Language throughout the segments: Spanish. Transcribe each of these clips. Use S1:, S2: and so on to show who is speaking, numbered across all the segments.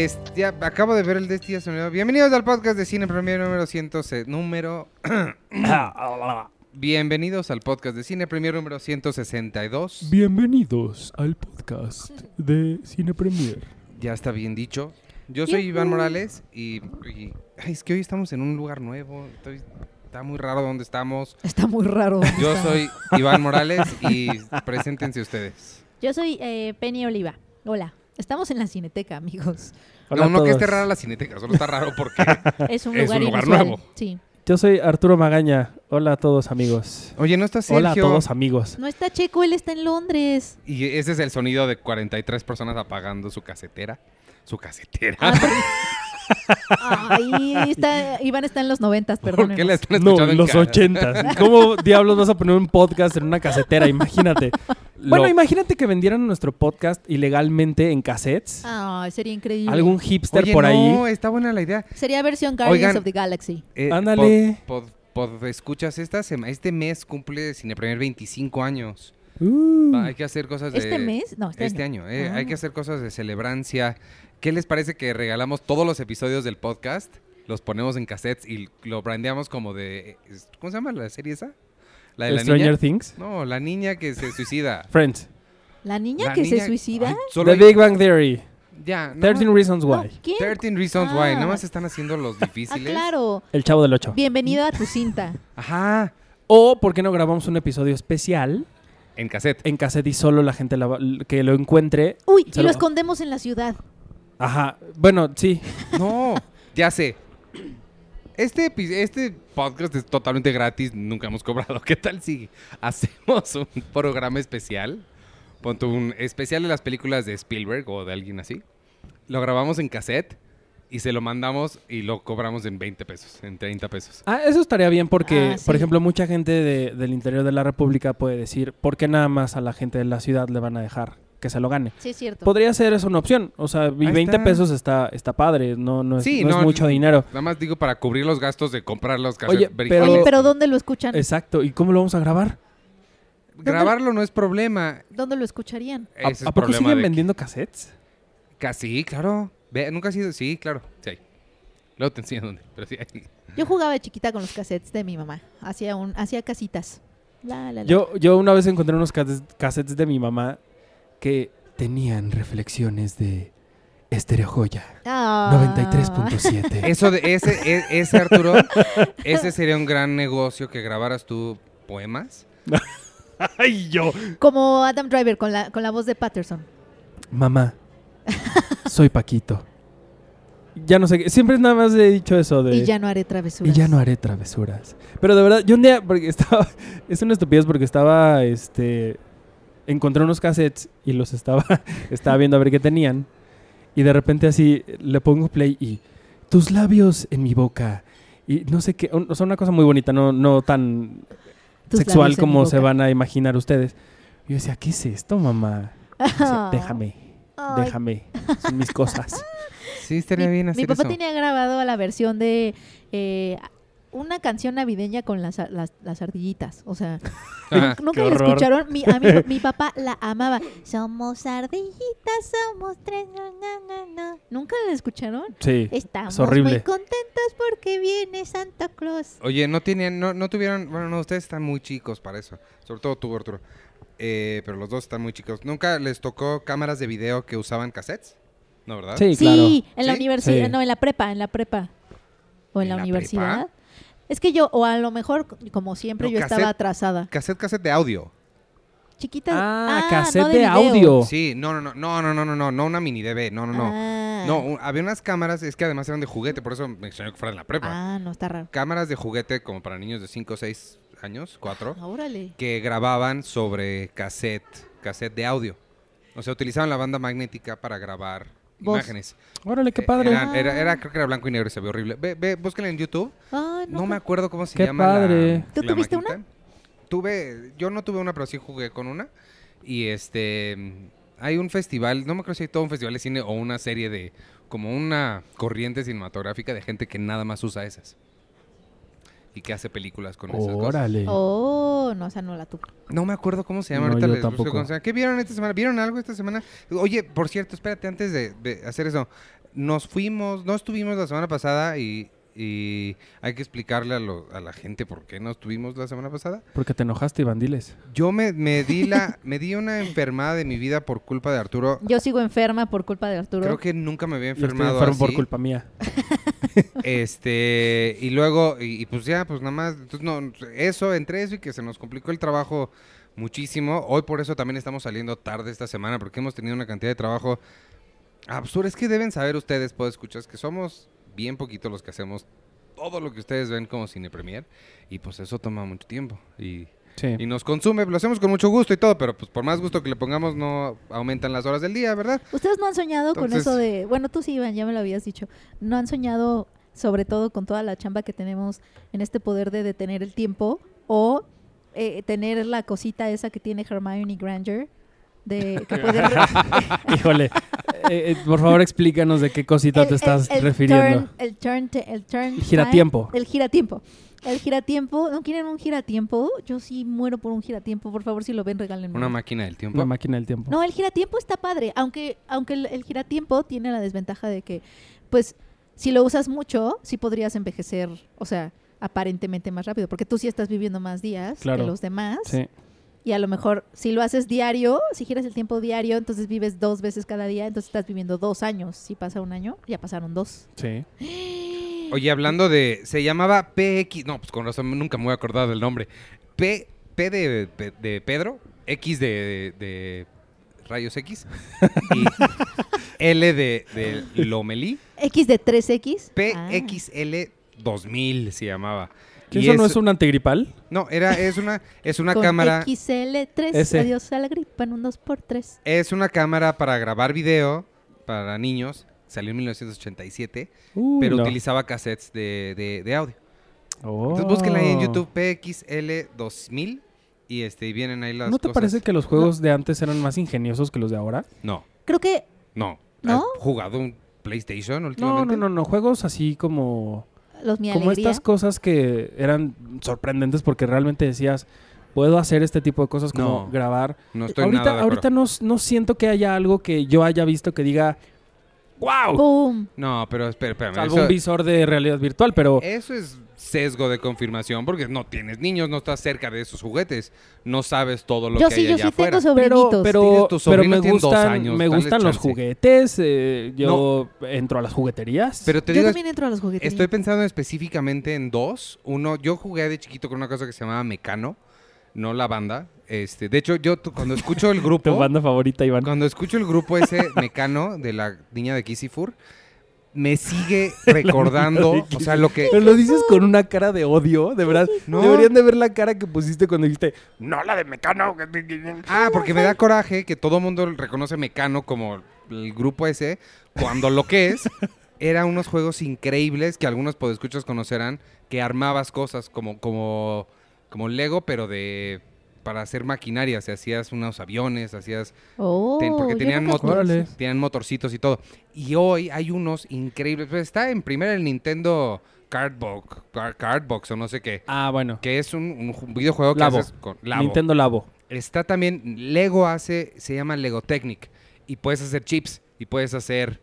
S1: Ay, es, ya acabo de ver el de este día sonido. Bienvenidos al podcast de Cine Premier número 100, número Bienvenidos al podcast de Cine Premier número 162.
S2: Bienvenidos al podcast de Cine Premier.
S1: Ya está bien dicho. Yo soy Iván Morales y, y- ay, es que hoy estamos en un lugar nuevo. Estoy- está muy raro donde estamos.
S3: Está muy raro. ¿dónde
S1: Yo
S3: está?
S1: soy Iván Morales y preséntense ustedes.
S3: Yo soy eh, Penny Oliva. Hola. Estamos en la Cineteca, amigos.
S2: Hola
S1: no, no que esté rara la cineteca, solo está raro porque...
S3: Es un
S1: Es
S3: lugar
S1: un lugar
S3: inusual.
S1: nuevo.
S3: Sí.
S2: Yo soy Arturo Magaña. Hola a todos amigos.
S1: Oye, no está Sergio.
S2: Hola a todos amigos.
S3: No está Checo, él está en Londres.
S1: Y ese es el sonido de 43 personas apagando su casetera. Su casetera.
S3: Ah, Ahí está, Iván está en los noventas, perdón.
S1: ¿Por qué la están
S2: No,
S1: escuchando en
S2: los ochentas. ¿Cómo diablos vas a poner un podcast en una casetera? Imagínate. Bueno,
S1: Lo-
S2: imagínate que vendieran nuestro podcast ilegalmente en cassettes.
S3: Ah, sería increíble.
S2: Algún hipster
S1: Oye,
S2: por ahí.
S1: no, está buena la idea.
S3: Sería versión Guardians
S1: Oigan.
S3: of the Galaxy.
S1: Eh,
S2: Ándale.
S1: Pod, pod- pod- escuchas, esta sema- este mes cumple Cine Premier 25 años.
S2: Uh.
S1: Hay que hacer cosas de...
S3: ¿Este mes? No, este,
S1: Este
S3: año.
S1: año. eh,
S3: Ah.
S1: Hay que hacer cosas de celebrancia. ¿Qué les parece que regalamos todos los episodios del podcast? Los ponemos en cassettes y lo brandeamos como de... ¿Cómo se llama la serie esa? La de la
S2: Stranger
S1: niña.
S2: Things.
S1: No, la niña que se suicida.
S2: Friends.
S3: La niña
S1: La
S3: que
S1: niña-
S3: se suicida.
S1: Ay, solo
S2: The Big Bang Theory.
S1: Ya, no,
S2: 13 Reasons
S3: No,
S2: Why.
S3: ¿Quién?
S1: 13 Reasons Why.
S3: Ah.
S1: Nada más están haciendo los
S3: Ah,
S1: difíciles.
S3: claro.
S2: El Chavo del Ocho.
S3: Bienvenido a tu cinta.
S1: Ajá.
S2: O, ¿por qué no grabamos un episodio especial
S1: En cassette.
S2: en cassette y solo la gente la va- que lo encuentre?
S3: Uy, y lo
S2: lo-
S3: escondemos en la ciudad.
S2: Ajá. Bueno, sí.
S1: No, ya sé. Este, este podcast es totalmente gratis, nunca hemos cobrado. ¿Qué tal si hacemos un programa especial? Ponte un especial de las películas de Spielberg o de alguien así. Lo grabamos en cassette y se lo mandamos y lo cobramos en 20 pesos, en 30 pesos.
S2: Ah, eso estaría bien porque,
S3: Ah, sí.
S2: por ejemplo, mucha gente de- del interior de la República puede decir, ¿por qué nada más a la gente de la ciudad le van a dejar que se lo gane?
S3: Sí, es cierto.
S2: Podría ser eso una opción. O sea, y
S1: Ahí
S2: 20
S1: está.
S2: pesos está, está padre, no, no, es,
S1: Sí,
S2: no es
S1: no,
S2: mucho
S1: no.
S2: dinero.
S1: Nada más digo para cubrir los gastos de comprar los cassettes.
S2: Oye, pero-
S3: Oye, pero ¿dónde lo escuchan?
S2: Exacto. ¿Y cómo lo vamos a grabar?
S1: Grabarlo no es problema.
S3: ¿Dónde lo escucharían?
S2: ¿A,
S1: es
S2: a poco siguen vendiendo cassettes?
S1: Casi, claro. Ve, nunca ha sido. Sí, claro. Sí. hay. Luego te enseño dónde. Pero sí hay.
S3: Yo jugaba de chiquita con los cassettes de mi mamá. Hacía un, hacía casitas. La, la, la.
S2: Yo, yo una vez encontré unos cas- cassettes de mi mamá que tenían reflexiones de Estereo Joya.
S3: Ah.
S2: 93.7.
S1: Eso de ese, e- ese Arturo, ese sería un gran negocio que grabaras tú poemas.
S2: ¡Ay, yo!
S3: Como Adam Driver con la, con la voz de Patterson.
S2: Mamá, soy Paquito. Ya no sé, qué- siempre nada más he dicho eso de...
S3: Y ya no haré travesuras.
S2: y ya no haré travesuras. Pero de verdad, yo un día, porque estaba, es una estupidez porque estaba, este, encontré unos cassettes y los estaba, estaba viendo a ver qué tenían. Y de repente así le pongo play y tus labios en mi boca. Y no sé qué, o sea, una cosa muy bonita, no, no tan sexual como se van a imaginar ustedes. Yo decía, ¿qué es esto, mamá? Decía, déjame,
S3: Ay.
S2: déjame, son mis cosas.
S1: Sí, estaría
S3: mi,
S1: bien
S3: mi
S1: hacer
S3: papá
S1: eso.
S3: tenía grabado la versión de eh, una canción navideña con las, las, las ardillitas. O sea, nunca
S2: qué
S3: la escucharon. Mi, a mi, mi papá la amaba. Somos ardillitas, somos tres. na, na, na, na. ¿Nunca la escucharon?
S2: Sí,
S3: Estamos
S2: es horrible.
S3: muy contentos porque viene Santa Claus.
S1: Oye, no tenían, no, no tuvieron, bueno, no, ustedes están muy chicos para eso. Sobre todo tú, Arturo. Eh, pero los dos están muy chicos. ¿Nunca les tocó cámaras de video que usaban cassettes? ¿No, verdad?
S2: Sí,
S3: Sí,
S2: claro.
S3: en la
S1: ¿Sí?
S3: universidad,
S2: Sí.
S3: no, en la prepa, en la prepa. O en,
S1: ¿En
S3: la,
S1: la
S3: universidad.
S1: prepa?
S3: Es que yo, o a lo mejor, como siempre,
S1: No,
S3: yo
S1: cassette.
S3: estaba atrasada.
S1: Cassette, cassette de audio.
S3: Chiquita.
S2: Ah,
S3: no
S2: cassette de, audio.
S1: Sí, no, no, no, no, no, no, no, no, no una mini DV, no, no, no.
S3: Ah.
S1: No, un- había unas cámaras, es que además eran de juguete, por eso me extrañó que fueran en la prepa.
S3: Ah, no, está raro.
S1: Cámaras de juguete como para niños de 5 o 6 años, 4.
S3: Ah, órale.
S1: que grababan sobre cassette, cassette de audio. O sea, utilizaban la banda magnética para grabar
S3: Voz.
S1: imágenes.
S2: Órale, qué
S1: Eh,
S2: padre.
S1: Era, era- creo que era blanco y negro y se ve horrible. Ve, ve, búsquenla en YouTube.
S3: Ah, no,
S1: No me acuerdo cómo se
S2: Qué
S1: llama
S2: padre.
S1: la
S3: ¿Tú
S1: la
S3: tuviste
S1: maquinita.
S3: una?
S1: Tuve, yo no tuve una, pero sí jugué con una. Y este, hay un festival, no me acuerdo si hay todo un festival de cine o una serie de, como una corriente cinematográfica de gente que nada más usa esas. Y que hace películas con esas cosas.
S2: Órale.
S3: Oh, no, o sea, no la tuve.
S1: No me acuerdo cómo se llama.
S2: No,
S1: Ahorita
S2: yo
S1: les busco
S2: tampoco.
S1: cómo se llama. ¿Qué vieron esta semana? ¿Vieron algo esta semana? Oye, por cierto, espérate, antes de, de hacer eso. Nos fuimos, no estuvimos la semana pasada y, y hay que explicarle a, lo- a la gente por qué no estuvimos la semana pasada.
S2: Porque te enojaste, Iván, diles.
S1: Yo me, me di la, me di una enfermada de mi vida por culpa de Arturo.
S3: Yo sigo enferma por culpa de Arturo.
S1: Creo que nunca me había
S2: Yo estoy
S1: enfermado
S2: enfermo por culpa mía.
S1: Este, y luego, y, y pues ya, pues nada más, entonces no, eso, entre eso y que se nos complicó el trabajo muchísimo. Hoy por eso también estamos saliendo tarde esta semana, porque hemos tenido una cantidad de trabajo absurda. Es que deben saber ustedes, pues escuchas, que somos bien poquitos los que hacemos todo lo que ustedes ven como Cine Premier, y pues eso toma mucho tiempo. Y,
S2: Sí.
S1: y nos consume, lo hacemos con mucho gusto y todo, pero pues por más gusto que le pongamos, no aumentan las horas del día, ¿verdad?
S3: Ustedes no han soñado con eso de. Bueno, tú sí, Iván, ya me lo habías dicho. No han soñado, sobre todo con toda la chamba que tenemos en este poder de detener el tiempo o eh, tener la cosita esa que tiene Hermione Granger de que puede
S2: Híjole. Eh, eh, por favor, explícanos de qué cosita te estás
S3: el- el
S2: refiriendo.
S3: turn- el turn, te- el turn
S2: El giratiempo.
S3: time, el giratiempo. El giratiempo. ¿No quieren un giratiempo? Yo sí muero por un giratiempo. Por favor, si lo ven, regálenme.
S1: Una máquina del tiempo.
S2: La máquina del tiempo.
S3: No, el giratiempo está padre, aunque, aunque el, el giratiempo tiene la desventaja de que, pues, si lo usas mucho, sí podrías envejecer, o sea, aparentemente más rápido, porque tú sí estás viviendo más días
S2: Claro.
S3: que los demás.
S2: Sí.
S3: Y a lo mejor, si lo haces diario, si giras el tiempo diario, entonces vives dos veces cada día, entonces estás viviendo dos años. Si pasa un año, ya pasaron dos.
S2: Sí.
S1: Oye, hablando de. Se llamaba PX. No, pues con razón, nunca me voy a acordar del nombre. P, P de, de- de Pedro, X de, de rayos X. Y L de, de Lomelí.
S3: X de 3X. Ah.
S1: PXL 2000 se llamaba.
S2: ¿Que
S1: Y
S2: eso no es un antigripal?
S1: No, era, es una, es una
S3: Con
S1: cámara.
S3: XL3.
S2: Ese.
S3: Adiós a la gripa en un 2x3.
S1: Es una cámara para grabar video para niños. Salió en 1987,
S2: Uy,
S1: pero
S2: no.
S1: utilizaba cassettes de, de- de audio.
S2: Oh.
S1: Entonces búsquenla ahí en YouTube, PXL 2000 y este y vienen ahí las
S2: ¿No te
S1: cosas.
S2: parece que los juegos de antes eran más ingeniosos que los de ahora?
S1: No,
S3: Creo que
S1: no.
S3: ¿No?
S1: ¿Has jugado un PlayStation
S2: No,
S1: últimamente?
S2: no, no, no. Juegos así como...
S3: los mi
S2: como
S3: alegría.
S2: estas cosas que eran sorprendentes porque realmente decías, puedo hacer este tipo de cosas como
S1: No,
S2: grabar.
S1: No estoy
S2: ahorita
S1: nada de acuerdo.
S2: ahorita no, no siento que haya algo que yo haya visto que diga, wow.
S3: ¡Pum!
S1: No, pero espera, espérame.
S2: Salvo
S1: eso,
S2: un visor de realidad virtual, pero
S1: eso es sesgo de confirmación porque no tienes niños, no estás cerca de esos juguetes, no sabes todo lo
S3: Yo
S1: que
S3: sí,
S1: hay
S3: yo
S1: allá
S3: sí
S1: afuera.
S3: tengo
S2: pero,
S3: sobrinitos.
S2: pero, pero me gustan,
S1: años,
S2: me gustan los juguetes. eh, yo entro a las jugueterías.
S1: Pero te
S3: Yo
S1: digo,
S3: también entro a los juguetes.
S1: estoy pensando específicamente en dos. Uno, yo jugué de chiquito con una cosa que se llamaba Mecano, no la banda. Este, de hecho, yo cuando escucho el
S2: tu
S1: grupo,
S2: banda favorita, Iván.
S1: cuando escucho el grupo ese Mecano de la niña de Kisifur, me sigue recordando, o sea, lo que
S2: Pero lo dices con una cara de odio, de verdad.
S1: No.
S2: Deberían de ver la cara que pusiste cuando dijiste, no, la de Mecano.
S1: Ah, porque me da coraje que todo mundo reconoce Mecano como el grupo ese, cuando lo que es eran unos juegos increíbles que algunos podescuchos conocerán, que armabas cosas como, como, como Lego, pero de para hacer maquinaria, o sea, hacías unos aviones, hacías
S3: Oh,
S1: ten- porque tenían motor- tenían motorcitos y todo. Y hoy hay unos increíbles, pues está en primera el Nintendo Cardbox, Car- Cardbox o no sé qué,
S2: Ah, bueno.
S1: que es un, un ju- videojuego que
S2: Labo.
S1: haces con Labo.
S2: Nintendo Labo.
S1: Está también, Lego hace, se llama Lego Technic. Y puedes hacer chips y puedes hacer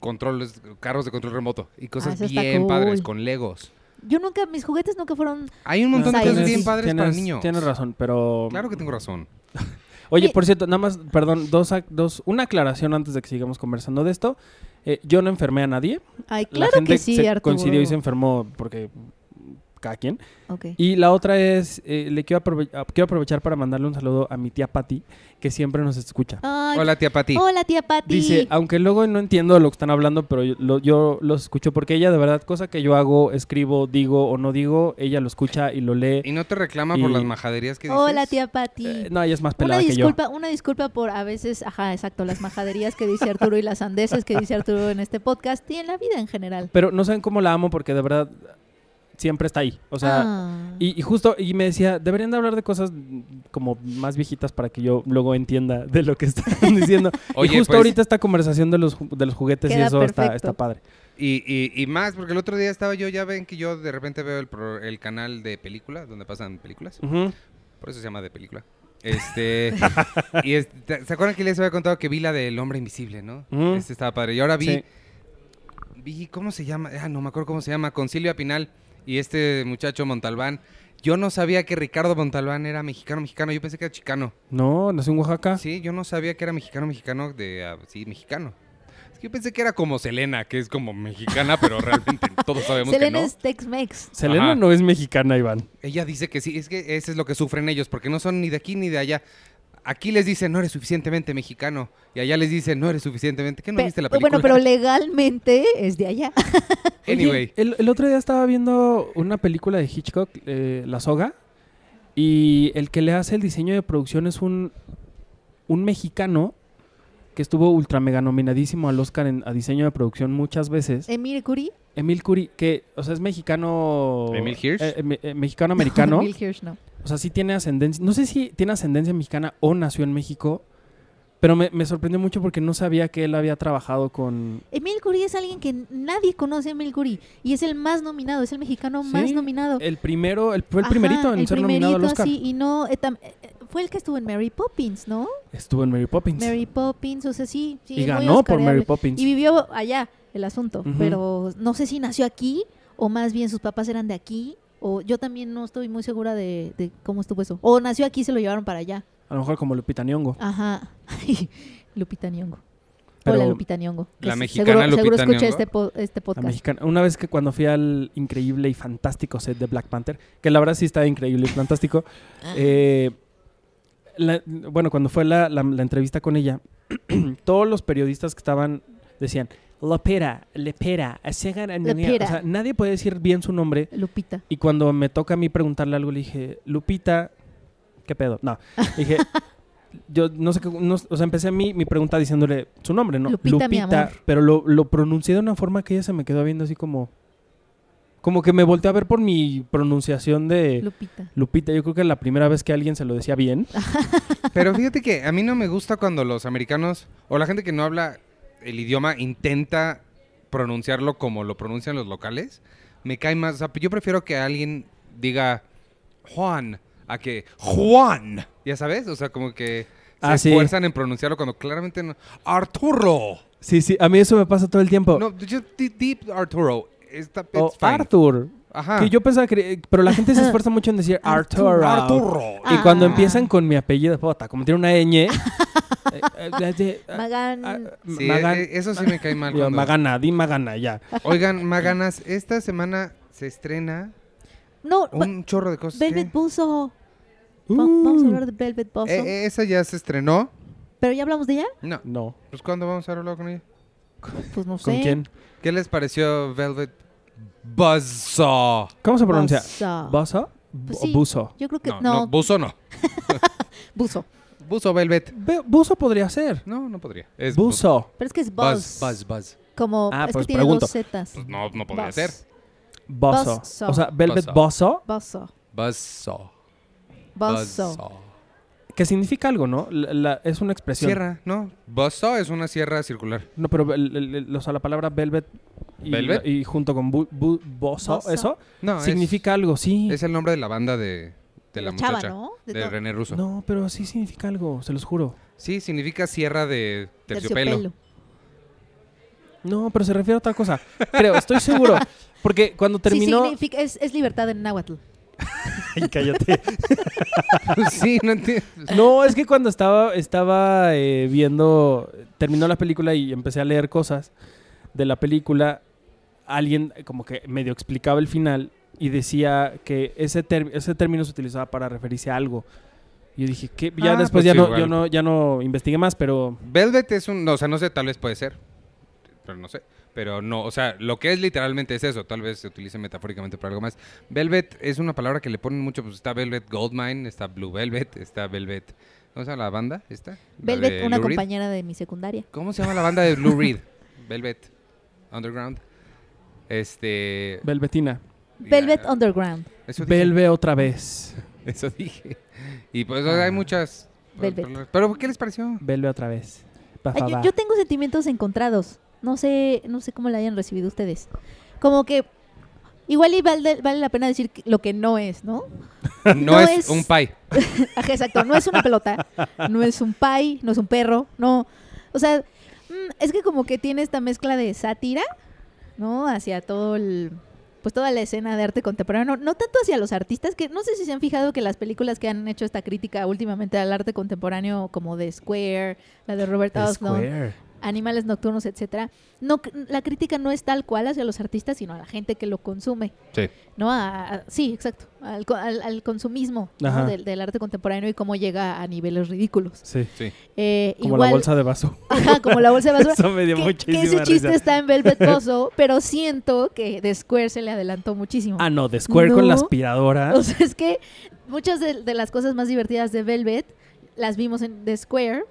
S1: controles, carros de control remoto y cosas
S3: está
S1: bien padres con Legos.
S3: Yo nunca, mis juguetes nunca fueron.
S1: Hay un montón de cosas bien padres para
S2: tienes-
S1: niños.
S2: Tienes razón, pero...
S1: Claro que tengo razón.
S2: Oye, por cierto, nada más, perdón, dos, dos, una aclaración antes de que sigamos conversando de esto. Eh, yo no enfermé a nadie.
S3: Ay,
S2: La
S3: claro
S2: gente
S3: que sí,
S2: se
S3: Arturo.
S2: coincidió y se enfermó porque cada quien. Y la otra es, eh, le quiero, aprove- ah, quiero aprovechar para mandarle un saludo a mi tía Patti, que siempre nos escucha.
S3: Ay,
S1: Hola, tía Pati.
S3: Hola, tía Pati.
S2: Dice, aunque luego no entiendo de lo que están hablando, pero yo, lo- yo los escucho porque ella de verdad, cosa que yo hago, escribo, digo o no digo, ella lo escucha y lo lee.
S1: Y no te reclama por las majaderías que dices.
S3: Hola, tía Pati.
S2: Eh, no, ella es más
S3: Una
S2: pelada que yo.
S3: disculpa, una disculpa por a veces, ajá, exacto, las majaderías que dice Arturo y las andeses que dice Arturo en este podcast y en la vida en general.
S2: Pero no saben cómo la amo porque de verdad siempre está ahí. O sea,
S3: Ah.
S2: y, y justo, y me decía, deberían de hablar de cosas como más viejitas para que yo luego entienda de lo que están diciendo.
S1: Oye,
S2: y justo
S1: pues-
S2: ahorita esta conversación de los, de los juguetes y eso está, está padre.
S1: Y, y, y más, porque el otro día estaba yo, ya ven que yo de repente veo el, pro- el canal de película, donde pasan películas. Por eso se llama de película. Este. y este, ¿Se acuerdan que les había contado que vi la del hombre invisible, no?
S2: Ujú.
S1: Este estaba padre. Y ahora vi.
S2: Sí.
S1: Vi, ¿cómo se llama? Ah, no me acuerdo cómo se llama. Con Silvia Pinal y este muchacho Montalbán. Yo no sabía que Ricardo Montalbán era mexicano, mexicano. Yo pensé que era chicano.
S2: No, nació en Oaxaca.
S1: Sí, yo no sabía que era mexicano, mexicano de. ah, sí, mexicano. Es que yo pensé que era como Selena, que es como mexicana, pero realmente todos sabemos
S3: Selena
S1: que no.
S3: es Tex-Mex.
S2: Selena
S1: Ajá.
S2: no es mexicana, Iván.
S1: Ella dice que sí, es que ese es lo que sufren ellos, porque no son ni de aquí ni de allá. Aquí les dicen, no eres suficientemente mexicano. Y allá les dicen, no eres suficientemente. ¿Qué no
S3: Pe-
S1: viste la película?
S3: Bueno, pero legalmente es de allá.
S1: Anyway.
S2: Oye, el, el otro día estaba viendo una película de Hitchcock, eh, La Soga, y el que le hace el diseño de producción es un, un mexicano que estuvo ultra mega nominadísimo al Oscar en, a diseño de producción muchas veces.
S3: Emile Curie.
S2: Emil Curi, que, o sea, es mexicano...
S1: ¿Emil Hirsch?
S2: eh, eh, me- eh, mexicano-americano.
S3: Emile Hirsch no.
S2: O sea, sí tiene ascendencia. No sé si tiene ascendencia mexicana o nació en México. Pero me, me sorprendió mucho porque no sabía que él había trabajado con.
S3: Emile Curie es alguien que nadie conoce a Emile Curie. Y es el más nominado, es el mexicano
S2: Sí,
S3: más nominado.
S2: El primero, el, fue el
S3: Ajá,
S2: primerito en
S3: el
S2: ser nominado al
S3: primerito,
S2: Oscar.
S3: sí, y no, eh, tam- eh, eh, fue el que estuvo en Mary Poppins, ¿no?
S2: Estuvo en Mary Poppins.
S3: Mary Poppins, o sea, sí. sí
S2: y ganó por. Mary Poppins.
S3: Y vivió allá el asunto, pero no sé si nació aquí o más bien sus papás eran de aquí. O yo también no estoy muy segura de, de cómo estuvo eso. O nació aquí y se lo llevaron para allá.
S2: A lo mejor como Lupita Nyong'o.
S3: Ajá. Lupita Nyong'o. Hola, Lupita Nyong'o.
S1: La mexicana
S3: seguro,
S1: Lupita Nyong'o.
S3: este, po- este
S2: La
S3: podcast.
S2: mexicana. Una vez que cuando fui al increíble y fantástico set de Black Panther, que la verdad sí está increíble y fantástico. eh, la- bueno, cuando fue la, la- la entrevista con ella, todos los periodistas que estaban decían, Lopera, Lepera,
S3: Lepera.
S2: O sea, nadie puede decir bien su nombre.
S3: Lupita.
S2: Y cuando me toca a mí preguntarle algo, le dije, Lupita, ¿qué pedo? No, dije, yo no sé qué, no- o sea, empecé mi, mi pregunta diciéndole su nombre, ¿no?
S3: Lupita, mi amor.
S2: pero lo, lo pronuncié de una forma que ella se me quedó viendo así como, como que me volteé a ver por mi pronunciación de
S3: Lupita.
S2: Lupita. Yo creo que la primera vez que alguien se lo decía bien.
S1: Pero fíjate que a mí no me gusta cuando los americanos o la gente que no habla el idioma intenta pronunciarlo como lo pronuncian los locales. Me cae más. O sea, yo prefiero que alguien diga Juan a que Juan. ¿Ya sabes? O sea, como que se
S2: Ah, sí.
S1: esfuerzan en pronunciarlo cuando claramente no. Arturo.
S2: Sí, sí, a mí eso me pasa todo el tiempo.
S1: No, just deep, deep Arturo. Está.
S2: Arthur.
S1: Ajá.
S2: Que yo pensaba que... Pero la gente se esfuerza mucho en decir Arturo.
S1: Arturo.
S2: Y cuando
S3: Ah.
S2: empiezan con mi apellido, puta, como tiene una ñ. eh, eh, eh, eh,
S3: Magan.
S2: ah,
S1: Sí,
S2: Magan-
S1: eh, eso sí me cae mal. Cuando-
S2: Magana, di Magana, ya.
S1: Oigan, Maganas, esta semana se estrena
S3: no,
S1: un chorro de cosas.
S3: Velvet. Buzzsaw. Va- Vamos a hablar de Velvet Buzzsaw.
S1: Eh, eh, esa ya se estrenó.
S3: Pero ya hablamos de ella.
S1: No.
S2: No.
S1: Pues ¿cuándo vamos a hablar con ella?
S3: Pues no sé.
S2: ¿Con quién?
S1: ¿Qué les pareció Velvet Buzzsaw?
S2: ¿Cómo se pronuncia?
S3: Buzzsaw.
S2: ¿Buzo?
S3: Pues
S2: ¿O
S3: sí.
S2: buzo?
S3: Yo creo que
S1: No,
S3: no.
S1: no, Buzo no.
S3: Buzo.
S1: Buzo Velvet.
S2: Ve- Buzo podría ser.
S1: No, no podría. Es
S2: Buzo.
S3: Pero es que es
S1: Buzz,
S3: Buzz.
S1: Buzz, Buzz.
S3: Como
S2: Ah,
S3: es
S2: pues
S3: que tiene
S2: pregunto.
S3: dos zetas.
S1: Pues no, no podría
S3: Buzz.
S1: ser.
S2: Buzo.
S3: Buzzsaw.
S2: O sea, Velvet
S1: Buzzsaw.
S2: Buzo,
S3: Buzzsaw.
S1: Buzzsaw.
S2: Que significa algo, ¿no? La- la- es una expresión.
S1: Sierra, ¿no? Buzzsaw es una sierra circular.
S2: No, pero el- el- el- o sea, la palabra velvet y,
S1: ¿Velvet?
S2: y junto con bu, bu- bozo, eso
S1: No, es-
S2: significa algo, sí.
S1: Es, el nombre de la banda de, de la,
S3: chava,
S1: muchacha.
S3: ¿no? De
S1: René Russo.
S2: No, pero sí significa algo, se los juro.
S1: Sí, significa sierra de terciopelo.
S2: No, pero se refiere a otra cosa. Creo, estoy seguro. Porque cuando terminó.
S3: Sí, significa, es, es libertad en náhuatl.
S2: Ay, cállate.
S1: sí, no entiendo.
S2: No, es que cuando estaba, estaba eh, viendo, terminó la película y empecé a leer cosas de la película, alguien como que medio explicaba el final y decía que ese, ese término se utilizaba para referirse a algo. Y yo dije, ¿qué? Ya
S1: Ah,
S2: después
S1: pues
S2: ya, no,
S1: igual.
S2: yo no, ya no investigué más, pero
S1: Velvet es un, no, o sea, no sé, tal vez puede ser, pero no sé, pero no, o sea, lo que es literalmente es eso, tal vez se utilice metafóricamente para algo más. Velvet es una palabra que le ponen mucho, pues está Velvet Goldmine, está Blue Velvet, está Velvet, ¿cómo se llama la banda? ¿Esta?
S3: Velvet, una
S1: Lou Reed.
S3: compañera de mi secundaria.
S1: ¿Cómo se llama la banda de Blue Reed? Velvet Underground. Este.
S2: Velvetina.
S3: Velvet
S1: ya,
S3: Underground.
S1: Eso dije.
S2: Velve otra vez.
S1: Eso dije. Y pues hay muchas.
S3: Velvet.
S1: Pero ¿qué les pareció?
S2: Velve otra vez.
S3: Ay, yo tengo sentimientos encontrados. No sé, no sé cómo la hayan recibido ustedes. Como que igual y vale, vale la pena decir lo que no es, ¿no?
S1: No,
S3: No
S1: es,
S3: es-
S1: un pie.
S3: Exacto, no es una pelota, no es un pie, no es un perro, no. O sea, mm, es que como que tiene esta mezcla de sátira, ¿no? Hacia todo el pues toda la escena de arte contemporáneo, no, no tanto hacia los artistas, que no sé si se han fijado que las películas que han hecho esta crítica últimamente al arte contemporáneo, como de Square, la de Robert
S2: Square.
S3: Animales Nocturnos, etcétera, no, la crítica no es tal cual hacia los artistas, sino a la gente que lo consume.
S1: Sí.
S3: ¿no? A- a- sí, exacto, al, co- al- al consumismo del, del arte contemporáneo y cómo llega a niveles ridículos.
S2: Sí.
S1: Sí.
S3: Eh,
S2: Como
S3: igual,
S2: la bolsa de vaso.
S3: Ajá, como la bolsa de basura.
S2: Eso me dio
S3: que,
S2: muchísima
S3: que ese chiste
S2: risa.
S3: está en Velvet Pozo, pero siento que The Square se le adelantó muchísimo.
S2: Ah, no, de Square con la aspiradora.
S3: O sea, es que muchas de, de las cosas más divertidas de Velvet las vimos en The Square.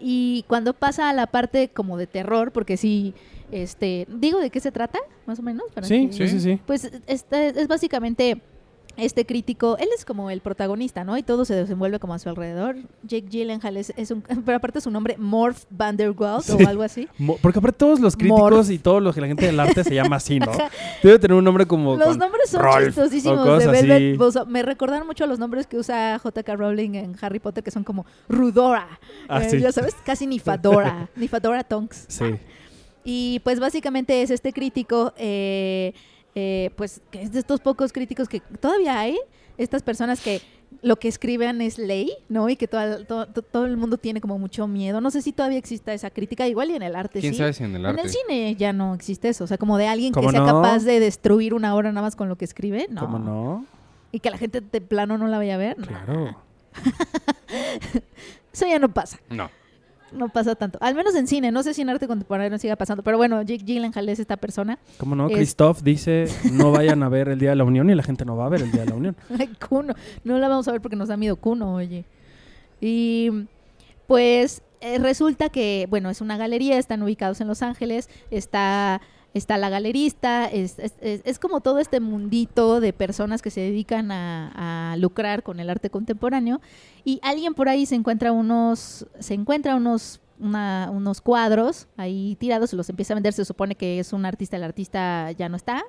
S3: Y cuando pasa a la parte como de terror, porque sí, este, digo de qué se trata, más o menos. para
S2: sí,
S3: que-
S2: sí, sí, sí.
S3: Pues esta- es básicamente este crítico, él es como el protagonista, ¿no? Y todo se desenvuelve como a su alrededor. Jake Gyllenhaal es, es un, pero aparte su nombre Morph Vanderwald
S2: Sí.
S3: o algo así.
S2: Mo- Porque aparte todos los críticos
S3: Morph.
S2: y todos los que la gente del arte se llama así, ¿no? Debe tener un nombre como
S3: Los nombres son
S2: Rolf
S3: chistosísimos
S2: o
S3: de Velvet. Buzzsaw. Me recordaron mucho a los nombres que usa J.K. Rowling en Harry Potter, que son como Rudora.
S2: Ah,
S3: eh,
S2: sí.
S3: Ya sabes, casi Nifadora. Nifadora Tonks.
S2: Sí.
S3: Y pues básicamente es este crítico, eh, eh, pues que es de estos pocos críticos que todavía hay, estas personas que lo que escriben es ley, ¿no? Y que todo, todo, todo el mundo tiene como mucho miedo. No sé si todavía exista esa crítica, igual y en el arte
S1: ¿Quién
S3: sí.
S1: sabe si en el arte?
S3: En el cine ya no existe eso, o sea, como de alguien que
S2: ¿Cómo
S3: sea
S2: no?
S3: capaz de destruir una obra nada más con lo que escribe, no.
S2: ¿Cómo no?
S3: Y que la gente de plano no la vaya a ver, no.
S2: Claro.
S3: Eso ya no pasa.
S1: No.
S3: No pasa tanto. Al menos en cine. No sé si en arte contemporáneo siga pasando. Pero bueno, Jake Gyllenhaal es esta persona.
S2: ¿Cómo no?
S3: Es-
S2: Christoph dice, no vayan a ver el Día de la Unión y la gente no va a ver el Día de la Unión.
S3: Ay, Kuno. No la vamos a ver porque nos da miedo Kuno, oye. Y pues eh, resulta que, bueno, es una galería, están ubicados en Los Ángeles, está, está la galerista, es, es- es- como todo este mundito de personas que se dedican a, a lucrar con el arte contemporáneo. Y alguien por ahí se encuentra unos, se encuentra unos, una- unos cuadros ahí tirados, los empieza a vender, se supone que es un artista, el artista ya no está.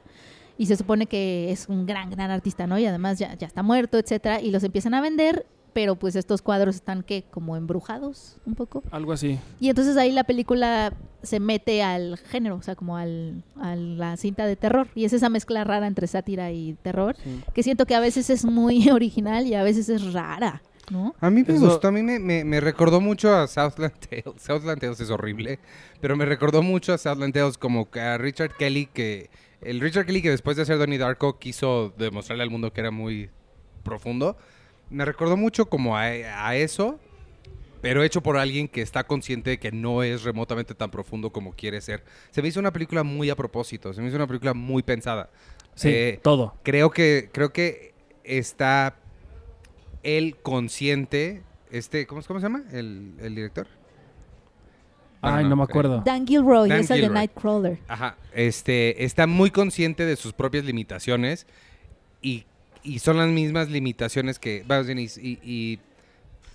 S3: Y se supone que es un gran, gran artista, ¿no? Y además ya, ya está muerto, etcétera. Y los empiezan a vender, pero pues estos cuadros están que como embrujados un poco.
S2: Algo así.
S3: Y entonces ahí la película se mete al género, o sea, como al, a la cinta de terror. Y es esa mezcla rara entre sátira y terror,
S2: Sí.
S3: que siento que a veces es muy original y a veces es rara, ¿no?
S1: A mí me
S2: Eso-
S1: gustó, a mí me, me- me recordó mucho a Southland Tales. Southland Tales es horrible, pero me recordó mucho a Southland Tales como que a Richard Kelly, que el Richard Kelly que después de hacer Donnie Darko quiso demostrarle al mundo que era muy profundo. Me recordó mucho como a, a eso, pero hecho por alguien que está consciente de que no es remotamente tan profundo como quiere ser. Se me hizo una película muy a propósito, se me hizo una película muy pensada.
S2: Sí,
S1: Eh,
S2: todo.
S1: creo que creo que está él consciente este cómo, cómo se llama el, el director
S2: Ay, no, me acuerdo.
S3: Dan Gilroy
S1: Dan
S3: es el de
S1: Gilroy.
S3: Nightcrawler.
S1: ajá este está muy consciente de sus propias limitaciones y, y son las mismas limitaciones que y, y- y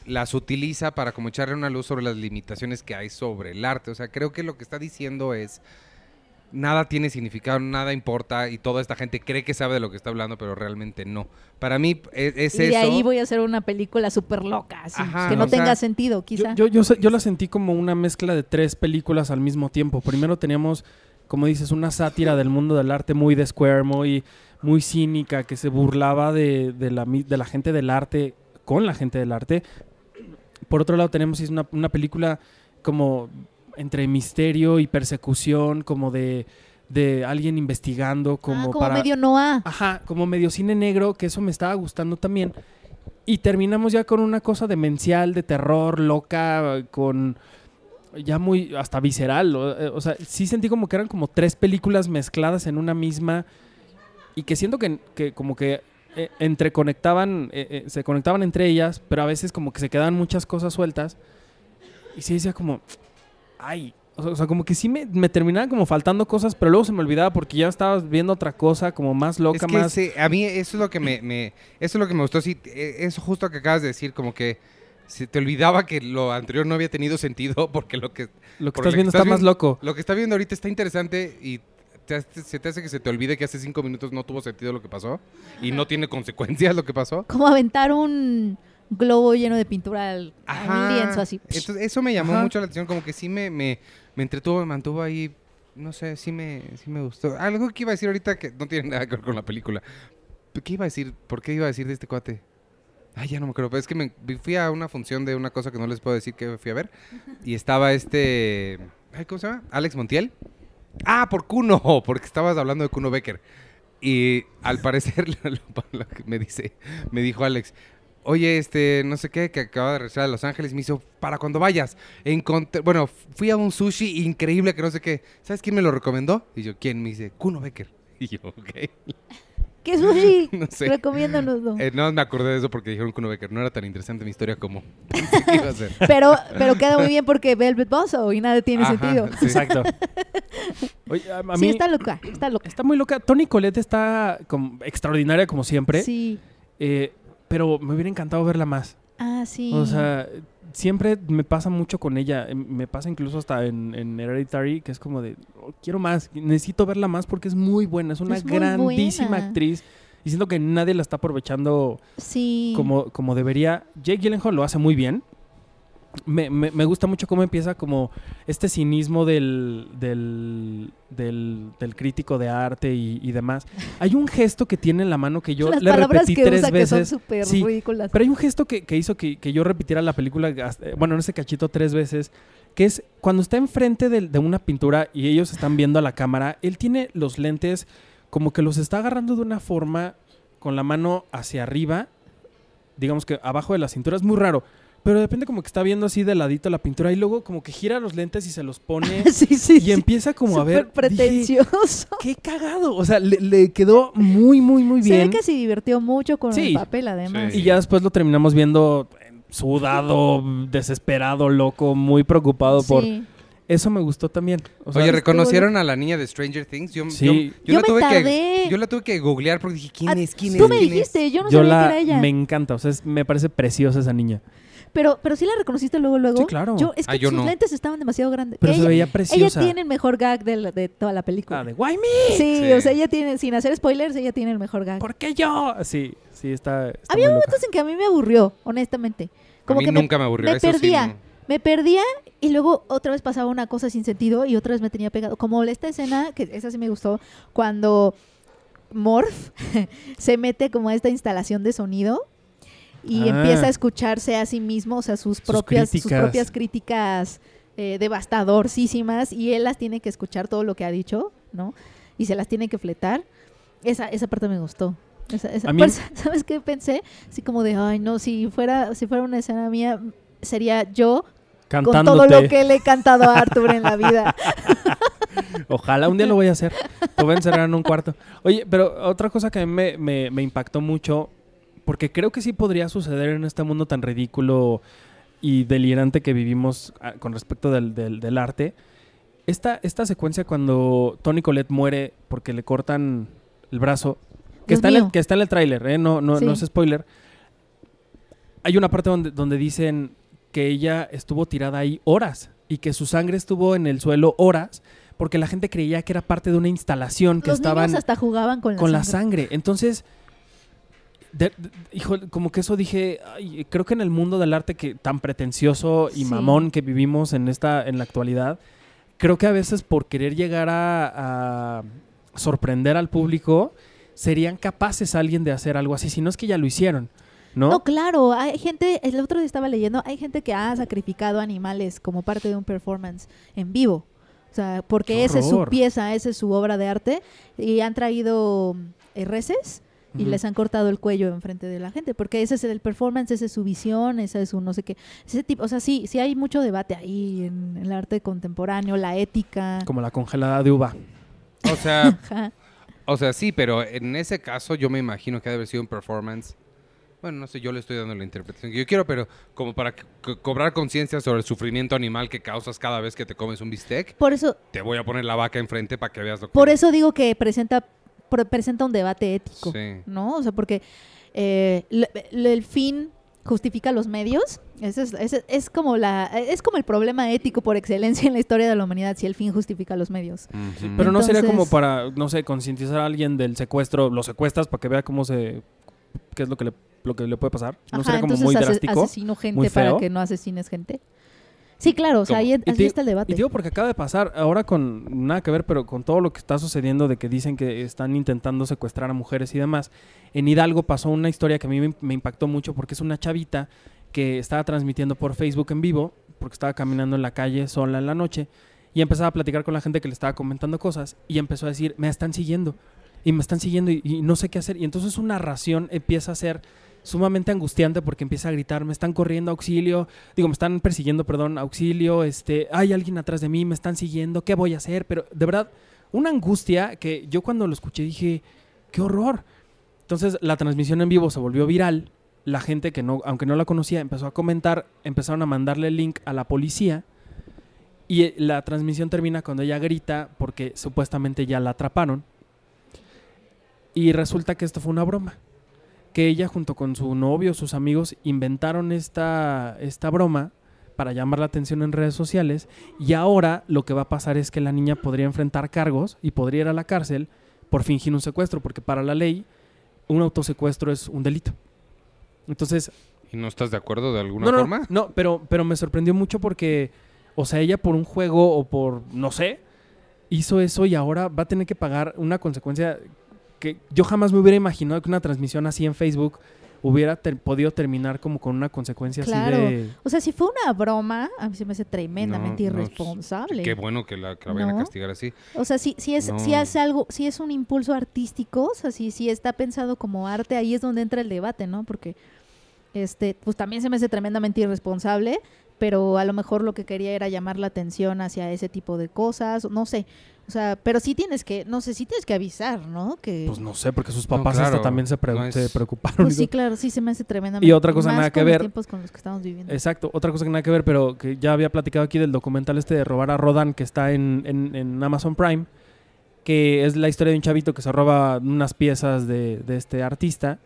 S1: las utiliza para como echarle una luz sobre las limitaciones que hay sobre el arte o sea creo que lo que está diciendo es nada tiene significado, nada importa y toda esta gente cree que sabe de lo que está hablando, pero realmente no. Para mí es, es
S3: y de
S1: eso.
S3: ahí voy a hacer una película súper loca, así,
S1: Ajá,
S3: que no
S1: sea,
S3: tenga sentido,
S2: Yo,
S3: quizá.
S2: yo, yo, se- yo la sentí como una mezcla de tres películas al mismo tiempo. Primero teníamos, como dices, una sátira del mundo del arte muy de Square, muy, muy cínica, que se burlaba de, de la, de la gente del arte con la gente del arte. Por otro lado tenemos una, una película como entre misterio y persecución, como de, de alguien investigando, como,
S3: ah, como
S2: para...
S3: medio Noah.
S2: Ajá, como medio cine negro, que eso me estaba gustando también. Y terminamos ya con una cosa demencial, de terror, loca, con ya muy hasta visceral. O, eh, o sea, sí sentí como que eran como tres películas mezcladas en una misma y que siento que, que como que eh, entreconectaban, eh, eh, se conectaban entre ellas, pero a veces como que se quedaban muchas cosas sueltas. Y sí decía como, ay, o sea, como que sí me, me terminaban como faltando cosas, pero luego se me olvidaba porque ya estaba viendo otra cosa como más loca,
S1: Es que
S2: más...
S1: sí, a mí eso es lo que me, me- eso es lo que me gustó. Sí, eh, eso justo que acabas de decir, como que se te olvidaba que lo anterior no había tenido sentido porque lo que
S2: Lo que estás viendo
S1: estás
S2: está más
S1: viendo-
S2: loco.
S1: lo que está viendo ahorita está interesante y te hace- se te hace que se te olvide que hace cinco minutos no tuvo sentido lo que pasó y no tiene consecuencias lo que pasó.
S3: Como aventar un globo lleno de pintura al, a un lienzo así.
S1: Entonces, eso me llamó
S2: Ajá.
S1: mucho la atención, como que sí me, me, me entretuvo, me mantuvo ahí, no sé, sí me, sí me gustó. Algo que iba a decir ahorita que no tiene nada que ver con la película. ¿Qué iba a decir? ¿Por qué iba a decir de este cuate? Ay, ya no me acuerdo. Pero es que me fui a una función de una cosa que no les puedo decir que fui a ver. Y estaba este... ay, ¿Cómo se llama? Alex Montiel. Ah, por Kuno, porque estabas hablando de Kuno Becker. Y al parecer me dice, me dijo Alex, oye, este, no sé qué, que acaba de regresar a Los Ángeles, me hizo, para cuando vayas, encontré, bueno, fui a un sushi increíble que no sé qué, ¿sabes quién me lo recomendó? Y yo, ¿quién? Me dice, Kuno Becker. Y yo, ok.
S3: ¿Qué sushi?
S1: No sé.
S3: Recomiéndanos. ¿no?
S1: Eh, no me acordé de eso porque dijeron Kuno Becker. No era tan interesante mi historia como pensé que iba a ser.
S3: Pero, pero queda muy bien porque Velvet Buzzsaw y nada tiene
S1: Ajá,
S3: sentido.
S1: sí.
S2: Exacto. Oye, a, a
S3: sí,
S2: mí
S3: está loca, está loca.
S2: está muy loca. Tony Colette está como extraordinaria como siempre.
S3: Sí.
S2: eh, pero me hubiera encantado verla más.
S3: Ah, sí.
S2: O sea, siempre me pasa mucho con ella. em, Me pasa incluso hasta en, en Hereditary, que es como de, "Oh, quiero más, necesito verla más porque es muy buena, es una
S3: Es
S2: grandísima
S3: buena.
S2: actriz. Y siento que nadie la está aprovechando
S3: sí.
S2: como, como debería. Jake Gyllenhaal lo hace muy bien. Me, me- me gusta mucho cómo empieza como este cinismo del, del, del, del crítico de arte y, y demás. Hay un gesto que tiene en la mano que yo
S3: Las
S2: le
S3: palabras
S2: repetí
S3: que
S2: tres
S3: usa que son
S2: veces.
S3: súper
S2: Sí,
S3: ridículas.
S2: Pero hay un gesto que, que hizo que, que yo repitiera la película, hasta- bueno, en ese cachito tres veces, que es cuando está enfrente del- de, una pintura y ellos están viendo a la cámara, él tiene los lentes como que los está agarrando de una forma con la mano hacia arriba, digamos que abajo de la cintura, es muy raro. Pero de repente como que está viendo así de ladito la pintura y luego como que gira los lentes y se los pone
S3: sí, sí,
S2: y
S3: sí.
S2: empieza como a ver... Dije,
S3: pretencioso.
S2: ¡Qué cagado! O sea, le, le quedó muy, muy, muy
S3: Se
S2: bien.
S3: ve que se divirtió mucho con
S2: Sí.
S3: el papel, además.
S1: Sí.
S2: Y ya después lo terminamos viendo eh, sudado, desesperado, loco, muy preocupado por...
S3: Sí.
S2: Eso me gustó también. O sea,
S1: Oye, ¿reconocieron a la niña de Stranger Things? Yo,
S2: Sí.
S1: yo,
S3: Yo
S1: la
S3: me
S1: tuve
S3: tardé.
S1: que yo la tuve que googlear porque dije, ¿quién
S3: Ah,
S1: es? ¿Quién
S3: Tú
S1: es?
S3: me
S1: ¿Quién es?
S3: dijiste, yo no
S2: yo
S3: sabía
S2: la...
S3: que era ella.
S2: Me encanta, o sea, es- me parece preciosa esa niña.
S3: Pero, pero sí la reconociste luego, luego.
S2: Sí, claro.
S3: Yo, es que
S1: Ah, yo
S3: sus
S1: no.
S3: lentes estaban demasiado grandes.
S2: Pero se
S3: ella,
S2: veía
S3: ella
S2: preciosa.
S3: tiene el mejor gag de, la- de toda la película.
S2: Ah, de Why me?
S3: sí,
S1: Sí.
S3: o sea, ella tiene, sin hacer spoilers, ella tiene el mejor gag.
S2: ¿Por qué yo? Sí, sí, está, está
S3: Había
S2: muy loca.
S3: momentos en que a mí me aburrió, honestamente. Como
S1: a mí
S3: que
S1: nunca me, aburrió.
S3: me
S1: eso sí,
S3: perdía.
S1: no.
S3: Me perdía y luego otra vez pasaba una cosa sin sentido y otra vez me tenía pegado. Como esta escena, que esa sí me gustó, cuando Morph se mete como a esta instalación de sonido y
S2: Ah.
S3: empieza a escucharse a sí mismo, o sea, sus propias, sus
S2: críticas.
S3: propias críticas eh, devastadorcísimas y él las tiene que escuchar todo lo que ha dicho, ¿no? Y se las tiene que fletar. Esa, esa parte me gustó. Esa- esa-
S2: mí-
S3: ¿Sabes qué pensé? Así como de, ay, no, si fuera, si fuera una escena mía, sería yo con todo lo que le he cantado a Arthur en la vida.
S2: Ojalá un día lo voy a hacer. Te voy a encerrar en un cuarto. Oye, pero otra cosa que a mí me, me- me impactó mucho, porque creo que sí podría suceder en este mundo tan ridículo y delirante que vivimos ah, con respecto del, del- del arte. Esta, esta secuencia cuando Tony Colette muere porque le cortan el brazo, que,
S3: Dios
S2: está en, el, que está en el tráiler, ¿eh? no, no,
S3: Sí.
S2: no es spoiler. Hay una parte donde, donde dicen que ella estuvo tirada ahí horas y que su sangre estuvo en el suelo horas porque la gente creía que era parte de una instalación que
S3: Los
S2: estaban
S3: niños hasta jugaban con la
S2: con la
S3: sangre.
S2: sangre. Entonces, de- de- hijo, como que eso dije, ay, creo que en el mundo del arte que tan pretencioso y
S3: Sí.
S2: mamón que vivimos en esta en la actualidad, creo que a veces por querer llegar a, a sorprender al público serían capaces alguien de hacer algo así, si no es que ya lo hicieron, ¿no?
S3: No, claro, hay gente, el otro día estaba leyendo, hay gente que ha sacrificado animales como parte de un performance en vivo. O sea, porque
S2: ¡Qué
S3: esa es su pieza, esa es su obra de arte. Y han traído eh, reses y les han cortado el cuello enfrente de la gente. Porque ese es el performance, esa es su visión, esa es su no sé qué. Ese tipo, o sea, sí, sí hay mucho debate ahí en, el arte contemporáneo, la ética.
S2: Como la congelada de uva.
S1: O sea, o sea, sí, pero en ese caso yo me imagino que ha de haber sido un performance. Bueno, no sé, yo le estoy dando la interpretación que yo quiero, pero como para co- co- cobrar conciencia sobre el sufrimiento animal que causas cada vez que te comes un bistec,
S3: Por eso,
S1: te voy a poner la vaca enfrente para que veas lo que...
S3: por eso digo que presenta, pre- presenta un debate ético.
S1: Sí.
S3: ¿no? O sea, porque eh, le- le- el fin justifica los medios. Ese es, ese es como la es como el problema ético por excelencia en la historia de la humanidad si el fin justifica los medios.
S2: Pero no sería como para, no sé, concientizar a alguien del secuestro, lo secuestras para que vea cómo se, qué es lo que le, lo que le puede pasar. No
S3: Ajá,
S2: sería como
S3: entonces
S2: muy drástico.
S3: asesino gente
S2: muy
S3: para
S2: feo.
S3: que no asesines gente. Sí, claro, o sea, ahí, está el debate.
S2: Y digo porque acaba de pasar ahora con nada que ver, pero con todo lo que está sucediendo de que dicen que están intentando secuestrar a mujeres y demás. En Hidalgo pasó una historia que a mí me, me impactó mucho porque es una chavita que estaba transmitiendo por Facebook en vivo porque estaba caminando en la calle sola en la noche y empezaba a platicar con la gente que le estaba comentando cosas y empezó a decir, me están siguiendo y me están siguiendo y, y no sé qué hacer. Y entonces su narración empieza a ser sumamente angustiante porque empieza a gritar, me están corriendo auxilio, digo, me están persiguiendo, perdón, auxilio, este, hay alguien atrás de mí, me están siguiendo, ¿qué voy a hacer? Pero de verdad, una angustia que yo cuando lo escuché dije, qué horror. Entonces la transmisión en vivo se volvió viral, la gente que no, aunque no la conocía, empezó a comentar, empezaron a mandarle el link a la policía y eh, la transmisión termina cuando ella grita porque supuestamente ya la atraparon. Y resulta que esto fue una broma. Que ella junto con su novio, sus amigos, inventaron esta, esta broma para llamar la atención en redes sociales. Y ahora lo que va a pasar es que la niña podría enfrentar cargos y podría ir a la cárcel por fingir un secuestro, porque para la ley un autosecuestro es un delito. Entonces,
S1: ¿Y no estás de acuerdo de alguna
S2: no, no,
S1: forma?
S2: No, pero, pero me sorprendió mucho porque, o sea, ella por un juego o por, no sé, hizo eso y ahora va a tener que pagar una consecuencia que yo jamás me hubiera imaginado que una transmisión así en Facebook hubiera ter- podido terminar como con una consecuencia
S3: Claro.
S2: así de...
S3: O sea, si fue una broma, a mí se me hace tremendamente
S1: No, no,
S3: irresponsable.
S1: Qué bueno que la, que la vayan a castigar así.
S3: O sea, si, si es, si hace algo, si es un impulso artístico, o sea, si, si está pensado como arte, ahí es donde entra el debate, ¿no? Porque este, pues también se me hace tremendamente irresponsable, pero a lo mejor lo que quería era llamar la atención hacia ese tipo de cosas, no sé. O sea, pero sí tienes que, no sé, sí tienes que avisar, ¿no? Que
S2: Pues no sé, porque sus
S1: No,
S2: papás
S1: claro,
S2: hasta también se, pre-
S1: no es-
S2: se preocuparon.
S3: Pues sí, claro, sí se me hace tremendamente.
S2: Y otra cosa
S3: más
S2: nada que
S3: con los
S2: ver.
S3: tiempos con los que estamos viviendo.
S2: Exacto, otra cosa que nada que ver, pero que ya había platicado aquí del documental este de robar a Rodan que está en, en- en Amazon Prime, que es la historia de un chavito que se roba unas piezas de, de este artista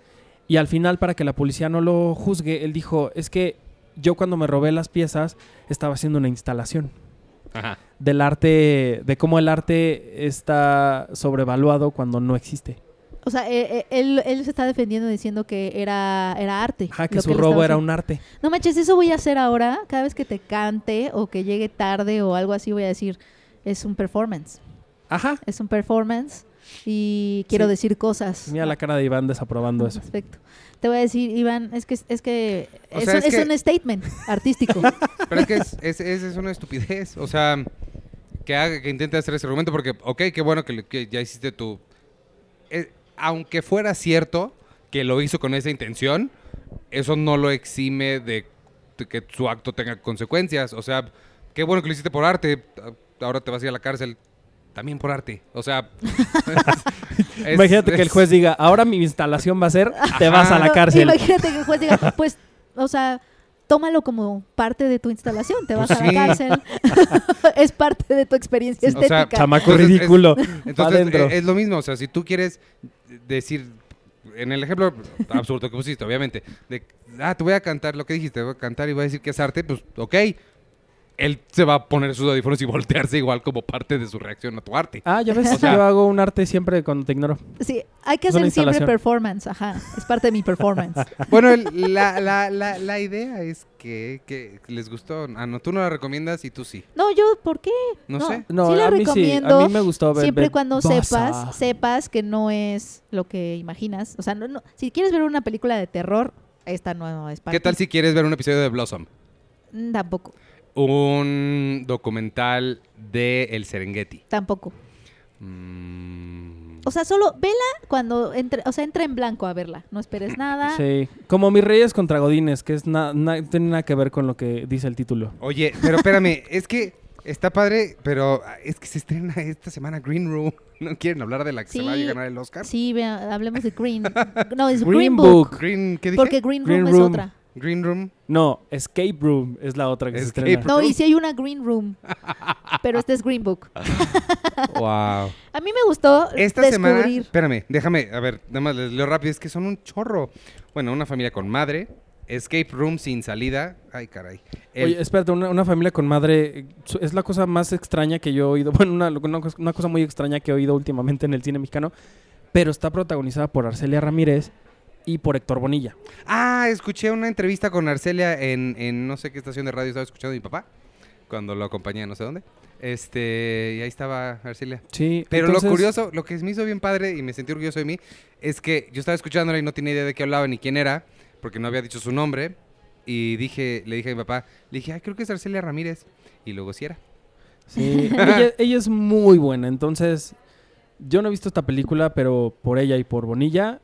S2: y al final para que la policía no lo juzgue, él dijo, es que yo cuando me robé las piezas estaba haciendo una instalación
S1: Ajá.
S2: del arte, de cómo el arte está sobrevaluado cuando no existe.
S3: O sea, eh, eh, él, él se está defendiendo diciendo que era, era arte.
S2: Ajá, que
S3: lo
S2: su robo era
S3: haciendo.
S2: un arte.
S3: No manches, eso voy a hacer ahora. Cada vez que te cante o que llegue tarde o algo así, voy a decir, es un performance.
S2: Ajá.
S3: Es un performance y quiero
S2: Sí.
S3: decir cosas.
S2: Mira la cara de Iván desaprobando eso.
S3: respecto. Te voy a decir, Iván, es que es que es,
S1: sea,
S3: un,
S1: es
S3: es
S1: que-
S3: un statement artístico.
S1: Pero es que es, es, una estupidez. O sea, que haga, que intente hacer ese argumento porque, ok, qué bueno que, ya hiciste tu... eh, aunque fuera cierto que lo hizo con esa intención, eso no lo exime de, de que su acto tenga consecuencias. O sea, qué bueno que lo hiciste por arte. Ahora te vas a ir a la cárcel también por arte. O sea... es-
S2: Imagínate que el juez diga, ahora mi instalación va a ser, te vas a la
S3: No,
S2: cárcel.
S3: Imagínate que el juez diga, pues, o sea, tómalo como parte de tu instalación, te vas
S1: Pues
S3: a la
S1: sí.
S3: cárcel. es parte de tu experiencia
S1: O sea,
S3: estética.
S2: Chamaco
S1: Entonces, es-
S2: ridículo.
S1: Entonces, eh, es lo mismo, o sea, si tú quieres decir, en el ejemplo absurdo que pusiste, obviamente, de, ah, te voy a cantar lo que dijiste, voy a cantar y voy a decir que es arte, pues, ok. Él se va a poner sus audífonos y voltearse igual como parte de su reacción a tu arte.
S2: Ah, ya ves,
S1: O sea-
S2: yo hago un arte siempre cuando te ignoro.
S3: Sí, hay que
S2: Es
S3: hacer siempre performance, ajá. Es parte de mi performance.
S1: Bueno, el- la, la, la, la idea es que, que les gustó. Ah, no, tú no la recomiendas y tú sí.
S3: No, yo, ¿por qué?
S1: No sé.
S2: No,
S3: sí la
S2: a mí sí,
S3: recomiendo.
S2: a mí me gustó ver-
S3: siempre
S2: ver
S3: cuando
S2: Bossa.
S3: sepas, sepas que no es lo que imaginas. O sea, no, no, si quieres ver una película de terror, esta no es para
S1: ¿Qué tal si quieres ver un episodio de Blossom?
S3: Mm, Tampoco,
S1: Un documental de El Serengeti.
S3: tampoco.
S1: Mm,
S3: O sea, solo vela cuando entre, o sea, entra en blanco a verla. No esperes nada.
S2: Sí, como mis reyes contra Godines, que es na- tiene nada que ver con lo que dice el título.
S1: Oye, pero espérame, es que está padre, pero es que se estrena esta semana Green Room. ¿No quieren hablar de la que se va a ganar el Oscar?
S3: Sí, vea, hablemos de Green. No, es
S2: Green
S3: Green,
S2: Book.
S3: Book.
S1: Green, ¿qué dije?
S3: Porque Green Room
S2: Green
S3: es otra.
S1: Green Room.
S2: No, Escape Room es la otra que
S1: Escape
S2: se estrena.
S3: No, y si hay una Green Room. pero este es Green Book.
S1: Wow.
S3: A mí me gustó
S1: Esta semana, espérame, déjame, a ver, nada más les leo rápido, es que son un chorro. Bueno, una familia con madre, Escape Room sin salida. Ay, caray. El-
S2: Oye, espérate, una, una familia con madre eh, su- es la cosa más extraña que yo he oído. Bueno, una, una cosa- una cosa muy extraña que he oído últimamente en el cine mexicano. Pero está protagonizada por Arcelia Ramírez y por Héctor Bonilla.
S1: Ah, escuché una entrevista con Arcelia en, en no sé qué estación de radio estaba escuchando mi papá. Cuando lo acompañé a no sé dónde. Este, y ahí estaba Arcelia.
S2: Sí,
S1: Pero
S2: entonces-
S1: lo curioso, lo que me hizo bien padre y me sentí orgulloso de mí, es que yo estaba escuchándola y no tenía idea de qué hablaba ni quién era, porque no había dicho su nombre. Y dije, le dije a mi papá, le dije, ay, creo que es Arcelia Ramírez. Y luego sí era.
S2: Sí, ella, ella es muy buena. Entonces, yo no he visto esta película, pero por ella y por Bonilla,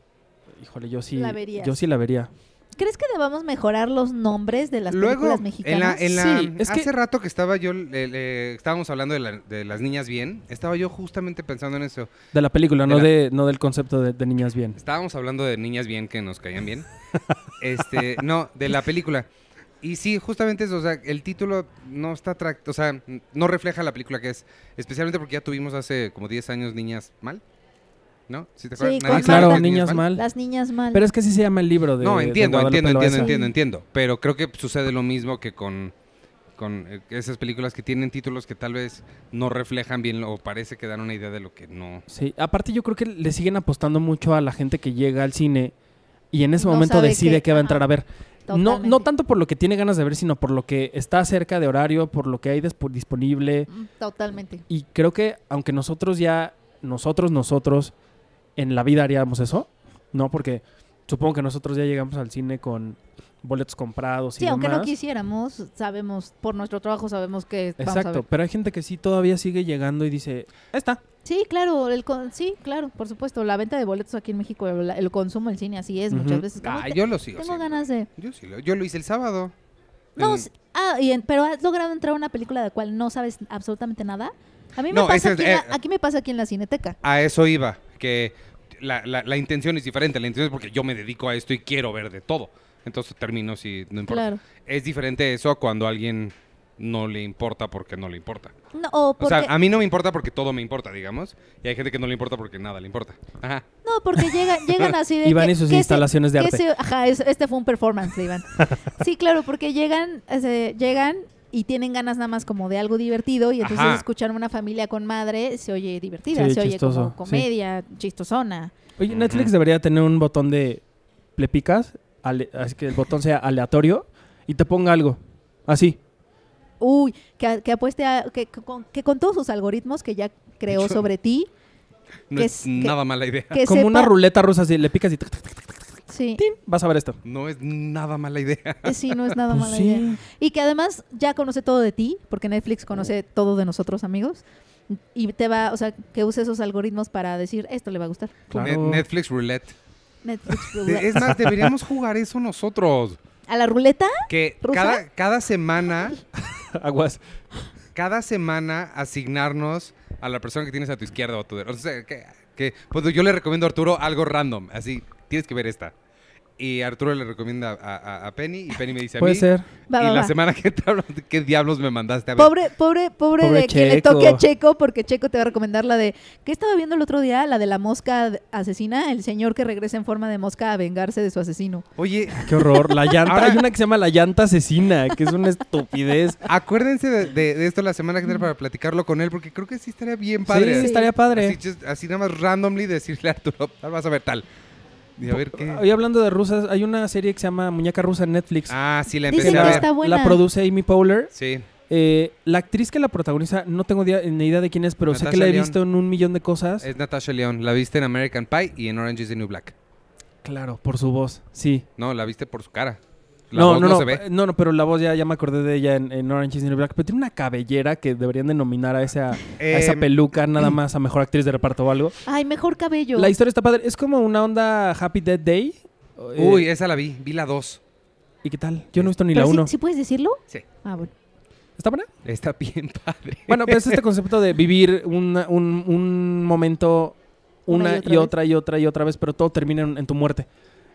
S2: híjole, yo sí,
S3: La verías.
S2: yo sí la vería.
S3: ¿Crees que debamos mejorar los nombres de las
S1: Luego,
S3: películas
S1: en la,
S3: mexicanas?
S1: en la,
S2: Sí, es que-
S1: hace rato que estaba yo, le- le- estábamos hablando de, la- de las niñas bien, estaba yo justamente pensando en eso.
S2: De la película,
S1: De
S2: no,
S1: la-
S2: de, no del concepto de, de niñas bien.
S1: Estábamos hablando de niñas bien que nos caían bien. este, no, de la película. Y sí, justamente eso, o sea, el título no está o sea, no refleja la película que es, especialmente porque ya tuvimos hace como 10 años niñas mal. ¿No? ¿Sí te
S3: Sí,
S1: acuerdas?
S2: Ah,
S1: sabe
S2: claro, niñas mal.
S3: Las niñas mal.
S2: Pero es que sí se llama el libro de
S1: No,
S2: de
S1: entiendo, entiendo, entiendo, entiendo, entiendo. Pero creo que sucede lo mismo que con, con eh, esas películas que tienen títulos que tal vez no reflejan bien lo- o parece que dan una idea de lo que no.
S2: Sí, aparte yo creo que le siguen apostando mucho a la gente que llega al cine y en ese
S3: No
S2: momento decide
S3: qué-
S2: va a entrar a ver. No,
S3: Totalmente.
S2: no tanto por lo que tiene ganas de ver, sino por lo que está cerca de horario, por lo que hay dispo- disponible.
S3: Mm, Totalmente.
S2: Y creo que aunque nosotros ya, nosotros, nosotros, en la vida haríamos eso, ¿no? Porque supongo que nosotros ya llegamos al cine con boletos comprados y
S3: Sí, aunque no quisiéramos, sabemos, por nuestro trabajo sabemos que vamos a
S2: Exacto,
S3: ver.
S2: pero hay gente que sí todavía sigue llegando y dice, ahí está.
S3: Sí, claro, el con- sí, claro, por supuesto. La venta de boletos aquí en México, el, el consumo del cine así es muchas veces. como
S1: Ah, yo lo sigo.
S3: tengo ganas de...
S1: Yo sí, lo, yo lo hice el sábado.
S3: No,
S1: El-
S3: s- ah, y en- pero has logrado entrar a una película de la cual no sabes absolutamente nada. A mí me
S1: No,
S3: pasa
S1: ese
S3: aquí, en la-
S1: eh,
S3: aquí me pasa aquí en la Cineteca.
S1: A eso iba, que la, la- la intención es diferente. La intención es porque yo me dedico a esto y quiero ver de todo. Entonces termino si no importa.
S3: Claro.
S1: Es diferente eso a cuando a alguien no le importa porque no le importa.
S3: No, o
S1: O
S3: porque,
S1: sea, a mí no me importa porque todo me importa, digamos. Y hay gente que no le importa porque nada le importa. Ajá.
S3: no, porque llegan, llegan así de
S2: Iván
S3: que-
S2: y sus
S3: que
S2: instalaciones de arte.
S3: ajá, es- este fue un performance de Iván. Sí, claro, porque llegan, ese, llegan y tienen ganas nada más como de algo divertido y entonces
S1: Ajá.
S3: escuchar una familia con madre se oye divertida,
S2: Sí,
S3: se oye como
S2: sí.
S3: comedia, chistosona.
S2: Oye, Netflix debería tener un botón de le picas, ale- así que el botón sea aleatorio y te ponga algo. Así.
S3: Uy, que, que apueste a, que, que con, que con todos sus algoritmos que ya creó sobre ti,
S1: No
S3: Que
S1: es nada mala idea.
S3: que
S2: Como una ruleta rusa así, le picas y tic, tic, tic,
S3: Sí,
S2: tin, vas a ver esto.
S1: No es nada mala idea.
S3: eh, sí, no es nada
S2: Pues
S3: mala
S2: sí.
S3: idea. Y que además ya conoce todo de ti, porque Netflix conoce todo de nosotros, amigos. Y te va, o sea, que use esos algoritmos para decir, esto le va a gustar.
S2: Claro.
S1: Net- Netflix Roulette.
S3: Netflix roulette.
S1: Es más, deberíamos jugar eso nosotros.
S3: ¿A la ruleta?
S1: Que
S3: ¿Rusa?
S1: cada, cada semana,
S2: Aguas.
S1: cada semana asignarnos a la persona que tienes a tu izquierda o a tu derecha. O sea, que, que, pues yo le recomiendo a Arturo algo random. Así, tienes que ver esta. Y Arturo le recomienda a, a- a Penny y Penny me dice a
S2: Puede
S1: mí.
S2: ser.
S3: Va,
S1: y
S3: va,
S1: la
S3: va.
S1: semana que te hablo, ¿qué diablos me mandaste a ver?
S3: Pobre, pobre, pobre,
S2: Pobre
S3: de quien le toque a Checo, porque Checo te va a recomendar la de. ¿Qué estaba viendo el otro día? La de la mosca asesina, el señor que regresa en forma de mosca a vengarse de su asesino.
S1: Oye,
S2: Qué horror. La llanta.
S1: Ahora-
S2: Hay una que se llama la llanta asesina, que es una estupidez.
S1: acuérdense de, de- de esto la semana que viene para platicarlo con él, porque creo que sí estaría bien padre.
S2: Sí,
S3: Sí.
S2: estaría padre.
S1: Así, just- así nada más randomly decirle a Arturo, "Ah, vas a ver tal. Y a ver qué.
S2: Hoy hablando de rusas, hay una serie que se llama Muñeca Rusa en Netflix.
S1: Ah, sí, la
S3: Dicen
S1: empecé
S3: que
S1: a ver.
S3: está buena.
S2: La produce Amy Powler.
S1: Sí.
S2: Eh, la actriz que la protagoniza, no tengo ni idea de quién es, pero sé que
S1: Natasha
S2: la he
S1: Lyonne.
S2: visto en un millón de cosas.
S1: Es Natasha León. La viste en American Pie y en Orange is the New Black.
S2: Claro, por su voz, sí.
S1: No, la viste por su cara. La
S2: No,
S1: voz
S2: no,
S1: no,
S2: no,
S1: se ve.
S2: eh, no, no, pero la voz ya, ya me acordé de ella en, en Orange is the New Black. Pero tiene una cabellera que deberían denominar a esa, a esa
S1: Em,
S2: peluca nada más a mejor actriz de reparto o algo.
S3: Ay, mejor cabello.
S2: La historia está padre. Es como una onda Happy Dead Day. Eh,
S1: Uy, esa la vi. Vi la 2.
S2: ¿Y qué tal? Yo no he visto ni
S3: Pero
S2: la
S3: sí-
S2: 1.
S3: ¿sí, puedes decirlo?
S1: Sí.
S3: Ah, bueno.
S2: ¿Está buena?
S1: Está bien padre.
S2: Bueno, pues este concepto de vivir una- un, un momento
S3: Una
S2: una,
S3: y otra
S2: y otra y otra y otra vez, pero todo termina en, en tu muerte.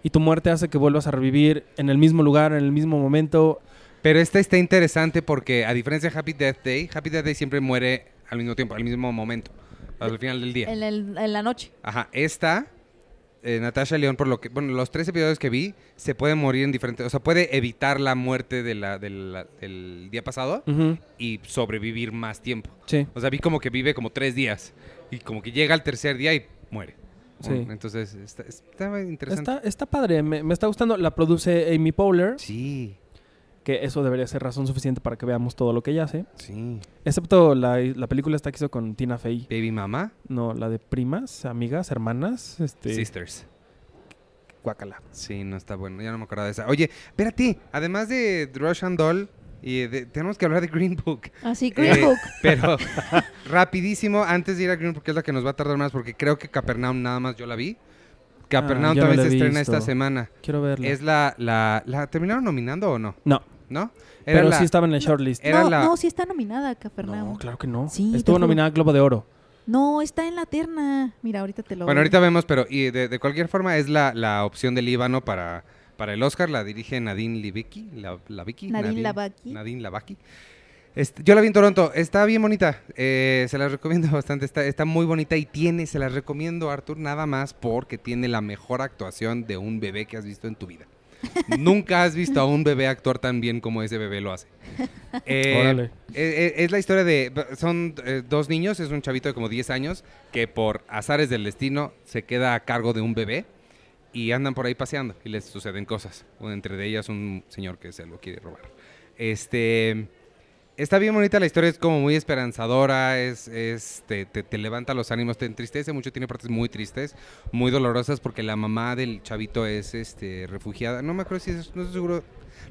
S2: Y tu muerte hace que vuelvas a revivir en el mismo lugar, en el mismo momento.
S1: Pero esta está interesante porque, a diferencia de Happy Death Day, Happy Death Day siempre muere al mismo tiempo, al mismo momento, al final del día.
S3: En, el- en la noche.
S1: Ajá, esta eh, Natasha León, por lo que, bueno, los tres episodios que vi, se puede morir en diferentes, o sea, puede evitar la muerte de la, de la- del día pasado
S2: Ujú,
S1: y sobrevivir más tiempo.
S2: Sí.
S1: O sea, vi como que vive como tres días y como que llega al tercer día y muere.
S2: Sí.
S1: Entonces, está, interesante.
S2: Está, está padre, me, me está gustando. La produce Amy Powler,
S1: Sí,
S2: que eso debería ser razón suficiente para que veamos todo lo que ella hace.
S1: sí.
S2: Excepto la, la película esta que hizo con Tina Fey.
S1: Baby Mama,
S2: No, la de primas, amigas, hermanas. Este,
S1: Sisters.
S2: guácala.
S1: Sí, no está bueno. Ya no me acordaba de esa. Oye, espérate. Además de Russian Doll, y de- tenemos que hablar de Green Book.
S3: Así, Green
S1: Eh,
S3: Book.
S1: Pero rapidísimo, antes de ir a Green Book, que es la que nos va a tardar más, porque creo que Capernaum nada más yo la vi. Capernaum
S2: Ah, no
S1: también se estrena
S2: visto.
S1: esta semana.
S2: Quiero verla.
S1: Es la, la, la... ¿Terminaron nominando o no?
S2: No,
S1: ¿No?
S2: pero
S1: la-
S2: sí estaba en el shortlist.
S1: era
S3: no,
S1: la-
S3: no, sí está nominada Capernaum.
S2: No, claro que no.
S3: Sí,
S2: Estuvo nominada al Globo de Oro.
S3: No, está en la terna. Mira, ahorita te lo.
S1: Bueno, ahorita vemos, pero y de, de cualquier forma es la, la opción del Líbano para, para el Oscar. La dirige Nadine Libicki. La,
S3: Nadine Lavaki.
S1: Nadine Lavaki. Este, yo la vi en Toronto. Está bien bonita. Eh, se las recomiendo bastante. Está, está muy bonita y tiene, se las recomiendo, Arthur, nada más porque tiene la mejor actuación de un bebé que has visto en tu vida. Nunca has visto a un bebé actuar tan bien como ese bebé lo hace. Eh,
S2: Órale.
S1: eh, eh, es la historia de. Son eh, dos niños, es un chavito de como 10 años que por azares del destino se queda a cargo de un bebé y andan por ahí paseando y les suceden cosas. Entre ellas un señor que se lo quiere robar. Este. Está bien bonita la historia, es como muy esperanzadora, es, es te, te- te levanta los ánimos, te entristece mucho, tiene partes muy tristes, muy dolorosas porque la mamá del chavito es este refugiada. No me acuerdo si es, no estoy seguro,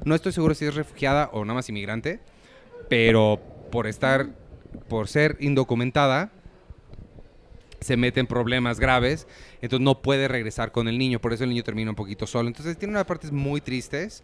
S1: no estoy seguro si es refugiada o nada más inmigrante, pero por estar, por ser indocumentada, se mete en problemas graves, entonces no puede regresar con el niño, por eso el niño termina un poquito solo. Entonces tiene unas partes muy tristes.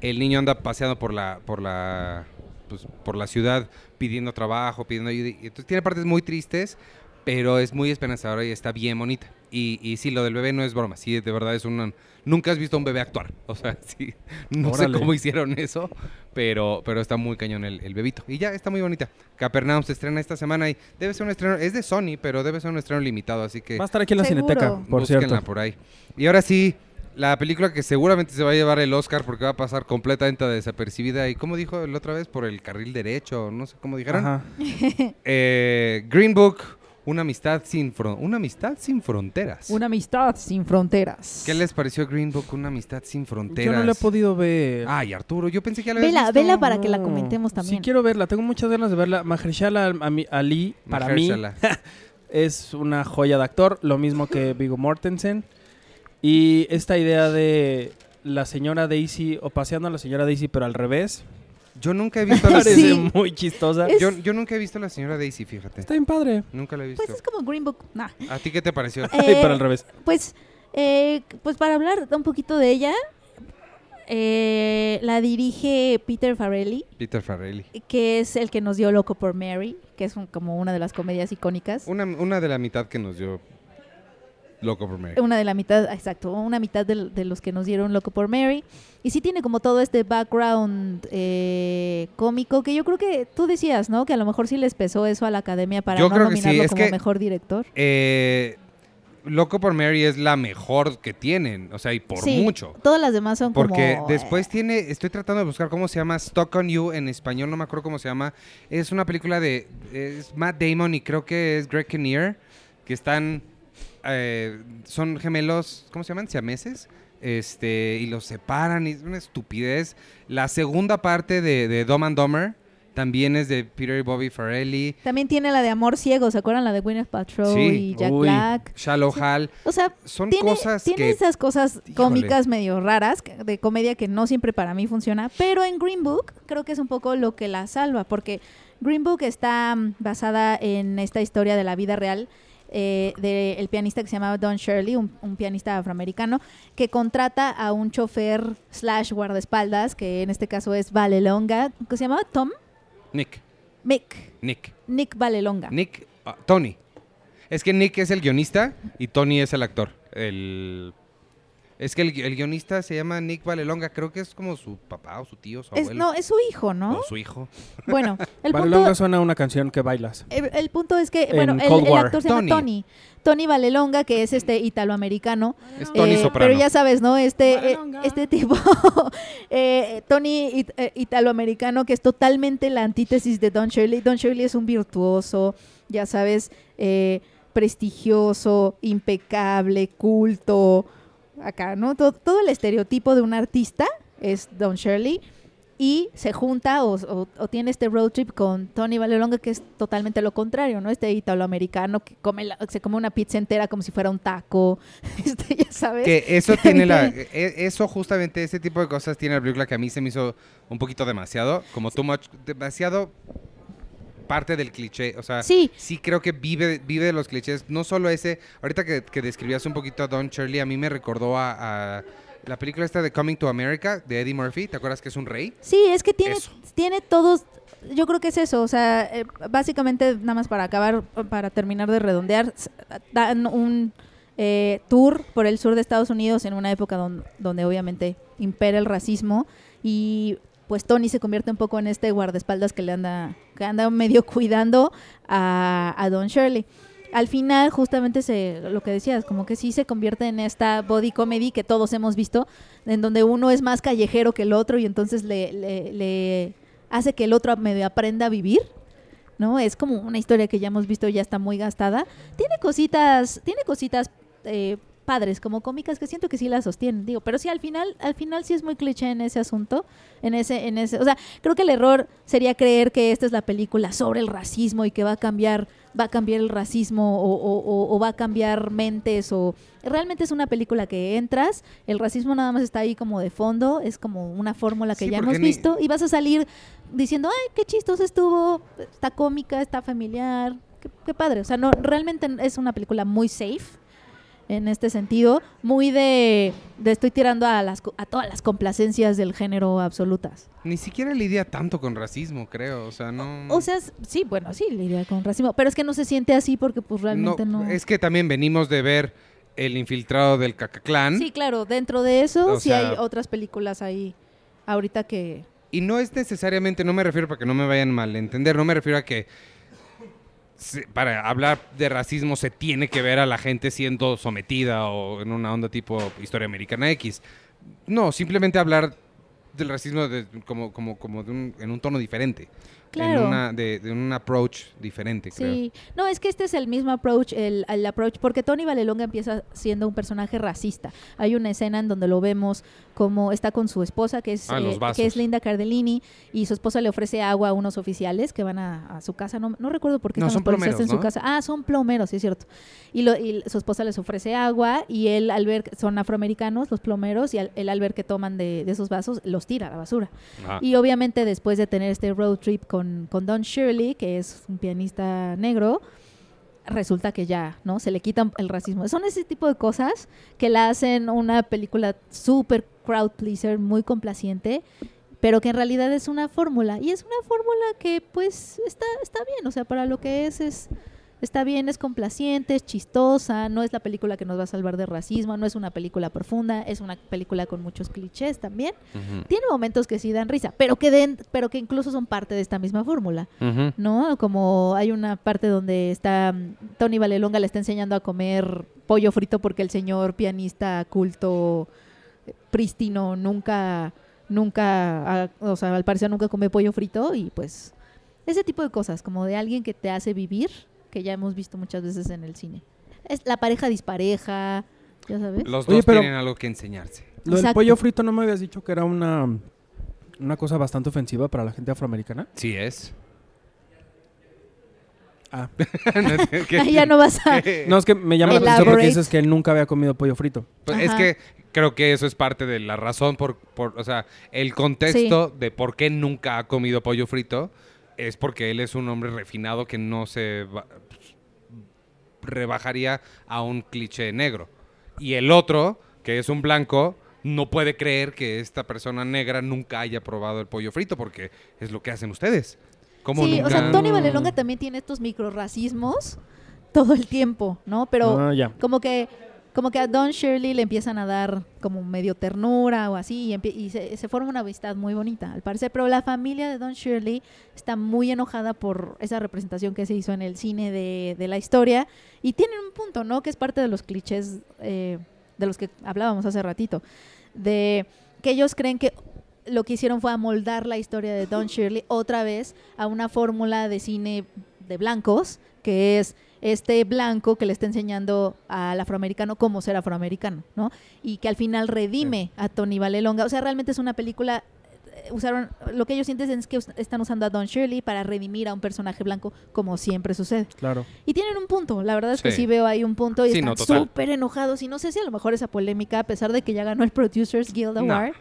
S1: El niño anda paseando por la, por la, pues, por la ciudad pidiendo trabajo, pidiendo ayuda. Entonces tiene partes muy tristes, pero es muy esperanzadora y está bien bonita. Y, y sí, lo del bebé no es broma, sí, de verdad es una... Nunca has visto a un bebé actuar, o sea, sí, no
S2: Órale.
S1: sé cómo hicieron eso, pero, pero está muy cañón el, el bebito. Y ya, está muy bonita. Capernaum se estrena esta semana y debe ser un estreno, es de Sony, pero debe ser un estreno limitado, así que
S2: Va a estar aquí en la
S3: Seguro.
S2: Cineteca, por
S1: búsquenla
S2: cierto.
S1: por ahí. Y ahora sí, la película que seguramente se va a llevar el Oscar porque va a pasar completamente desapercibida. ¿Y cómo dijo la otra vez? Por el carril derecho, no sé cómo dijeron.
S2: Ajá.
S1: Eh, Green Book, una amistad sin, fron- una amistad sin fronteras.
S3: Una amistad sin fronteras.
S1: ¿Qué les pareció Green Book, una amistad sin fronteras?
S2: Yo no la he podido ver.
S1: Ay, Arturo, yo pensé que ya la habías
S3: Vela,
S1: visto.
S3: vela para que la comentemos también.
S2: Sí quiero verla, tengo muchas ganas de verla. Mahershala Al- Ali, para mí, es una joya de actor, lo mismo que Viggo Mortensen. Y esta idea de la señora Daisy, o paseando a la señora Daisy, pero al revés,
S1: Yo nunca he visto a la
S2: parece
S3: Sí.
S2: muy chistosa.
S3: Es-
S1: yo, yo nunca he visto a la señora Daisy, fíjate.
S2: Está bien padre.
S1: Nunca la he visto.
S3: Pues es como Green Book. Nah.
S1: ¿A ti qué te pareció?
S3: Eh,
S2: pero al revés.
S3: Pues, eh, pues para hablar un poquito de ella, eh, la dirige Peter Farrelly,
S1: Peter Farrelly.
S3: que es el que nos dio Loco por Mary, que es un- como una de las comedias icónicas.
S1: Una, una de la mitad que nos dio Loco por Mary.
S3: Una de la mitad, exacto, una mitad del- de, los que nos dieron Loco por Mary. Y sí tiene como todo este background eh, cómico que yo creo que tú decías, ¿no? Que a lo mejor sí les pesó eso a la academia para
S1: Yo
S3: no
S1: creo que sí,
S3: nominarlo
S1: es
S3: como
S1: que-
S3: mejor director.
S1: Eh, Loco por Mary es la mejor que tienen, o sea, y por
S3: Sí,
S1: mucho.
S3: Todas las demás son
S1: Porque
S3: como...
S1: después tiene, estoy tratando de buscar cómo se llama, Stuck on You en español, no me acuerdo cómo se llama. Es una película de es Matt Damon y creo que es Greg Kinnear, que están, eh, son gemelos, ¿cómo se llaman? Siameses. Este, y los separan, y es una estupidez. La segunda parte de, de Dumb and Dumber también es de Peter y Bobby Farrelly.
S3: También tiene la de Amor Ciego, ¿se acuerdan? La de Gwyneth Paltrow
S1: Sí.
S3: y Jack
S2: Uy.
S3: Black.
S1: Shallow
S3: Sí.
S1: Hal.
S3: O sea,
S1: Son
S3: tiene,
S1: cosas
S3: tiene
S1: que...
S3: esas cosas
S1: Híjole.
S3: cómicas medio raras, de comedia que no siempre para mí funciona, pero en Green Book creo que es un poco lo que la salva, porque Green Book está mm, basada en esta historia de la vida real eh, del pianista que se llamaba Don Shirley, un, un pianista afroamericano, que contrata a un chofer slash guardaespaldas, que en este caso es Valelonga, ¿qué se llamaba? Tom?
S1: Nick,
S3: Mick.
S1: Nick.
S3: Nick Valelonga.
S1: Nick, ah, Tony. Es que Nick es el guionista y Tony es el actor. El, Es que el, el guionista se llama Nick Valelonga, creo que es como su papá o su tío, su
S3: Es,
S1: abuelo.
S3: no, es su hijo, ¿no?
S1: O su hijo.
S3: Bueno, el
S2: Valelonga
S3: punto,
S2: suena a una canción que bailas.
S3: el, el punto es que,
S2: En
S3: bueno, el, el actor se llama
S1: Tony.
S3: Tony. Tony Valelonga, que es este italoamericano.
S1: Es Tony
S3: Eh,
S1: Soprano.
S3: Pero ya sabes, ¿no? Este, eh, este tipo, eh, Tony it- eh, italoamericano, que es totalmente la antítesis de Don Shirley. Don Shirley es un virtuoso, ya sabes, eh, prestigioso, impecable, culto, acá, ¿no? Todo, todo el estereotipo de un artista es Don Shirley. Y se junta o, o- o tiene este road trip con Tony Valelonga, que es totalmente lo contrario, ¿no? Este italoamericano que come la- se come una pizza entera como si fuera un taco. Este, ya sabes.
S1: Que eso tiene la... e- Eso justamente, ese tipo de cosas tiene la película que a mí se me hizo un poquito demasiado, como too much, demasiado parte del cliché. O sea,
S3: Sí.
S1: sí creo que vive, vive de los clichés. No solo ese, ahorita que, que describías un poquito a Don Shirley, a mí me recordó a, a la película esta de Coming to America de Eddie Murphy. ¿Te acuerdas que es un rey?
S3: Sí, es que tiene,
S1: Eso.
S3: tiene todos. Yo creo que es eso. O sea, eh, básicamente, nada más para acabar, para terminar de redondear, dan un eh, tour por el sur de Estados Unidos en una época don- donde obviamente impera el racismo y pues Tony se convierte un poco en este guardaespaldas que le anda, que anda medio cuidando a, Don Shirley. Al final, justamente se, lo que decías, como que sí se convierte en esta body comedy que todos hemos visto, en donde uno es más callejero que el otro y entonces le hace que el otro medio aprenda a vivir. ¿No? Es como una historia que ya hemos visto, ya está muy gastada. Tiene cositas, tiene cositas eh, padres, como cómicas, que siento que sí la sostienen, digo, pero sí al final, al final sí es muy cliché en ese asunto, en ese, en ese, o sea, creo que el error sería creer que esta es la película sobre el racismo y que va a cambiar, va a cambiar el racismo o, o- o- o va a cambiar mentes o realmente es una película que entras, el racismo nada más está ahí como de fondo, es como una fórmula que
S1: Sí,
S3: ya hemos
S1: ni-
S3: visto y vas a salir diciendo, ay, qué chistoso estuvo, está cómica, está familiar, qué, qué padre, o sea, no, realmente es una película muy safe en este sentido, muy de, de estoy tirando a, las, a todas las complacencias del género absolutas.
S1: Ni siquiera lidia tanto con racismo, creo. O sea, no...
S3: O sea, sí, bueno, sí, lidia con racismo, pero es que no se siente así porque pues realmente no...
S1: Es que también venimos de ver El infiltrado del Cacaclán.
S3: Sí, claro, dentro de eso
S1: O
S3: sí
S1: sea-
S3: hay otras películas ahí ahorita que...
S1: Y no es necesariamente, no me refiero para que no me vayan mal entender, no me refiero a que para hablar de racismo se tiene que ver a la gente siendo sometida o en una onda tipo historia americana X. No, simplemente hablar del racismo de- como, como, como de un- en un tono diferente.
S3: Claro.
S1: En una, de, de un approach diferente, creo.
S3: Sí, no, es que este es el mismo approach, el, el approach, porque Tony Valelonga empieza siendo un personaje racista. Hay una escena en donde lo vemos como está con su esposa, que es,
S1: Ah,
S3: eh, que es Linda Cardellini, y su esposa le ofrece agua a unos oficiales que van a, a su casa. No, no recuerdo por qué
S1: No,
S3: están
S1: son
S3: los en su casa. Ah, son plomeros, sí es cierto. Y, lo, y su esposa les ofrece agua, y él al ver, son afroamericanos los plomeros, y al- él al ver que toman de, de esos vasos, los tira a la basura.
S1: Ah.
S3: Y obviamente después de tener este road trip con, con Don Shirley, que es un pianista negro, resulta que ya, ¿no? Se le quita el racismo. Son ese tipo de cosas que la hacen una película súper crowd pleaser, muy complaciente, pero que en realidad es una fórmula. Y es una fórmula que pues está, está bien, o sea, para lo que es, es está bien, es complaciente, es chistosa, no es la película que nos va a salvar de racismo, no es una película profunda, es una película con muchos clichés también tiene momentos que sí dan risa, pero que den, pero que incluso son parte de esta misma fórmula. ¿no? Como hay una parte donde está mm, Tony Valelonga le está enseñando a comer pollo frito porque el señor pianista culto prístino nunca nunca, o sea, al parecer nunca come pollo frito y pues ese tipo de cosas, como de alguien que te hace vivir, que ya hemos visto muchas veces en el cine. Es la pareja dispareja, ya sabes.
S1: Los
S2: Oye,
S1: dos
S2: pero-
S1: tienen algo que enseñarse.
S2: Lo del
S3: Exacto.
S2: pollo frito no me habías dicho que era una, una cosa bastante ofensiva para la gente afroamericana.
S1: Sí es.
S2: Ah.
S3: Ahí ya no vas a...
S2: No, es que me llama la atención porque dices que él nunca había comido pollo frito.
S1: Pues es que creo que eso es parte de la razón por, por o sea, el contexto de por qué nunca ha comido pollo frito es porque él es un hombre refinado que no se va- pues, rebajaría a un cliché negro. Y el otro, que es un blanco, no puede creer que esta persona negra nunca haya probado el pollo frito porque es lo que hacen ustedes. ¿Cómo
S3: Sí,
S1: nunca?
S3: o sea, Tony. Valelonga también tiene estos microracismos todo el tiempo, ¿no? Pero
S2: Ah,
S3: como que como que a Don Shirley le empiezan a dar como medio ternura o así y, se forma una amistad muy bonita al parecer, pero la familia de Don Shirley está muy enojada por esa representación que se hizo en el cine de, de la historia y tienen un punto, ¿no? Que es parte de los clichés eh, de los que hablábamos hace ratito, de que ellos creen que lo que hicieron fue amoldar la historia de Don Shirley otra vez a una fórmula de cine de blancos, que es este blanco que le está enseñando al afroamericano cómo ser afroamericano, ¿no? Y que al final redime a Tony Valelonga. O sea, realmente es una película eh, usaron lo que ellos sienten es que están usando a Don Shirley para redimir a un personaje blanco como siempre sucede.
S2: Claro.
S3: Y tienen un punto, la verdad es que
S1: Sí.
S3: sí veo ahí un punto y
S1: Sí,
S3: están
S1: no,
S3: súper enojados y no sé si a lo mejor esa polémica, a pesar de que ya ganó el Producers Guild
S1: No.
S3: Award,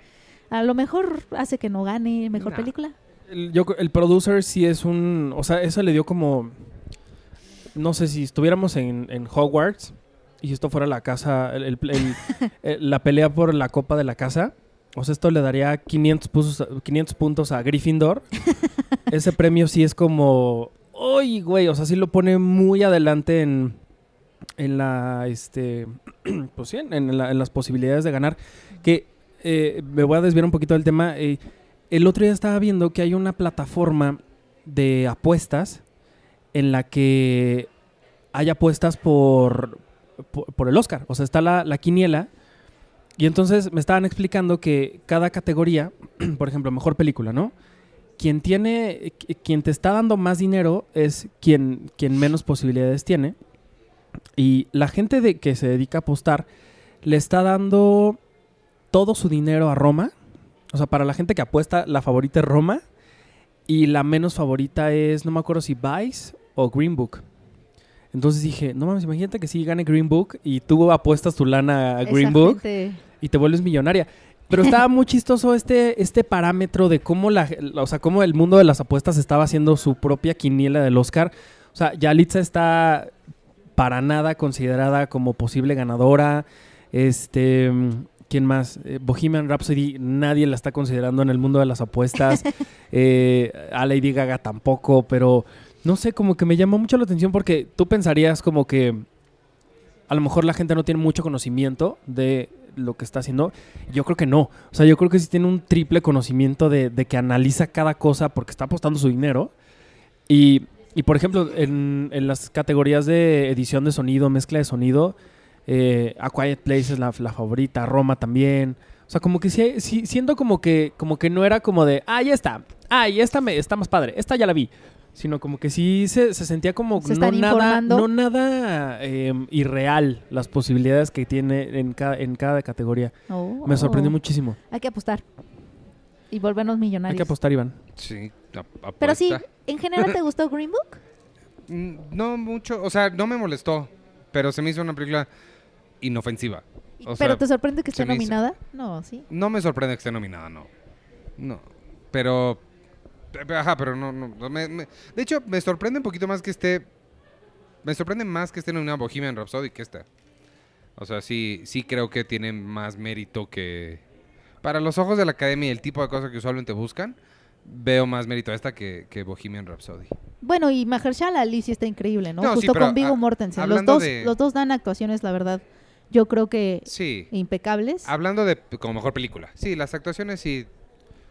S3: a lo mejor hace que no gane mejor
S1: No.
S3: película.
S2: El, yo, el producer sí es un... O sea, eso le dio como... No sé si estuviéramos en, en Hogwarts y esto fuera la casa... el- el- el- el- la pelea por la copa de la casa. O sea, esto le daría 500, puntos- 500 puntos a Gryffindor. Ese premio sí es como... ¡Uy, güey! O sea, sí lo pone muy adelante en, en la... Este, pues sí, en, en la- en las posibilidades de ganar. Que eh, me voy a desviar un poquito del tema. eh, el otro día estaba viendo que hay una plataforma de apuestas en la que hay apuestas por, por, por el Oscar. O sea, está la, la quiniela. Y entonces me estaban explicando que cada categoría, por ejemplo, mejor película, ¿no? Quien tiene, qui- quien te está dando más dinero es quien, quien menos posibilidades tiene. Y la gente de, que se dedica a apostar le está dando todo su dinero a Roma. O sea, para la gente que apuesta, la favorita es Roma. Y la menos favorita es, no me acuerdo si Vice o Green Book. Entonces dije, no mames, imagínate que sí gane Green Book y tú apuestas tu lana a Green Book y te vuelves millonaria. Pero estaba muy chistoso este, este parámetro de cómo la, o sea, cómo el mundo de las apuestas estaba haciendo su propia quiniela del Oscar. O sea, Yalitza está para nada considerada como posible ganadora. Este, ¿quién más? Eh, Bohemian Rhapsody, nadie la está considerando en el mundo de las apuestas. Eh, a Lady Gaga tampoco, pero no sé, como que me llamó mucho la atención porque tú pensarías como que a lo mejor la gente no tiene mucho conocimiento de lo que está haciendo. Yo creo que no. O sea, yo creo que sí tiene un triple conocimiento de, que analiza cada cosa porque está apostando su dinero. Y, y, por ejemplo, en, las categorías de edición de sonido, mezcla de sonido, eh, A Quiet Place es la, favorita, Roma también. O sea, como que sí, sí- siento como que, como que no era como de, ah, está, ah, me, está más padre, esta ya la vi. Sino como que sí se, se sentía como
S3: Se
S2: no nada, no nada eh, irreal las posibilidades que tiene en cada, en cada categoría.
S3: Oh.
S2: Me sorprendió muchísimo.
S3: Hay que apostar. Y volvernos millonarios.
S2: Hay que apostar, Iván.
S1: Sí, ap-
S3: Pero sí,
S1: apuesta.
S3: ¿en general te gustó Green Book?
S1: Mm, No mucho, o sea, no me molestó, pero se me hizo una película inofensiva. O
S3: ¿Pero
S1: sea,
S3: te sorprende que esté
S1: hizo-
S3: nominada? No, sí.
S1: No me sorprende que esté nominada, no. No. Pero. Ajá, pero no. no, me- me- de hecho, me sorprende un poquito más que esté. Me sorprende más que esté nominada Bohemian Rhapsody que esta. O sea, sí, sí creo que tiene más mérito que. Para los ojos de la academia y el tipo de cosas que usualmente buscan, veo más mérito a esta que, que Bohemian Rhapsody.
S3: Bueno, y Mahershala Ali sí está increíble, ¿no?
S1: No,
S3: Justo con Vigo Mortensen. Los dos,
S1: de-
S3: los dos dan actuaciones, la verdad, yo creo que
S1: Sí.
S3: impecables.
S1: Hablando de como mejor película. Sí, las actuaciones sí.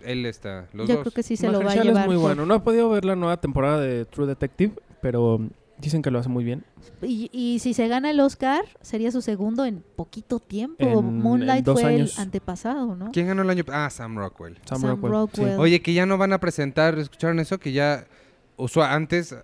S1: Él está. Los
S3: yo
S1: dos.
S3: creo que sí se lo va a llevar.
S2: es muy bueno. No he podido ver la nueva temporada de True Detective, pero dicen que lo hace muy bien.
S3: Y, y si se gana el Oscar, sería su segundo en poquito tiempo.
S2: En-
S3: Moonlight
S2: en dos
S3: fue
S2: años.
S3: el antepasado, ¿no?
S1: ¿Quién ganó el año? Ah, Sam Rockwell.
S2: Sam,
S3: Sam
S2: Rockwell.
S3: Rockwell.
S1: Oye, que ya no van a presentar, ¿escucharon eso? Que ya usó antes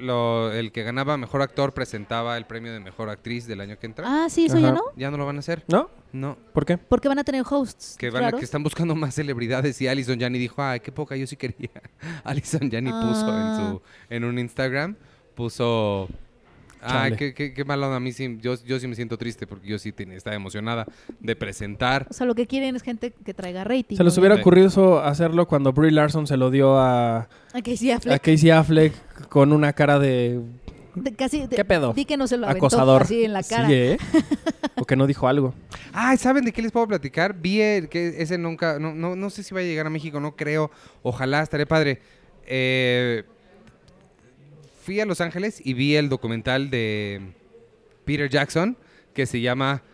S1: lo, el que ganaba mejor actor presentaba el premio de mejor actriz del año que entra.
S3: Ah, sí, eso ya no.
S1: Ya no lo van a hacer.
S2: ¿No?
S1: No.
S2: ¿Por qué?
S3: Porque van a tener hosts.
S1: Que van a,
S3: raros.
S1: que están buscando más celebridades y Alison Janney dijo, ay, qué poca, yo sí quería. Alison Janney puso en
S3: Ah.
S1: su en un Instagram puso Ay,
S2: Chale.
S1: qué, qué, qué mala onda. A mí sí, yo, yo sí me siento triste porque yo sí tenía- estaba emocionada de presentar.
S3: O sea, lo que quieren es gente que traiga rating.
S2: Se les
S3: ¿no?
S2: hubiera
S1: Sí.
S2: ocurrido eso, hacerlo cuando Brie Larson se lo dio a,
S3: A Casey
S2: a
S3: Affleck.
S2: Casey Affleck con una cara de
S3: De- casi, de-
S2: ¿Qué pedo?
S3: Di que no se lo aventó
S2: acosador.
S3: así en la cara.
S2: Sí, ¿eh? o que no dijo algo.
S1: Ay, ¿saben de qué les puedo platicar? Vi el, que ese nunca, no, no, no sé si va a llegar a México, no creo. Ojalá, estaré padre. Eh, fui a Los Ángeles y vi el documental de Peter Jackson, que se llama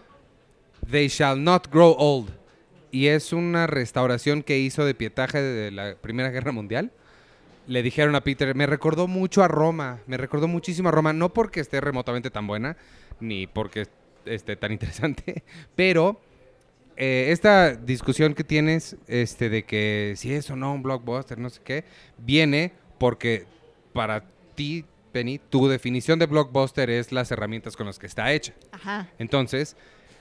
S1: They Shall Not Grow Old. Y es una restauración que hizo de pietaje de la Primera Guerra Mundial. Le dijeron a Peter, me recordó mucho a Roma, me recordó muchísimo a Roma, no porque esté remotamente tan buena, ni porque esté tan interesante, pero eh, esta discusión que tienes este, de que si es o no un blockbuster, no sé qué, viene porque para ti, Penny, tu definición de blockbuster es las herramientas con las que está hecha.
S3: Ajá.
S1: Entonces,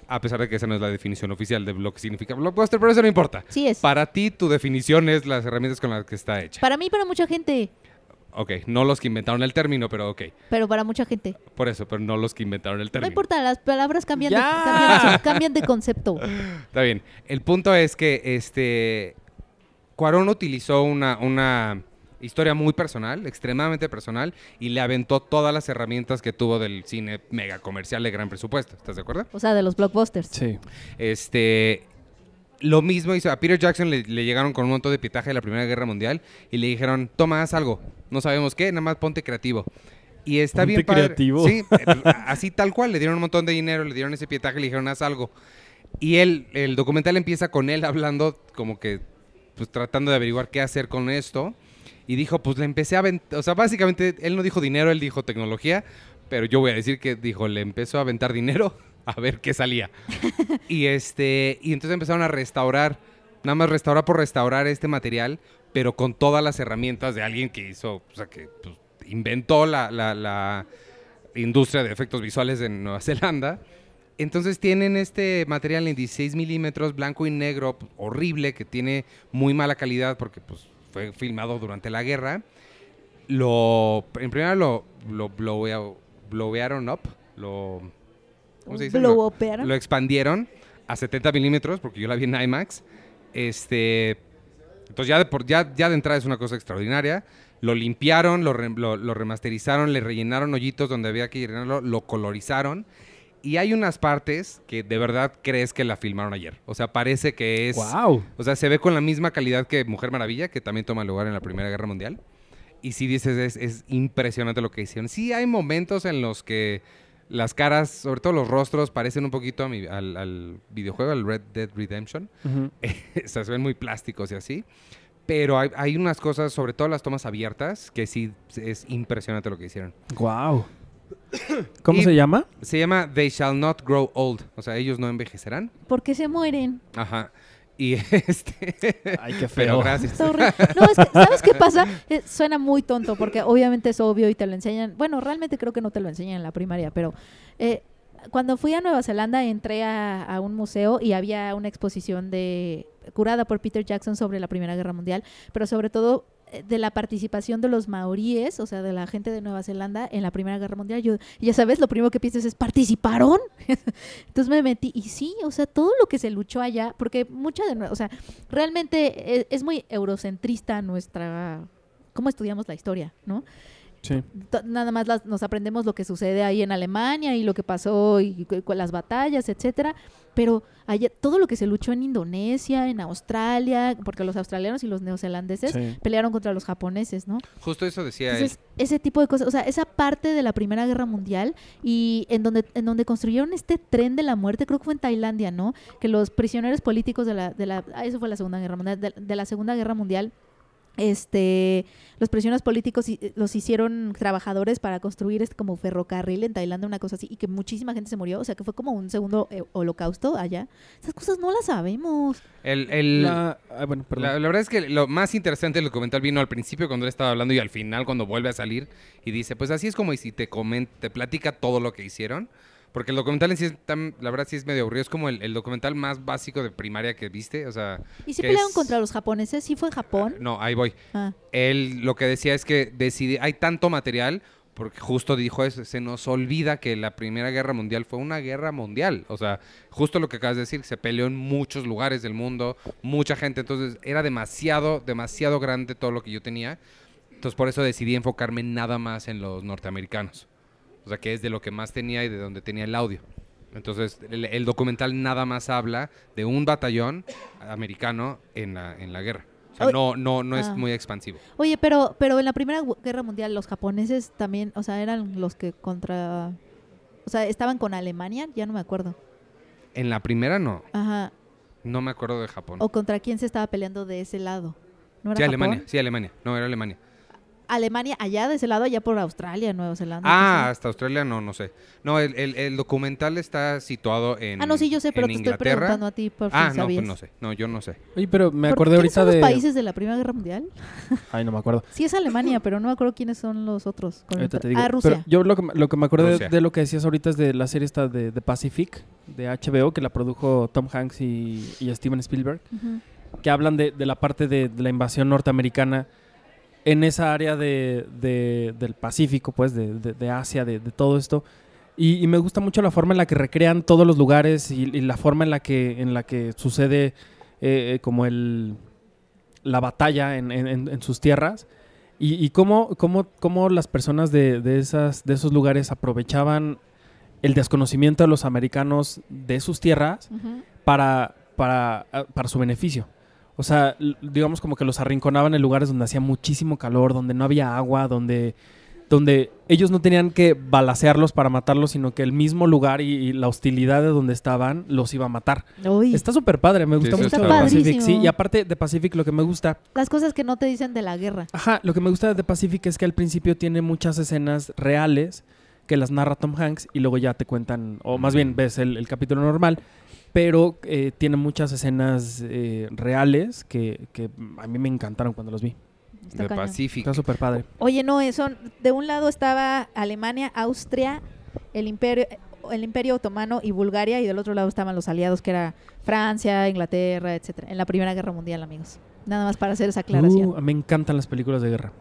S1: a pesar de que esa no es la definición oficial de lo que significa blockbuster, pero eso no importa.
S3: Sí es.
S1: Para ti, tu definición es las herramientas con las que está hecha.
S3: Para mí, para mucha gente.
S1: Ok, no los que inventaron el término, pero ok.
S3: Pero para mucha gente.
S1: Por eso, pero no los que inventaron el
S3: No
S1: término.
S3: importa, las palabras cambian, de,
S2: ¡Ya!
S3: cambian, de- cambian de concepto.
S1: Está bien. El punto es que este Cuarón utilizó una, una historia muy personal, extremadamente personal, y le aventó todas las herramientas que tuvo del cine mega comercial de gran presupuesto. ¿Estás de acuerdo?
S3: O sea, de los blockbusters.
S2: Sí.
S1: Este. Lo mismo hizo a Peter Jackson, le, le llegaron con un montón de pitaje de la Primera Guerra Mundial y le dijeron, toma, haz algo. No sabemos qué, nada más ponte creativo. Y está
S2: Ponte
S1: bien padre.
S2: creativo.
S1: Sí, así tal cual. Le dieron un montón de dinero, le dieron ese pietaje y le dijeron, haz algo. Y él, el documental empieza con él hablando como que, pues tratando de averiguar qué hacer con esto. Y dijo, pues le empecé a aventar, o sea, básicamente él no dijo dinero, él dijo tecnología, pero yo voy a decir que dijo, le empezó a aventar dinero a ver qué salía. y este, y entonces empezaron a restaurar, nada más restaurar por restaurar este material, pero con todas las herramientas de alguien que hizo, o sea, que pues, inventó la, la- la industria de efectos visuales en Nueva Zelanda. Entonces tienen este material en 16 milímetros, blanco y negro, horrible, que tiene muy mala calidad porque pues, fue filmado durante la guerra. Lo, en primera lo, lo blowea- blowearon up, lo, ¿cómo se dice?
S3: Blow
S1: Lo- lo expandieron a 70 milímetros, porque yo la vi en IMAX. Este, entonces ya de, por, ya, ya de entrada es una cosa extraordinaria. Lo limpiaron, lo, re- lo- lo remasterizaron, le rellenaron hoyitos donde había que llenarlo, lo colorizaron. Y hay unas partes que de verdad crees que la filmaron ayer. O sea, parece que es...
S2: ¡Wow!
S1: O sea, se ve con la misma calidad que Mujer Maravilla, que también toma lugar en la Primera Guerra Mundial. Y sí dices, es, es impresionante lo que hicieron. Sí hay momentos en los que las caras, sobre todo los rostros, parecen un poquito a mi- al, al videojuego, al Red Dead Redemption.
S2: Ujú.
S1: o sea, se ven muy plásticos y así. Pero hay, hay unas cosas, sobre todo las tomas abiertas, que sí es impresionante lo que hicieron.
S2: ¡Wow! ¿Cómo
S1: Y-
S2: se llama?
S1: Se llama They Shall Not Grow Old. O sea, ellos no envejecerán.
S3: ¿Por qué se mueren?
S1: Ajá. Y este...
S2: Ay, qué
S1: Pero gracias.
S3: No, es que, ¿sabes qué pasa? Eh, suena muy tonto porque obviamente es obvio y te lo enseñan. Bueno, realmente creo que no te lo enseñan en la primaria, pero eh, cuando fui a Nueva Zelanda entré a, a un museo y había una exposición de curada por Peter Jackson sobre la Primera Guerra Mundial, pero sobre todo de la participación de los maoríes, o sea, de la gente de Nueva Zelanda en la Primera Guerra Mundial. Yo, ya sabes, lo primero que piensas es, ¿participaron? Entonces me metí y sí, o sea, todo lo que se luchó allá, porque mucha de, o sea, realmente es, es muy eurocentrista nuestra, cómo estudiamos la historia, ¿no?
S2: Sí.
S3: Nada más las- nos aprendemos lo que sucede ahí en Alemania y lo que pasó y las batallas, etcétera, pero allá, todo lo que se luchó en Indonesia, en Australia, porque los australianos y los neozelandeses
S2: Sí.
S3: pelearon contra los japoneses, ¿no?
S1: Justo eso decía él.
S3: Ese tipo de cosas, o sea, esa parte de la Primera Guerra Mundial y en donde, en donde construyeron este tren de la muerte, creo que fue en Tailandia, ¿no? Que los prisioneros políticos de la, de la, ah, eso fue la Segunda Guerra Mundial, de, de la Segunda Guerra Mundial, este, los prisioneros políticos los hicieron trabajadores para construir este como ferrocarril en Tailandia, una cosa así, y que muchísima gente se murió, o sea, que fue como un segundo eh, holocausto allá. Esas cosas no las sabemos.
S1: El, el-
S2: La- ah, bueno, perdón.
S1: la, la verdad es que lo más interesante del documental vino al principio cuando él estaba hablando y al final cuando vuelve a salir y dice, pues así es como y si te comenta, te platica todo lo que hicieron. Porque el documental en sí, es tan- la verdad sí es medio aburrido. Es como el, el documental más básico de primaria que viste. O sea,
S3: ¿Y si pelearon
S1: es-
S3: contra los japoneses? ¿Sí fue en Japón?
S1: no, ahí voy.
S3: Ah.
S1: Él lo que decía es que decide, hay tanto material, porque justo dijo eso, se nos olvida que la Primera Guerra Mundial fue una guerra mundial. O sea, justo lo que acabas de decir, se peleó en muchos lugares del mundo, mucha gente, entonces era demasiado, demasiado grande todo lo que yo tenía. Entonces por eso decidí enfocarme nada más en los norteamericanos. O sea, que es de lo que más tenía y de donde tenía el audio. Entonces, el, el documental nada más habla de un batallón americano en la, en la guerra. O sea, no, no, no es
S3: Ah.
S1: muy expansivo.
S3: Oye, pero, pero en la Primera Gu- Guerra Mundial los japoneses también, o sea, eran los que contra... O sea, estaban con Alemania, ya no me acuerdo.
S1: En la primera no.
S3: Ajá.
S1: No me acuerdo de Japón.
S3: ¿O contra quién se estaba peleando de ese lado? ¿No era
S1: Sí,
S3: Japón?
S1: Alemania. Sí, Alemania. No, era Alemania.
S3: Alemania allá de ese lado, allá por Australia, Nueva Zelanda.
S1: Ah, hasta Australia no, no sé. No, el, el- el documental está situado en
S3: Ah, no, sí, yo sé, pero te estoy preguntando a ti por
S1: Ah, no,
S3: sabías.
S1: pues no sé. No, yo no sé.
S2: Oye, pero me
S3: ¿Por-
S2: acordé
S3: ¿Quiénes
S2: ahorita
S3: son los
S2: de...
S3: países de la Primera Guerra Mundial?
S2: Ay, no me acuerdo.
S3: Sí es Alemania, pero no me acuerdo quiénes son los otros. con el
S2: Ahorita te digo.
S3: Ah, Rusia.
S2: Pero yo lo que, lo que me acordé de, de lo que decías ahorita es de la serie esta de, de Pacific, de HBO, que la produjo Tom Hanks y, y Steven Spielberg, que hablan de, de la parte de, de la invasión norteamericana en esa área de, de- del Pacífico, pues, de, de- Asia, de, todo esto. Y, y me gusta mucho la forma en la que recrean todos los lugares y, y la forma en la que, en la que sucede eh, eh, como el, la batalla en, en- en- en sus tierras. Y, y cómo, cómo- cómo las personas de, de esas, de esos lugares aprovechaban el desconocimiento de los americanos de sus tierras para, para, ah, para su beneficio. O sea, digamos como que los arrinconaban en lugares donde hacía muchísimo calor, donde no había agua, donde, donde ellos no tenían que balacearlos para matarlos, sino que el mismo lugar y, y la hostilidad de donde estaban los iba a matar.
S3: Uy,
S2: Está súper padre, me gusta
S1: eso
S2: mucho
S1: está
S2: de Pacific. Sí, y aparte de Pacific lo que me gusta
S3: las cosas que no te dicen de la guerra.
S2: Ajá, lo que me gusta de The Pacific es que al principio tiene muchas escenas reales que las narra Tom Hanks y luego ya te cuentan, o más bien ves el, el capítulo normal, pero eh, tiene muchas escenas eh, reales que, que a mí me encantaron cuando los vi.
S3: Está.
S1: Pacific.
S2: Está súper padre.
S3: Oye, no, son de un lado estaba Alemania, Austria, el imperio el Imperio Otomano y Bulgaria y del otro lado estaban los aliados que era Francia, Inglaterra, etcétera, en la Primera Guerra Mundial, amigos. Nada más para hacer esa aclaración.
S2: Uh, me encantan las películas de guerra.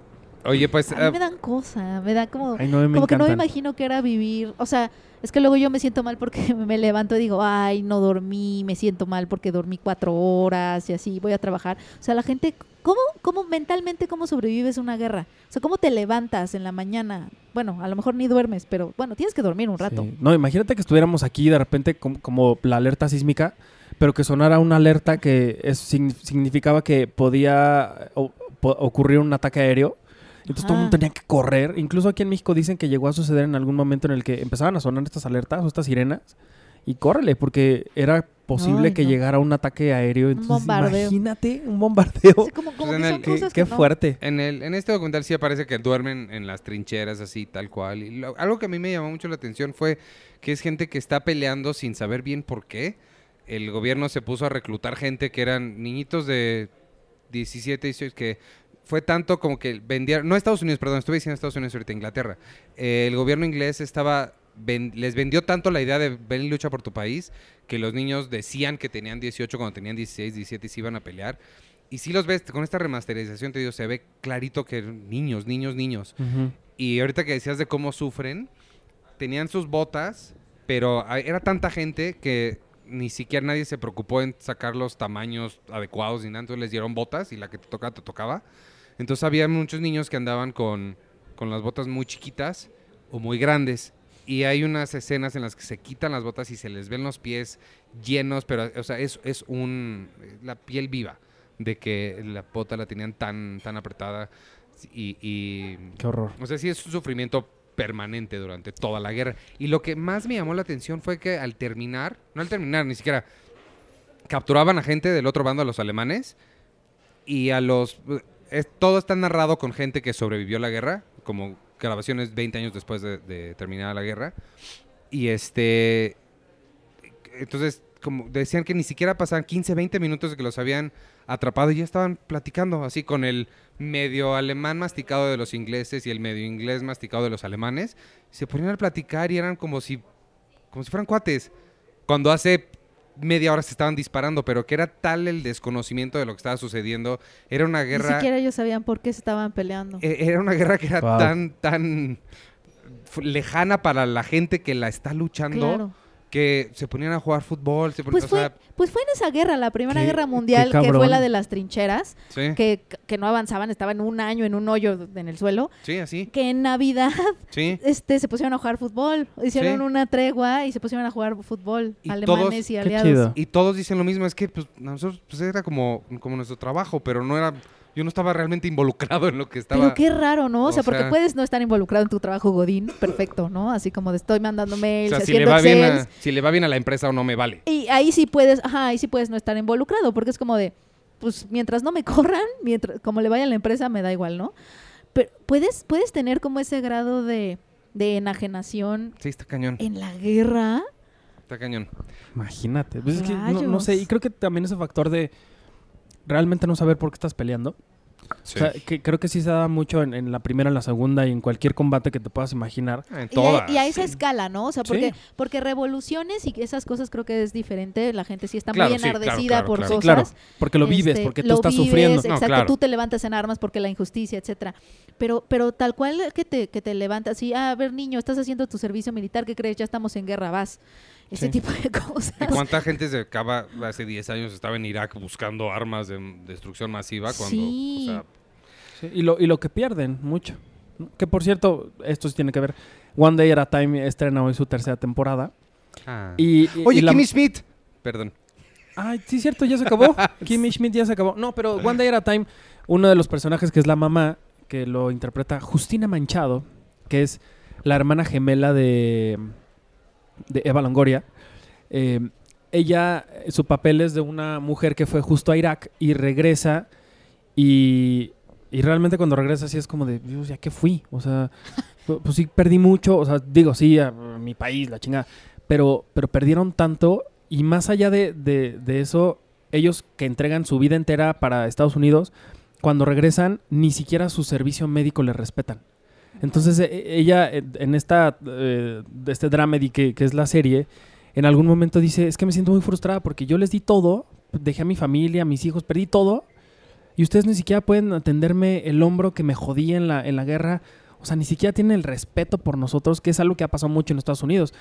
S1: Oye, pues...
S3: a mí
S1: ah,
S3: me dan cosa, me da como
S2: Ay, no, me
S3: como que no me imagino que era vivir, o sea, es que luego yo me siento mal porque me levanto y digo, ay, no dormí, me siento mal porque dormí cuatro horas y así, voy a trabajar. O sea, la gente, ¿cómo, cómo mentalmente, cómo sobrevives una guerra? O sea, ¿cómo te levantas en la mañana? Bueno, a lo mejor ni duermes, pero bueno, tienes que dormir un rato.
S2: Sí. No, imagínate que estuviéramos aquí de repente com- como, la alerta sísmica, pero que sonara una alerta que es- significaba que podía o- po- ocurrir un ataque aéreo. Entonces todo el mundo tenía que correr. Incluso aquí en México dicen que llegó a suceder en algún momento en el que empezaban a sonar estas alertas o estas sirenas. Y córrele, porque era posible
S3: Ay,
S2: que
S3: no.
S2: llegara un ataque aéreo. Entonces,
S3: bombardeo.
S2: Imagínate un bombardeo.
S3: Sí, como, como
S1: Pues
S3: que
S1: en
S3: son
S1: el-
S2: Qué,
S3: cosas
S2: qué
S3: que no.
S2: fuerte.
S1: En, el, en este documental sí aparece que duermen en las trincheras así, tal cual. Y lo- algo que a mí me llamó mucho la atención fue que es gente que está peleando sin saber bien por qué. El gobierno se puso a reclutar gente que eran niñitos de 17, 18, que fue tanto como que vendieron, no Estados Unidos, perdón, estuve diciendo Estados Unidos ahorita, Inglaterra. Eh, el gobierno inglés estaba, ven- les vendió tanto la idea de ven y lucha por tu país, que los niños decían que tenían 18 cuando tenían 16, 17 y se iban a pelear. Y si los ves con esta remasterización, te digo, se ve clarito que niños, niños, niños.
S2: Ujú.
S1: Y ahorita que decías de cómo sufren, tenían sus botas, pero era tanta gente que ni siquiera nadie se preocupó en sacar los tamaños adecuados ni nada. Entonces les dieron botas y la que te tocaba, te tocaba. Entonces había muchos niños que andaban con, con las botas muy chiquitas o muy grandes. Y hay unas escenas en las que se quitan las botas y se les ven los pies llenos, pero, o sea, es, es un, la piel viva de que la bota la tenían tan, tan apretada y, y
S2: Qué horror.
S1: o sea, sí es un sufrimiento permanente durante toda la guerra. Y lo que más me llamó la atención fue que al terminar, no al terminar, ni siquiera, capturaban a gente del otro bando, a los alemanes, y a los... todo está narrado con gente que sobrevivió a la guerra, como grabaciones 20 años después de, de terminar la guerra. Y este... Entonces, como decían que ni siquiera pasaban 15, 20 minutos de que los habían atrapado y ya estaban platicando así con el medio alemán masticado de los ingleses y el medio inglés masticado de los alemanes. Se ponían a platicar y eran como si, como si fueran cuates. Cuando hace media hora se estaban disparando, pero que era tal el desconocimiento de lo que estaba sucediendo. Era una
S3: Ni
S1: guerra...
S3: siquiera ellos sabían por qué se estaban peleando.
S1: e- Era una guerra que era
S2: Wow.
S1: tan, tan lejana para la gente que la está luchando
S3: Claro.
S1: Que se ponían a jugar fútbol. Se ponían,
S3: Pues fue, pues fue en esa guerra, la Primera
S2: Qué-
S3: Guerra Mundial, que fue la de las trincheras,
S1: sí,
S3: que, que no avanzaban, estaban un año en un hoyo en el suelo,
S1: sí, así,
S3: que en Navidad
S1: sí.
S3: este, se pusieron a jugar fútbol, hicieron
S1: Sí.
S3: una tregua y se pusieron a jugar fútbol,
S1: Y
S3: alemanes
S1: todos-
S3: y
S2: Qué
S3: aliados.
S2: chido.
S1: Y todos dicen lo mismo, es que pues, nosotros pues, era como, como nuestro trabajo, pero no era Yo no estaba realmente involucrado en lo que estaba.
S3: Pero qué raro, ¿no? O,
S1: o
S3: sea, porque
S1: sea-
S3: puedes no estar involucrado en tu trabajo Godín, perfecto, ¿no? Así como de estoy mandando
S1: o
S3: mails,
S1: sea, si
S3: haciendo
S1: le, va bien a, si le va bien a la empresa o no me vale.
S3: Y ahí sí puedes, ajá, ahí sí puedes no estar involucrado, porque es como de, pues mientras no me corran, mientras, como le vaya a la empresa, me da igual, ¿no? Pero puedes, puedes tener como ese grado de, de enajenación
S1: Sí, está cañón.
S3: en la guerra.
S1: Está cañón.
S2: Imagínate. Pues es que no, no sé, y creo que también ese factor de realmente no saber por qué estás peleando.
S1: Sí.
S2: O sea, que creo que sí se da mucho en, en la primera, en la segunda y en cualquier combate que te puedas imaginar.
S1: Ah, en
S3: Y a,
S1: todas.
S3: y a esa escala, ¿no? O sea, porque,
S2: Sí.
S3: porque revoluciones y esas cosas creo que es diferente. La gente sí está
S1: Claro,
S3: muy
S1: sí, claro,
S3: enardecida
S1: claro,
S3: por cosas.
S2: claro, porque lo vives,
S3: Este,
S2: porque tú
S3: lo
S2: estás
S3: vives,
S2: sufriendo.
S1: No,
S3: Exacto,
S1: claro.
S3: tú te levantas en armas porque la injusticia, etcétera. Pero, pero tal cual que te, que te levantas y, ah, a ver, niño, estás haciendo tu servicio militar, ¿qué crees? Ya estamos en guerra, vas. Ese
S2: Sí.
S3: tipo de cosas.
S1: ¿Y cuánta gente se acaba hace 10 años estaba en Irak buscando armas de destrucción masiva cuando
S3: Sí.
S1: o sea,
S2: Sí, y, lo, y lo que pierden mucho. Que por cierto, esto sí tiene que ver. One Day at a Time estrena hoy su tercera temporada.
S1: ah.
S2: Y, y-
S1: Oye,
S2: y la-
S1: Kimmy Schmidt. Perdón.
S2: Ay, sí, cierto, ya se acabó. Kimmy Schmidt ya se acabó. No, pero One Day at a Time, uno de los personajes que es la mamá, que lo interpreta Justina Manchado, que es la hermana gemela de, de Eva Longoria. Eh, ella, su papel es de una mujer que fue justo a Irak y regresa y, y realmente cuando regresa así es como de, Dios, ¿ya qué fui? O sea, pu- pues sí perdí mucho, o sea, digo, sí, a, mi país, la chingada, pero, pero perdieron tanto y más allá de, de- de eso, ellos que entregan su vida entera para Estados Unidos, cuando regresan, ni siquiera su servicio médico le respetan. Entonces, e- e- ella, eh, en esta, eh, este dramedy que, que es la serie, en algún momento dice, es que me siento muy frustrada porque yo les di todo, dejé a mi familia, a mis hijos, perdí todo, y ustedes ni siquiera pueden atenderme el hombro que me jodí en la, en la guerra. O sea, ni siquiera tienen el respeto por nosotros, que es algo que ha pasado mucho en Estados Unidos.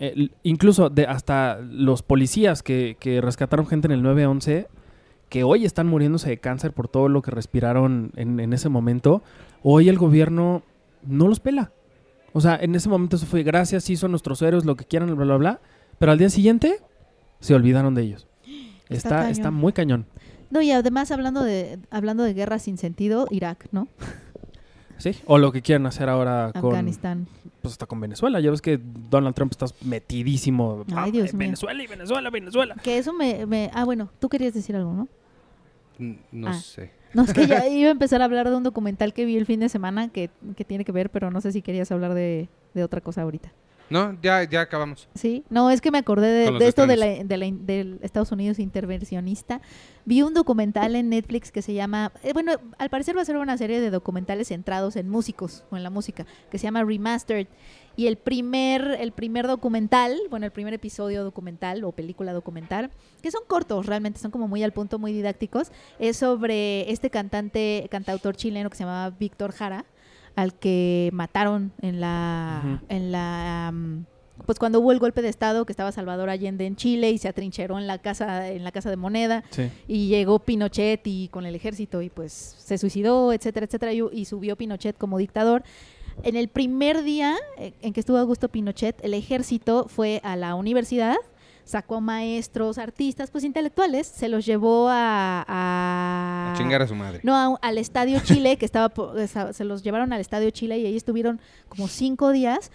S2: Eh, incluso hasta los policías que, que rescataron gente en el 911, que hoy están muriéndose de cáncer por todo lo que respiraron en, en ese momento, hoy el gobierno no los pela. O sea, en ese momento eso fue gracias, sí son nuestros héroes, lo que quieran, bla, bla, bla. Pero al día siguiente se olvidaron de ellos.
S3: Está
S2: Está, muy cañón.
S3: No, y además hablando de, hablando de guerra sin sentido, Irak, ¿no?
S2: Sí. O lo que quieren hacer ahora con,
S3: Afganistán.
S2: pues hasta con Venezuela. Ya ves que Donald Trump está metidísimo.
S3: Ay,
S2: Ah,
S3: Dios mío.
S2: Venezuela y Venezuela, Venezuela.
S3: Que eso me, me... Ah, bueno, tú querías decir algo, ¿no?
S1: No
S3: Ah.
S1: sé.
S3: No, es que ya iba a empezar a hablar de un documental que vi el fin de semana que, que tiene que ver, pero no sé si querías hablar de, de otra cosa ahorita.
S1: No, ya, ya acabamos.
S3: Sí, no, es que me acordé de, esto de
S1: estrenos.
S3: la, de la- del Estados Unidos intervencionista. Vi un documental en Netflix que se llama, eh, bueno, al parecer va a ser una serie de documentales centrados en músicos o en la música, que se llama Remastered. Y el primer, el primer documental, bueno, el primer episodio documental o película documental, que son cortos realmente, son como muy al punto, muy didácticos, es sobre este cantante, cantautor chileno que se llamaba Víctor Jara, al que mataron en la, en la pues cuando hubo el golpe de estado que estaba Salvador Allende en Chile y se atrincheró en la casa en la casa de moneda
S2: Sí.
S3: y llegó Pinochet y con el ejército y pues se suicidó, etcétera, etcétera, y, y subió Pinochet como dictador. En el primer día eh, en que estuvo Augusto Pinochet, el ejército fue a la universidad, sacó maestros, artistas, pues intelectuales, se los llevó a... a-
S1: A chingar a su madre.
S3: no, a al Estadio Chile, que estaba, se los llevaron al Estadio Chile y ahí estuvieron como cinco días.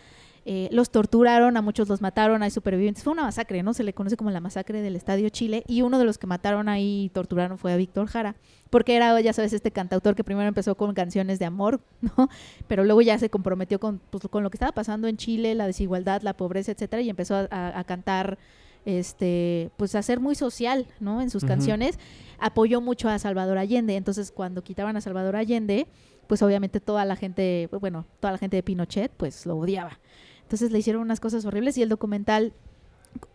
S3: Eh, los torturaron, a muchos los mataron, hay supervivientes. Fue una masacre, ¿no? Se le conoce como la masacre del Estadio Chile. Y uno de los que mataron ahí y torturaron fue a Víctor Jara, porque era, ya sabes, este cantautor que primero empezó con canciones de amor, ¿no? Pero luego ya se comprometió con, pues, con lo que estaba pasando en Chile, la desigualdad, la pobreza, etcétera, y empezó a, a- a cantar, este, pues a ser muy social, ¿no? En sus canciones apoyó mucho a Salvador Allende. Entonces, cuando quitaban a Salvador Allende, pues obviamente toda la gente, bueno, toda la gente de Pinochet, pues lo odiaba. Entonces le hicieron unas cosas horribles y el documental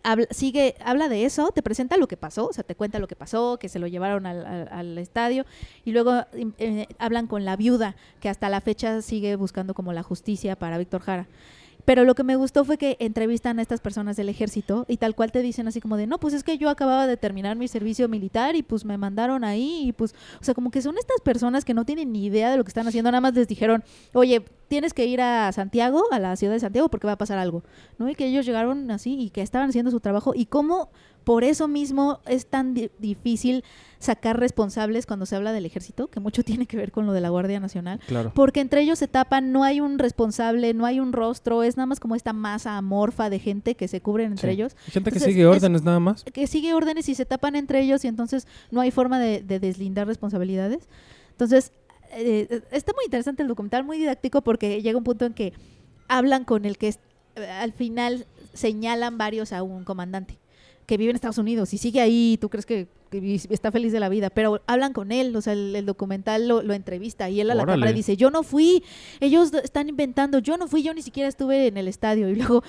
S3: habla, sigue, habla de eso, te presenta lo que pasó, o sea, te cuenta lo que pasó, que se lo llevaron al, estadio y luego eh, hablan con la viuda, que hasta la fecha sigue buscando como la justicia para Víctor Jara. Pero lo que me gustó fue que entrevistan a estas personas del ejército y tal cual te dicen así como de, no, pues es que yo acababa de terminar mi servicio militar y pues me mandaron ahí y pues, o sea, como que son estas personas que no tienen ni idea de lo que están haciendo, nada más les dijeron, oye, tienes que ir a Santiago, a la ciudad de Santiago, porque va a pasar algo, ¿no? Y que ellos llegaron así y que estaban haciendo su trabajo y cómo por eso mismo es tan di- difícil sacar responsables cuando se habla del ejército, que mucho tiene que ver con lo de la Guardia Nacional,
S2: Claro.
S3: porque entre ellos se tapan, no hay un responsable, no hay un rostro, es nada más como esta masa amorfa de gente que se cubren entre
S2: Sí.
S3: ellos
S2: gente que sigue
S3: es-
S2: órdenes nada más.
S3: que sigue órdenes y se tapan entre ellos y entonces no hay forma de, de deslindar responsabilidades. Entonces, eh, está muy interesante el documental, muy didáctico porque llega un punto en que hablan con el que es- eh, al final señalan varios a un comandante que vive en Estados Unidos y sigue ahí, tú crees que, está feliz de la vida, pero hablan con él, o sea, el, el documental lo, lo entrevista y él a la
S2: Órale.
S3: cámara dice, yo no fui, ellos están inventando, yo no fui, yo ni siquiera estuve en el estadio y luego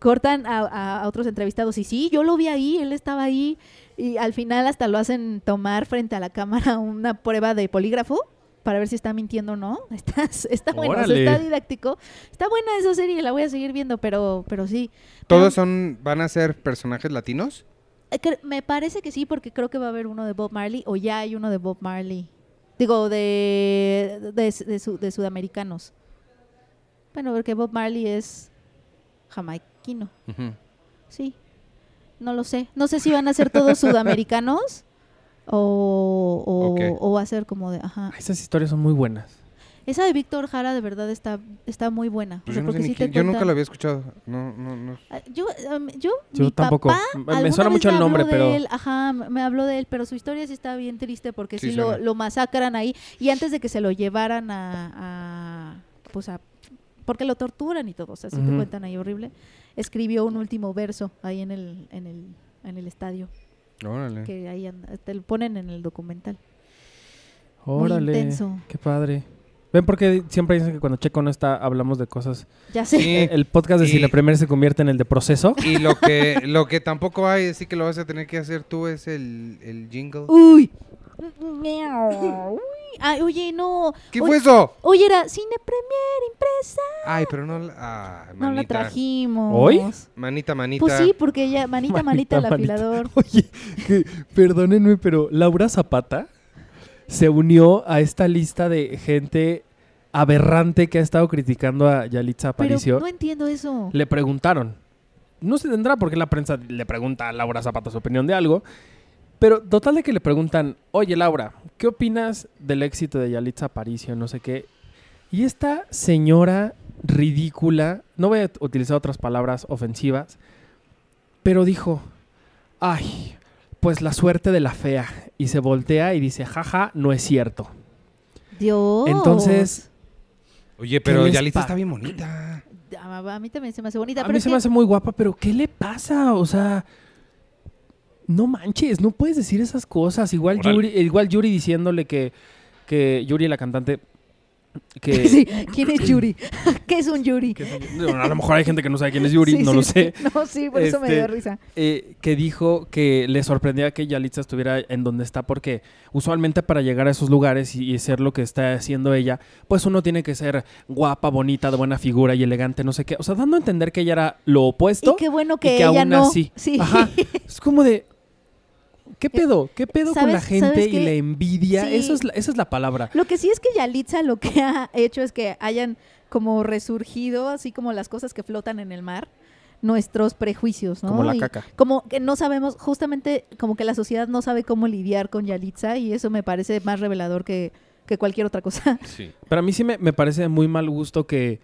S3: cortan a otros entrevistados y sí, yo lo vi ahí, él estaba ahí y al final hasta lo hacen tomar frente a la cámara una prueba de polígrafo para ver si está mintiendo o no. Está, está bueno, o sea,
S2: Órale.
S3: está didáctico. Está buena esa serie, la voy a seguir viendo, pero, pero sí.
S1: ¿Todos son, van a ser personajes latinos?
S3: Eh, Me parece que sí, porque creo que va a haber uno de Bob Marley, o ya hay uno de Bob Marley. Digo, de, de, de su- de sudamericanos. Bueno, porque Bob Marley es jamaiquino, sí. No lo sé. No sé si van a ser todos sudamericanos o, o,
S1: Ok.
S3: o va a ser como de... Ajá.
S2: Esas historias son muy buenas.
S3: Esa de Víctor Jara de verdad está, está muy buena. O sea,
S1: yo, no sé
S3: porque
S1: ni
S3: sí te
S1: quién- yo nunca lo había escuchado. No, no, no.
S3: Ah, Yo, um, yo,
S2: Yo
S3: mi
S2: tampoco.
S3: papá
S2: Me- suena mucho el nombre,
S3: de
S2: pero-
S3: él, ajá, me habló de él, pero su historia sí está bien triste porque
S1: Sí
S3: sí, lo, masacran ahí y antes de que se lo llevaran a, a- pues a, porque lo torturan y todo, o sea, sí te
S2: Ujú.
S3: cuentan ahí horrible, escribió un último verso ahí en el, en el, en el estadio,
S1: Órale.
S3: que ahí anda- te lo ponen en el documental. Muy
S2: Órale.
S3: intenso.
S2: Qué padre. ¿Ven por qué siempre dicen que cuando Checo no está hablamos de cosas?
S3: Ya sé.
S1: Sí.
S2: Eh, El podcast de
S1: Y-
S2: Cine Premier se convierte en el de proceso.
S1: Y lo que, lo que tampoco hay, así que lo vas a tener que hacer tú, es el, el jingle.
S3: Uy. Uy. Ay, oye, no.
S1: ¿Qué
S3: Oye,
S1: fue eso?
S3: Oye, era Cine Premier impresa.
S1: Ay, pero no la... ah,
S3: No la
S1: manita.
S3: trajimos.
S2: ¿Hoy?
S1: Manita, manita.
S3: Pues sí, porque ella, manita, manita,
S2: Manita,
S3: el
S2: manita.
S3: afilador.
S2: Oye, que, perdónenme, pero Laura Zapata se unió a esta lista de gente aberrante que ha estado criticando a Yalitza
S3: Pero
S2: Aparicio.
S3: no entiendo eso.
S2: Le preguntaron. No se tendrá porque la prensa le pregunta a Laura Zapata su opinión de algo. Pero total de que le preguntan, oye Laura, ¿qué opinas del éxito de Yalitza Aparicio? No sé qué. Y esta señora ridícula, no voy a utilizar otras palabras ofensivas, pero dijo, ay, pues la suerte de la fea. Y se voltea y dice, jaja, no es cierto.
S3: Dios.
S2: Entonces,
S1: Oye, pero Yalitza está bien bonita.
S3: A, mí también se me hace bonita.
S2: A
S3: pero
S2: mí se
S3: que-
S2: me hace muy guapa, pero ¿qué le pasa? O sea, no manches, no puedes decir esas cosas. Igual. Yuri, igual Yuri diciéndole que, que Yuri, la cantante, que,
S3: Sí, ¿Quién es Yuri? ¿Qué es un Yuri?
S2: que- no, a lo mejor hay gente que no sabe quién es Yuri,
S3: Sí,
S2: no
S3: sí,
S2: lo
S3: sí.
S2: sé.
S3: No, sí, por eso me
S2: Este,
S3: dio risa.
S2: eh, que dijo que le sorprendía que Yalitza estuviera en donde está porque usualmente para llegar a esos lugares y, y ser lo que está haciendo ella, pues uno tiene que ser guapa, bonita, de buena figura y elegante, no sé qué. O sea, dando a entender que ella era lo opuesto.
S3: Y qué bueno
S2: y
S3: que,
S2: que
S3: ella
S2: aún
S3: no.
S2: así.
S3: Sí.
S2: Ajá. Es como de. ¿Qué pedo? ¿Qué pedo con la
S3: ¿Sabes-
S2: gente y la envidia?
S3: Sí.
S2: Eso es la- esa es la palabra.
S3: Lo que sí es que Yalitza lo que ha hecho es que hayan como resurgido, así como las cosas que flotan en el mar, nuestros prejuicios, ¿no?
S2: Como la
S3: Y
S2: caca.
S3: Como que no sabemos, justamente como que la sociedad no sabe cómo lidiar con Yalitza y eso me parece más revelador que, que cualquier otra cosa.
S1: Sí.
S2: Pero a mí sí me, me parece muy mal gusto que,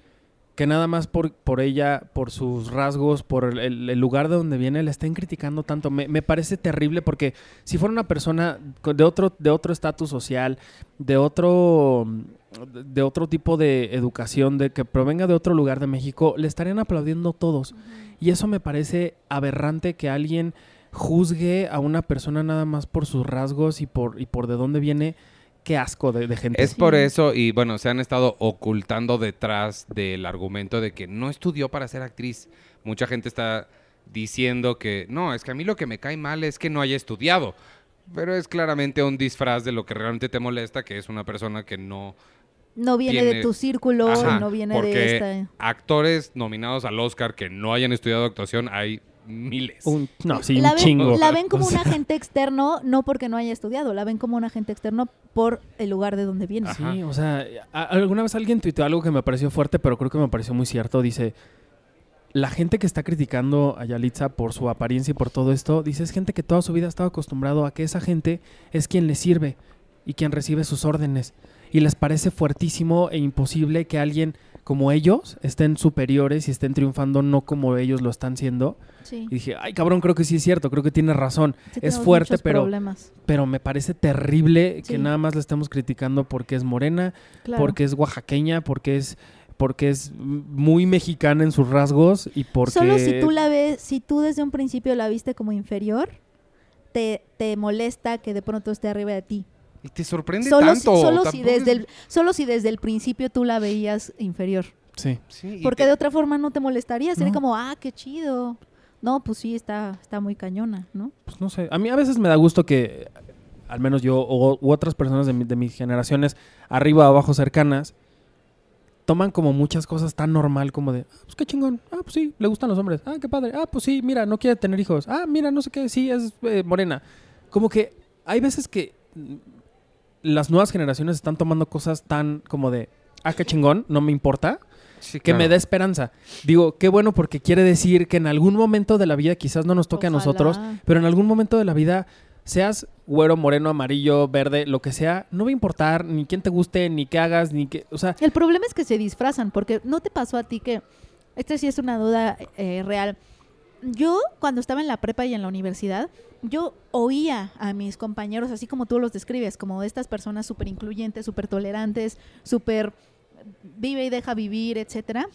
S2: que nada más por, por ella, por sus rasgos, por el, el lugar de donde viene, le estén criticando tanto. Me, me parece terrible porque si fuera una persona de otro de otro estatus social, de otro de otro tipo de educación, de que provenga de otro lugar de México, le estarían aplaudiendo todos. Y eso me parece aberrante que alguien juzgue a una persona nada más por sus rasgos y por, y por de dónde viene. Qué asco de, de gente.
S1: Es
S3: Sí.
S1: por eso, y bueno, se han estado ocultando detrás del argumento de que no estudió para ser actriz. Mucha gente está diciendo que no, es que a mí lo que me cae mal es que no haya estudiado. Pero es claramente un disfraz de lo que realmente te molesta, que es una persona que no...
S3: No viene
S1: Tiene-
S3: de tu círculo,
S1: Ajá,
S3: no viene
S1: porque
S3: de esta.
S1: actores nominados al Oscar que no hayan estudiado actuación hay miles.
S2: Un- no, sí,
S3: la
S2: un
S3: ven,
S2: chingo.
S3: la ven como
S2: O
S3: un agente externo, no porque no haya estudiado, la ven como un agente externo por el lugar de donde viene.
S1: Ajá.
S2: Sí, o sea, alguna vez alguien tuiteó algo que me pareció fuerte, pero creo que me pareció muy cierto. Dice, la gente que está criticando a Yalitza por su apariencia y por todo esto, dice, es gente que toda su vida ha estado acostumbrado a que esa gente es quien le sirve y quien recibe sus órdenes. Y les parece fuertísimo e imposible que alguien como ellos estén superiores y estén triunfando no como ellos lo están siendo.
S3: Sí.
S2: Y dije, ay cabrón, creo que sí es cierto, creo que tiene razón.
S3: Sí,
S2: es fuerte, pero-
S3: problemas.
S2: Pero me parece terrible que nada más la estemos criticando porque es morena,
S3: Claro.
S2: porque es oaxaqueña, porque es porque es muy mexicana en sus rasgos y porque
S3: Solo si tú la ves, si tú desde un principio la viste como inferior, te, te molesta que de pronto esté arriba de ti.
S1: Y te sorprende
S3: Solo, si,
S1: tanto.
S3: solo, si desde
S1: es-
S3: el, solo si desde el principio tú la veías inferior.
S2: sí.
S3: Porque
S1: te-
S3: de otra forma no te molestaría. Sería
S2: No.
S3: como, ah, qué chido. No, pues sí, está, está muy cañona, ¿no?
S2: Pues no sé, a mí a veces me da gusto que al menos yo o, u otras personas de, mi- de mis generaciones arriba o abajo cercanas toman como muchas cosas tan normal como de, ah, pues qué chingón, ah, pues sí, le gustan los hombres, ah, qué padre, ah, pues sí, mira, no quiere tener hijos, ah, mira, no sé qué, sí, es eh, morena. Como que hay veces que las nuevas generaciones están tomando cosas tan como de, ah, qué chingón, no me importa,
S1: sí,
S2: que me dé esperanza. Digo, qué bueno porque quiere decir que en algún momento de la vida quizás no nos toque a nosotros, pero en algún momento de la vida, seas güero, moreno, amarillo, verde, lo que sea, no va a importar ni quién te guste, ni qué hagas, ni qué, o sea,
S3: El problema es que se disfrazan, porque no te pasó a ti que, esta sí es una duda eh, real. Yo, cuando estaba en la prepa y en la universidad, yo oía a mis compañeros, así como tú los describes, como estas personas súper incluyentes, súper tolerantes, súper vive y deja vivir, etcétera.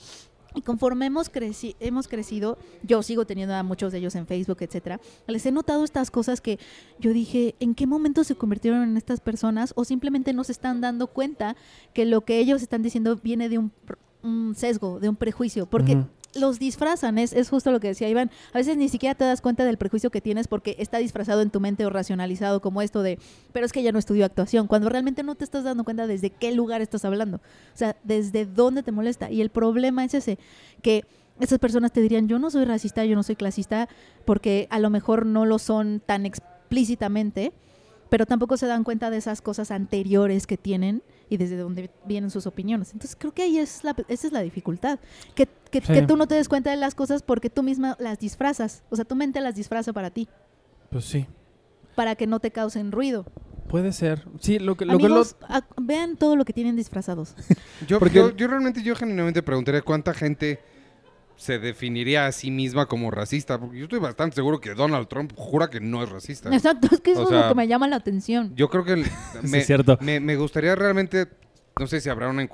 S3: Y conforme hemos, creci- hemos crecido, yo sigo teniendo a muchos de ellos en Facebook, etcétera, les he notado estas cosas que yo dije, ¿en qué momento se convirtieron en estas personas? O simplemente no se están dando cuenta que lo que ellos están diciendo viene de un, un sesgo, de un prejuicio, porque. Los disfrazan, es, es justo lo que decía Iván, a veces ni siquiera te das cuenta del prejuicio que tienes porque está disfrazado en tu mente o racionalizado como esto de, pero es que ella no estudió actuación, cuando realmente no te estás dando cuenta desde qué lugar estás hablando, o sea, desde dónde te molesta. Y el problema es ese, que esas personas te dirían, yo no soy racista, yo no soy clasista, porque a lo mejor no lo son tan explícitamente, pero tampoco se dan cuenta de esas cosas anteriores que tienen y desde dónde vienen sus opiniones. Entonces creo que ahí es la, esa es la dificultad, que, que,
S2: Sí.
S3: que tú no te des cuenta de las cosas porque tú misma las disfrazas, o sea, tu mente las disfraza para ti,
S2: pues sí,
S3: para que no te causen ruido.
S2: puede ser. Sí, lo que lo que lo-
S3: a- vean todo lo que tienen disfrazados.
S1: Yo,
S2: Porque-
S1: yo, yo realmente, yo genuinamente preguntaría cuánta gente se definiría a sí misma como racista. Porque yo estoy bastante seguro que Donald Trump jura que no es racista.
S3: Exacto, es que eso
S1: O
S3: es lo que me llama la atención.
S1: Yo creo que
S2: Sí,
S1: me,
S2: es cierto.
S1: me, me gustaría realmente, no sé si habrá una,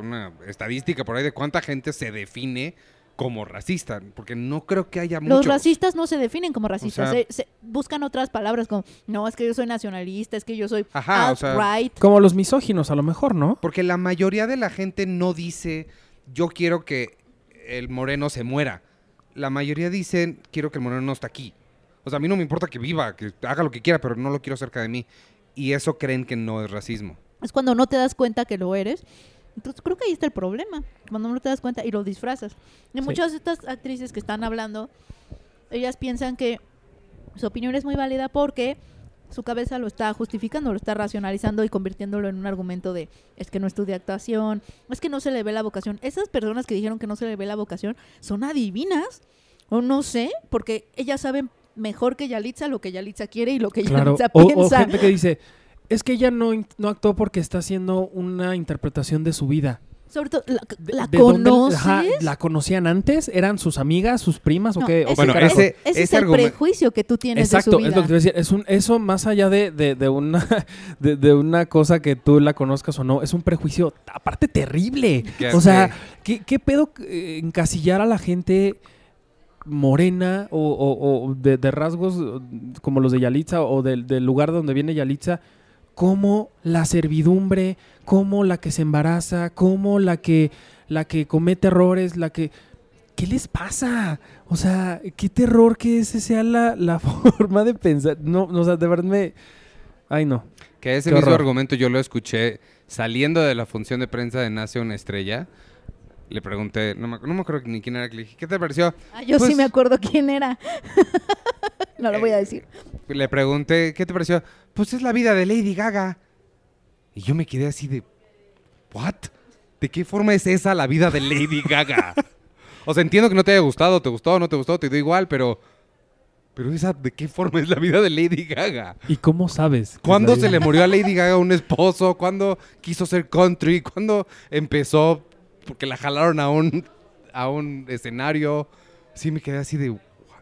S1: una estadística por ahí de cuánta gente se define como racista, porque no creo que haya
S3: Los
S1: muchos.
S3: racistas no se definen como racistas,
S1: sea-
S3: se- se buscan otras palabras como, no, es que yo soy nacionalista, es que yo soy
S1: Ajá, o sea-
S3: alt-right.
S2: como los misóginos a lo mejor, ¿no?
S1: Porque la mayoría de la gente no dice, yo quiero que el moreno se muera. La mayoría dicen, quiero que el moreno no esté aquí. O sea, a mí no me importa que viva, que haga lo que quiera, pero no lo quiero cerca de mí. Y eso creen que no es racismo.
S3: Es cuando no te das cuenta que lo eres. Entonces creo que ahí está el problema, cuando no te das cuenta y lo disfrazas. Y
S2: Sí.
S3: muchas de estas actrices que están hablando, ellas piensan que su opinión es muy válida porque su cabeza lo está justificando, lo está racionalizando y convirtiéndolo en un argumento de es que no estudia actuación, es que no se le ve la vocación. Esas personas que dijeron que no se le ve la vocación son adivinas o no sé, porque ellas saben mejor que Yalitza lo que Yalitza quiere y lo que
S2: Claro.
S3: Yalitza
S2: O, o
S3: piensa.
S2: gente que dice, es que ella no, no actuó porque está haciendo una interpretación de su vida.
S3: Sobre todo, ¿la,
S2: ¿De-
S3: la
S2: de dónde-
S3: conoces?
S2: ¿La conocían antes? ¿eran sus amigas, sus primas o qué? ¿O
S3: ese,
S2: qué
S1: Bueno, ese-
S3: ese es el prejuicio que tú tienes
S2: Exacto,
S3: de su vida.
S2: es lo que te iba a decir. Es un, eso más allá de, de- de una, de, de una cosa que tú la conozcas o no, es un prejuicio aparte terrible.
S1: Que-
S2: O sea, ¿qué, qué pedo eh, encasillar a la gente morena o, o- o de, de rasgos como los de Yalitza o del, del lugar donde viene Yalitza como la servidumbre, como la que se embaraza, como la que, la que comete errores, la que... ¿Qué les pasa? O sea, qué terror que ese sea la, la forma de pensar. No, no, o sea, de verdad me... Ay, no.
S1: Que ese
S2: Qué
S1: mismo
S2: horror.
S1: argumento yo lo escuché saliendo de la función de prensa de Nace una estrella. le pregunté, no me, no me acuerdo ni quién era, que le dije, ¿qué te pareció?
S3: Ah, yo
S1: Pues-
S3: sí me acuerdo quién era. no lo voy a decir.
S1: Le pregunté, ¿qué te pareció? Pues es la vida de Lady Gaga. Y yo me quedé así de, ¿what? ¿De qué forma es esa la vida de Lady Gaga? o sea, entiendo que no te haya gustado, te gustó, no te gustó, te dio igual, pero... Pero esa, ¿de qué forma es la vida de Lady Gaga?
S2: ¿Y cómo sabes?
S1: ¿Cuándo se le murió a Lady Gaga un esposo? ¿Cuándo quiso ser country? ¿Cuándo empezó porque la jalaron a un, a un escenario? Sí, me quedé así de...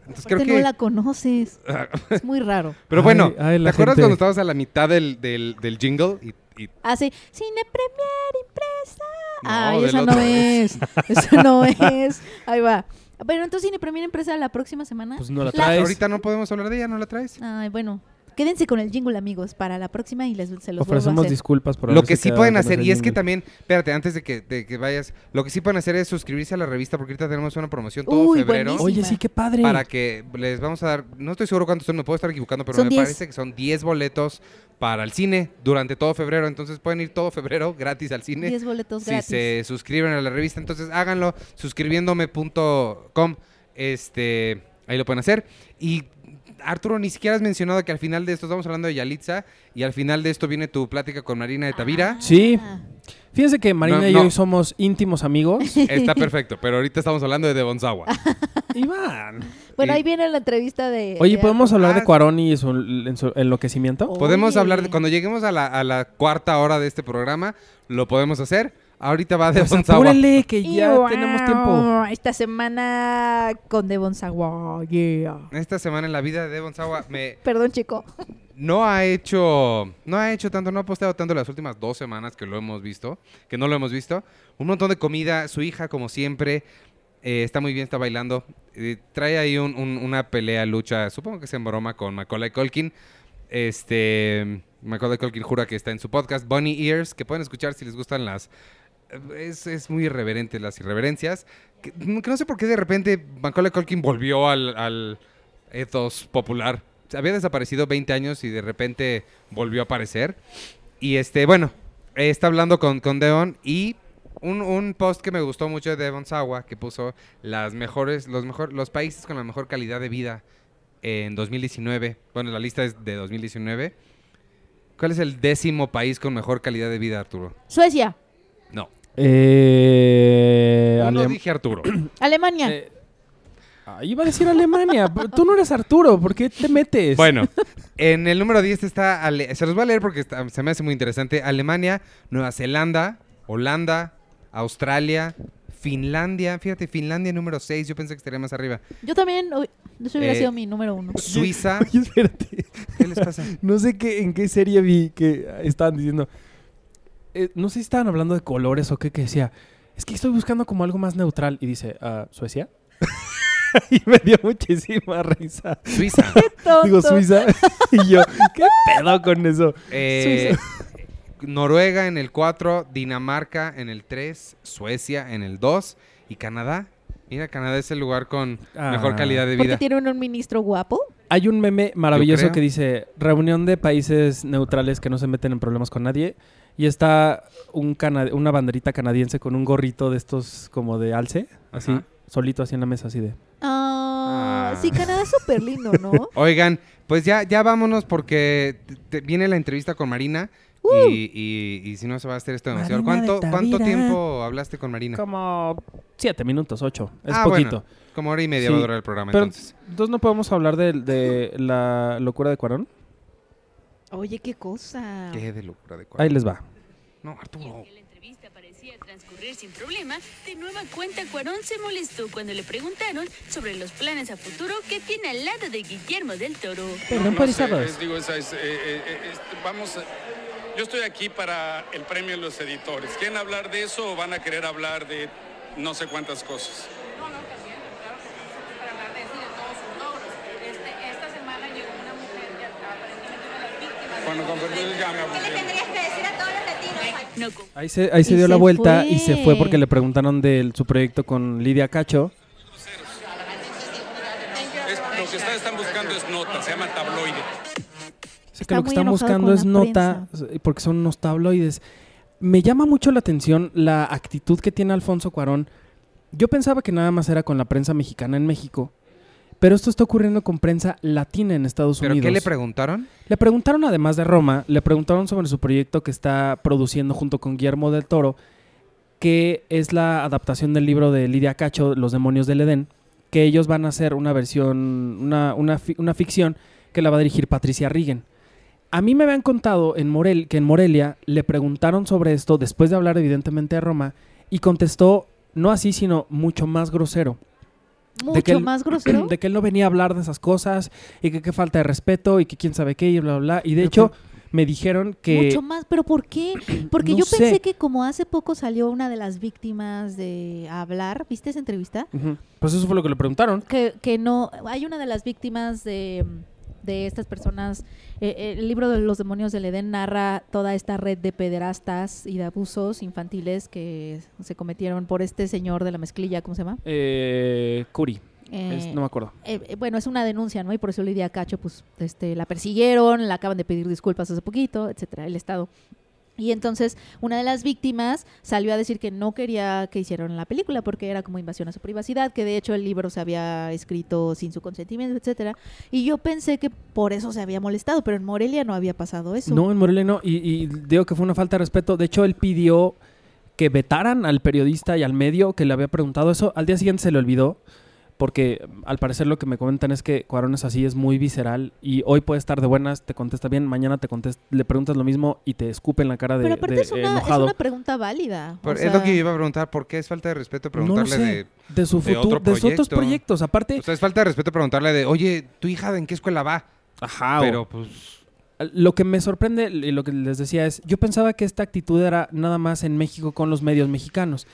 S1: Entonces creo que...
S3: no la conoces. es muy raro.
S1: Pero bueno,
S2: ay,
S1: ¿te
S2: la
S1: acuerdas
S2: gente.
S1: cuando estabas a la mitad del, del, del jingle? Y, y-
S3: Hace Cine Premier Impresa.
S1: No,
S3: Ay, esa no
S1: es.
S3: es. Esa no es. Ahí va. Bueno, entonces Cine Premier Empresa la próxima semana.
S2: Pues no la
S3: La-
S2: traes.
S1: ahorita no podemos hablar de ella, ¿no la traes?
S3: Ay, bueno. Quédense con el jingle, amigos, para la próxima y les, se los
S2: Ofrecemos
S3: hacer.
S2: disculpas por
S1: Lo que sí pueden hacer, y es que también, espérate, antes de que, de que vayas, lo que sí pueden hacer es suscribirse a la revista porque ahorita tenemos una promoción todo
S3: Uy,
S1: febrero.
S2: Oye, sí, qué padre.
S1: Para que les vamos a dar, no estoy seguro cuántos son, me puedo estar equivocando, pero
S3: Son
S1: me
S3: 10.
S1: parece que son 10 boletos para el cine durante todo febrero. Entonces pueden ir todo febrero gratis al cine.
S3: 10 boletos
S1: si
S3: gratis.
S1: se suscriben a la revista. Entonces háganlo suscribiéndome.com. Este, ahí lo pueden hacer. Y Arturo, ni siquiera has mencionado que al final de esto estamos hablando de Yalitza y al final de esto viene tu plática con Marina de Tavira.
S2: Sí.
S3: Ah.
S2: Fíjense que Marina
S1: No,
S2: y
S1: no.
S2: yo somos íntimos amigos.
S1: Está perfecto, pero ahorita estamos hablando de Devonsawa.
S2: Iván.
S3: Bueno,
S1: Y-
S3: ahí viene la entrevista de.
S2: Oye,
S3: de
S2: ¿podemos hablar de
S1: Ah.
S2: Cuarón y su, en su enloquecimiento?
S1: Podemos
S3: Oye.
S1: hablar de cuando lleguemos a la, a la cuarta hora de este programa, lo podemos hacer. Ahorita va
S2: Pues
S1: Devonsawa.
S2: apúrenle, que ya tenemos tiempo.
S3: Esta semana con Devon Sawa. Yeah.
S1: Esta semana en la vida de Devonsawa me
S3: Perdón, chico.
S1: no ha hecho no ha hecho tanto, no ha posteado tanto las últimas dos semanas que lo hemos visto, que no lo hemos visto. Un montón de comida, su hija como siempre eh, está muy bien, está bailando. Eh, trae ahí un- un- una pelea, lucha, supongo que es en broma con Macaulay Culkin. Este Macaulay Culkin jura que está en su podcast Bunny Ears, que pueden escuchar si les gustan las es, es muy irreverente las irreverencias. Que, que no sé por qué de repente Macaulay Culkin volvió al, al ethos popular. Había desaparecido 20 años y de repente volvió a aparecer. Y este, bueno, está hablando con, con Devon y un, un post que me gustó mucho de Devon Sawa que puso las mejores, los mejor, los países con la mejor calidad de vida en 2019. Bueno, la lista es de 2019. ¿Cuál es el décimo país con mejor calidad de vida, Arturo?
S3: Suecia.
S1: No.
S2: Eh,
S1: No
S2: Alem-
S1: dije Arturo.
S3: Alemania.
S2: eh, ah, iba a decir Alemania. pero Tú no eres Arturo. ¿Por qué te metes?
S1: Bueno, en el número 10 está, Ale- se los voy a leer porque está- se me hace muy interesante. Alemania, Nueva Zelanda, Holanda, Australia, Finlandia. Fíjate, Finlandia número 6, yo pensé que estaría más arriba.
S3: Yo también. Eso hubiera
S1: Eh,
S3: sido mi número uno.
S1: Suiza.
S2: Oye, espérate.
S1: ¿Qué les pasa?
S2: No sé qué, en qué serie vi que estaban diciendo. Eh, no sé si estaban hablando de colores o qué, que decía. Es que estoy buscando como algo más neutral. Y dice, ah, ¿Suecia? y me dio muchísima risa.
S1: Suiza.
S3: Tonto.
S2: Digo, Suiza. y yo, ¿qué pedo con eso?
S1: Eh, Noruega en el 4, Dinamarca en el 3, Suecia en el 2 y Canadá. Mira, Canadá es el lugar con mejor
S2: Ah.
S1: calidad de
S3: Porque
S1: vida.
S3: tiene un, un ministro guapo.
S2: Hay un meme maravilloso que dice reunión de países neutrales que no se meten en problemas con nadie y está un cana- una banderita canadiense con un gorrito de estos como de alce, así,
S1: Ajá.
S2: solito así en la mesa, así de.
S3: Ah,
S1: Ah.
S3: Sí, Canadá es súper lindo, ¿no?
S1: Oigan, pues ya, ya vámonos porque te- te- viene la entrevista con Marina y, y- y si no se va a hacer esto demasiado.
S2: Marina de
S1: ¿Cuánto, ¿Cuánto tiempo hablaste con Marina?
S2: Como siete minutos, ocho. Es
S1: Ah,
S2: poquito.
S1: bueno. Como hora y media
S2: Sí,
S1: va a durar el programa
S2: Pero
S1: entonces.
S2: entonces no podemos hablar de, de la locura de Cuarón.
S3: Oye, qué cosa.
S1: Qué de locura de
S2: Ahí
S1: cuadro.
S2: les va.
S1: No, Arturo.
S4: La entrevista parecía transcurrir sin problema, de nueva cuenta Cuarón se molestó cuando le preguntaron sobre los planes a futuro que tiene al lado de Guillermo del Toro.
S2: Perdón
S5: No
S2: por
S5: sé,
S2: izarlos.
S5: es- digo, esa es, eh, eh, eh, es- vamos, a- yo estoy aquí para el premio de los editores. ¿Quieren hablar de eso o van a querer hablar de no sé cuántas cosas?
S6: para hablar de eso y de todos sus logros. Este, esta semana llegó una mujer, ya, aparentemente una de víctimas.
S5: Bueno, con permiso, ya me aburrí.
S6: que decir a todos los latinos?
S4: No
S2: Ahí se, ahí se dio la
S3: se
S2: vuelta
S3: fue.
S2: y se fue porque le preguntaron de su proyecto con Lidia Cacho.
S5: Es- lo que ustedes están buscando es nota, se llama tabloide.
S3: Está
S2: que lo que están buscando es
S3: la
S2: nota, porque son unos tabloides. me llama mucho la atención la actitud que tiene Alfonso Cuarón. Yo pensaba que nada más era con la prensa mexicana en México, pero esto está ocurriendo con prensa latina en Estados
S1: ¿Pero
S2: Unidos.
S1: qué le preguntaron?
S2: Le preguntaron, además de Roma, le preguntaron sobre su proyecto que está produciendo junto con Guillermo del Toro, que es la adaptación del libro de Lidia Cacho, Los demonios del Edén, que ellos van a hacer una versión, una, una, fi- una ficción que la va a dirigir Patricia Rigen. A mí me habían contado en Morel, que en Morelia le preguntaron sobre esto después de hablar evidentemente de Roma y contestó no así, sino mucho más grosero
S3: Mucho
S2: que él-
S3: más grosero.
S2: de que él no venía a hablar de esas cosas y que qué falta de respeto y que quién sabe qué y bla, bla, bla. Y de hecho, me dijeron que...
S3: Mucho más, pero ¿por qué? Porque
S2: No
S3: yo pensé
S2: sé.
S3: que como hace poco salió una de las víctimas de hablar, ¿viste esa entrevista?
S2: Pues eso fue lo que le preguntaron.
S3: Que, que no, hay una de las víctimas de, de estas personas, eh, eh, el libro de los demonios del Edén narra toda esta red de pederastas y de abusos infantiles que se cometieron por este señor de la mezclilla, ¿cómo se llama?
S2: Eh, Curi.
S3: Eh,
S2: Es- no me acuerdo.
S3: eh, bueno, es una denuncia, ¿no? Y por eso Lidia Cacho, pues, este, la persiguieron, la acaban de pedir disculpas hace poquito, etcétera, el Estado. Y entonces una de las víctimas salió a decir que no quería que hicieran la película porque era como invasión a su privacidad, que de hecho el libro se había escrito sin su consentimiento, etcétera. Y yo pensé que por eso se había molestado, pero en Morelia no había pasado eso.
S2: No, en Morelia no. Y, y digo que fue una falta de respeto. De hecho, él pidió que vetaran al periodista y al medio que le había preguntado eso. Al día siguiente se le olvidó. Porque al parecer lo que me comentan es que Cuarón es así, es muy visceral. Y hoy puede estar de buenas, te contesta bien, mañana te contesta, le preguntas lo mismo y te escupe en la cara de,
S3: pero aparte
S2: de
S3: es, una, es
S2: enojado.
S3: una pregunta válida. o
S1: es lo que iba a preguntar. ¿Por qué es falta de respeto
S2: No
S1: preguntarle
S2: sé.
S1: de...
S2: De su
S1: de
S2: futuro,
S1: otro
S2: de sus otros
S1: proyecto.
S2: proyectos. Aparte,
S1: O sea, es falta de respeto preguntarle de, oye, ¿tu hija en qué escuela va?
S2: ajá, o-
S1: Pero pues...
S2: Lo que me sorprende y lo que les decía es, yo pensaba que esta actitud era nada más en México con los medios mexicanos,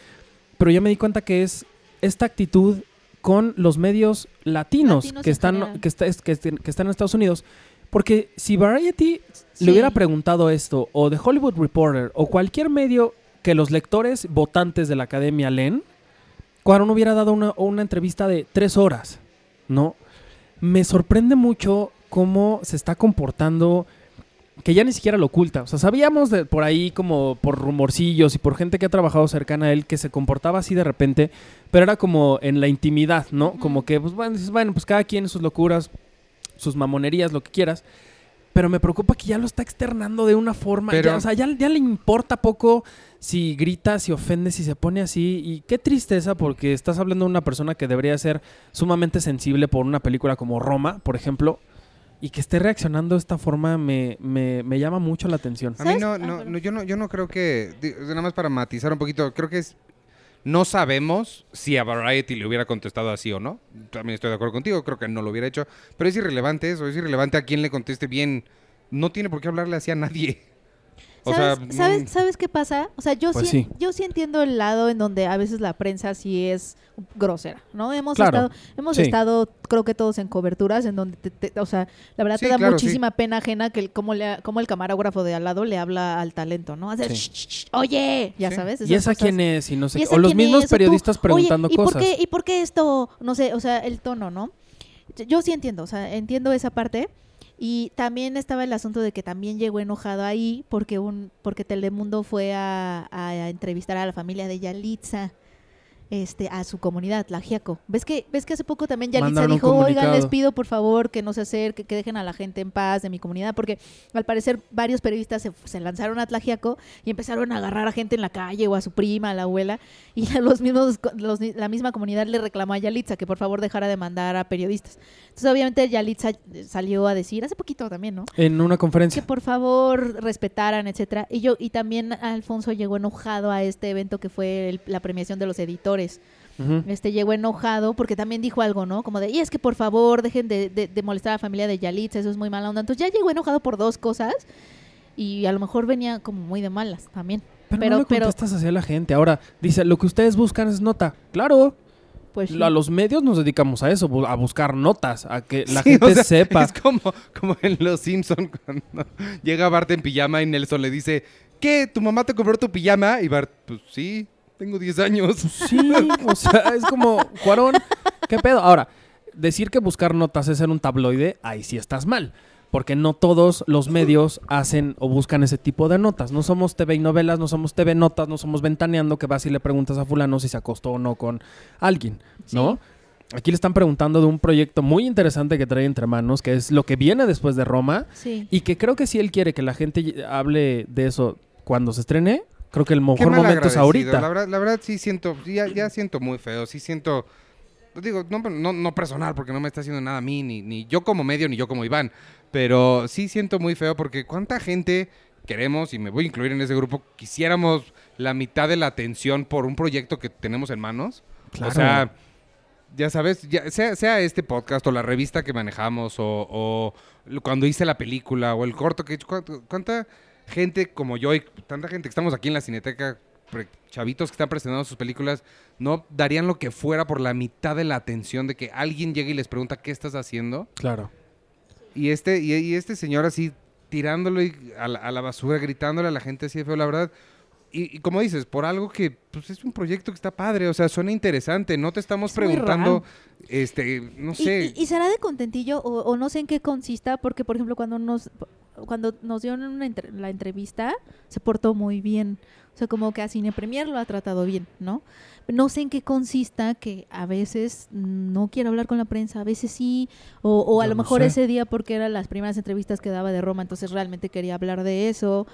S2: pero ya me di cuenta que es esta actitud con los medios latinos,
S3: Latinos
S2: que, están, que, está- es- que, est- que están en Estados Unidos. Porque si Variety
S3: Sí.
S2: le hubiera preguntado esto, o The Hollywood Reporter, o cualquier medio que los lectores votantes de la academia leen, Cuarón hubiera dado una, una entrevista de tres horas, ¿no? Me sorprende mucho cómo se está comportando, que ya ni siquiera lo oculta. O sea, sabíamos de, por ahí como por rumorcillos y por gente que ha trabajado cercana a él que se comportaba así de repente, pero era como en la intimidad, ¿no? Como que, pues bueno, bueno, pues cada quien sus locuras, sus mamonerías, lo que quieras. Pero me preocupa que ya lo está externando de una forma.
S1: Pero-
S2: ya, o sea, ya, ya le importa poco si grita, si ofende, si se pone así. Y qué tristeza, porque estás hablando de una persona que debería ser sumamente sensible por una película como Roma, por ejemplo. Y que esté reaccionando de esta forma me, me, me llama mucho la atención.
S1: A mí no,
S3: Ah,
S1: no, no, yo no, yo no creo que, nada más para matizar un poquito, creo que es, no sabemos si a Variety le hubiera contestado así o no. También estoy de acuerdo contigo, creo que no lo hubiera hecho, pero es irrelevante eso, es irrelevante a quién le conteste bien. No tiene por qué hablarle así a nadie. O
S3: ¿Sabes,
S1: sea,
S3: ¿sabes,
S1: mm,
S3: ¿Sabes qué pasa? O sea, yo,
S2: Pues
S3: sí,
S2: sí.
S3: yo sí entiendo el lado en donde a veces la prensa sí es grosera, ¿no? Hemos
S2: Claro,
S3: estado, hemos
S2: sí.
S3: estado, creo que todos en coberturas en donde, te- te- o sea, la verdad
S1: Sí,
S3: te da
S1: claro,
S3: muchísima pena ajena que el, cómo, le, cómo el camarógrafo de al lado le habla al talento, ¿no? Hacer,
S2: Sí.
S3: "Shh, shh, shh, oye, ya sabes.
S2: ¿Y esa
S3: cosas.
S2: quién es? Y no sé
S3: ¿Y
S2: O los mismos
S3: es? O tú,
S2: periodistas
S3: "Oye,
S2: preguntando
S3: ¿y
S2: cosas.
S3: Por qué, ¿Y por qué esto? No sé, o sea, el tono, ¿no? Yo- sí entiendo, o sea, entiendo esa parte. Y también estaba el asunto de que también llegó enojado ahí porque un porque Telemundo fue a, a entrevistar a la familia de Yalitza, este, a su comunidad, la Giaco. ¿Ves que, ves que hace poco también Yalitza dijo, oigan,
S2: comunicado".
S3: les pido por favor que no se acerquen, que dejen a la gente en paz de mi comunidad? Porque al parecer varios periodistas se, se lanzaron a Tlajiaco y empezaron a agarrar a gente en la calle o a su prima, a la abuela, y a los mismos, los- la misma comunidad le reclamó a Yalitza que por favor dejara de mandar a periodistas. Entonces obviamente Yalitza salió a decir, hace poquito también, ¿no?
S2: En una
S3: que
S2: conferencia.
S3: por favor respetaran, etcétera. Y yo y también Alfonso llegó enojado a este evento que fue el- la premiación de los editores. Este llegó enojado porque también dijo algo, ¿no? Como de, y es que por favor dejen de, de- de molestar a la familia de Yalitza, eso es muy mala onda. Entonces ya llegó enojado por dos cosas y a lo mejor venía como muy de malas también.
S2: Pero,
S3: pero-
S2: no le
S3: pero-
S2: contestas así a la gente. Ahora, dice, lo que ustedes buscan es nota. Claro,
S3: Pues sí.
S2: a los medios nos dedicamos a eso, a buscar notas, a que la
S1: sí,
S2: gente
S1: o sea,
S2: sepa.
S1: Es como, como en Los Simpson cuando llega Bart en pijama y Nelson le dice, ¿qué? ¿Tu mamá te compró tu pijama? Y Bart, pues sí, tengo 10 años.
S2: Sí, o sea, es como, Cuarón, ¿qué pedo? Ahora, decir que buscar notas es ser un tabloide, ahí sí estás mal. porque no todos los medios hacen o buscan ese tipo de notas. No somos TV y novelas, no somos TV notas, no somos ventaneando que vas y le preguntas a fulano si se acostó o no con alguien, ¿no? Aquí le están preguntando de un proyecto muy interesante que trae entre manos, que es lo que viene después de Roma,
S3: Sí.
S2: y que creo que si él quiere que la gente hable de eso cuando se estrene, creo que el mejor momento es ahorita.
S1: La verdad, la verdad sí siento, ya, ya siento muy feo, sí siento, digo, no, no, no personal, porque no me está haciendo nada a mí, ni, ni yo como medio, ni yo como Iván, pero sí siento muy feo porque cuánta gente queremos, y me voy a incluir en ese grupo, quisiéramos la mitad de la atención por un proyecto que tenemos en manos.
S2: Claro.
S1: O sea, ya sabes, ya, sea, sea este podcast o la revista que manejamos o, o cuando hice la película o el corto que he hecho, ¿cuánto- ¿cuánta gente como yo y tanta gente que estamos aquí en la cineteca, chavitos que están presentando sus películas, no darían lo que fuera por la mitad de la atención de que alguien llegue y les pregunta qué estás haciendo?
S2: Claro.
S1: Y este, y, y este señor así tirándolo y- a, la, a la basura, gritándole a la gente así de feo, la verdad. Y, y como dices, por algo que pues, es un proyecto que está padre, o sea, suena interesante. No te estamos
S3: Es
S1: preguntando, este, no
S3: Y-
S1: sé.
S3: Y, y será de contentillo o, o no sé en qué consista, porque por ejemplo cuando nos cuando nos dieron una entre- la entrevista se portó muy bien, o sea como que a Cine Premier lo ha tratado bien, ¿no? No sé en qué consista que a veces no quiere hablar con la prensa, a veces sí, o, o a
S2: Yo
S3: lo
S2: no
S3: mejor
S2: sé.
S3: ese día porque eran las primeras entrevistas que daba de Roma, entonces realmente quería hablar de eso.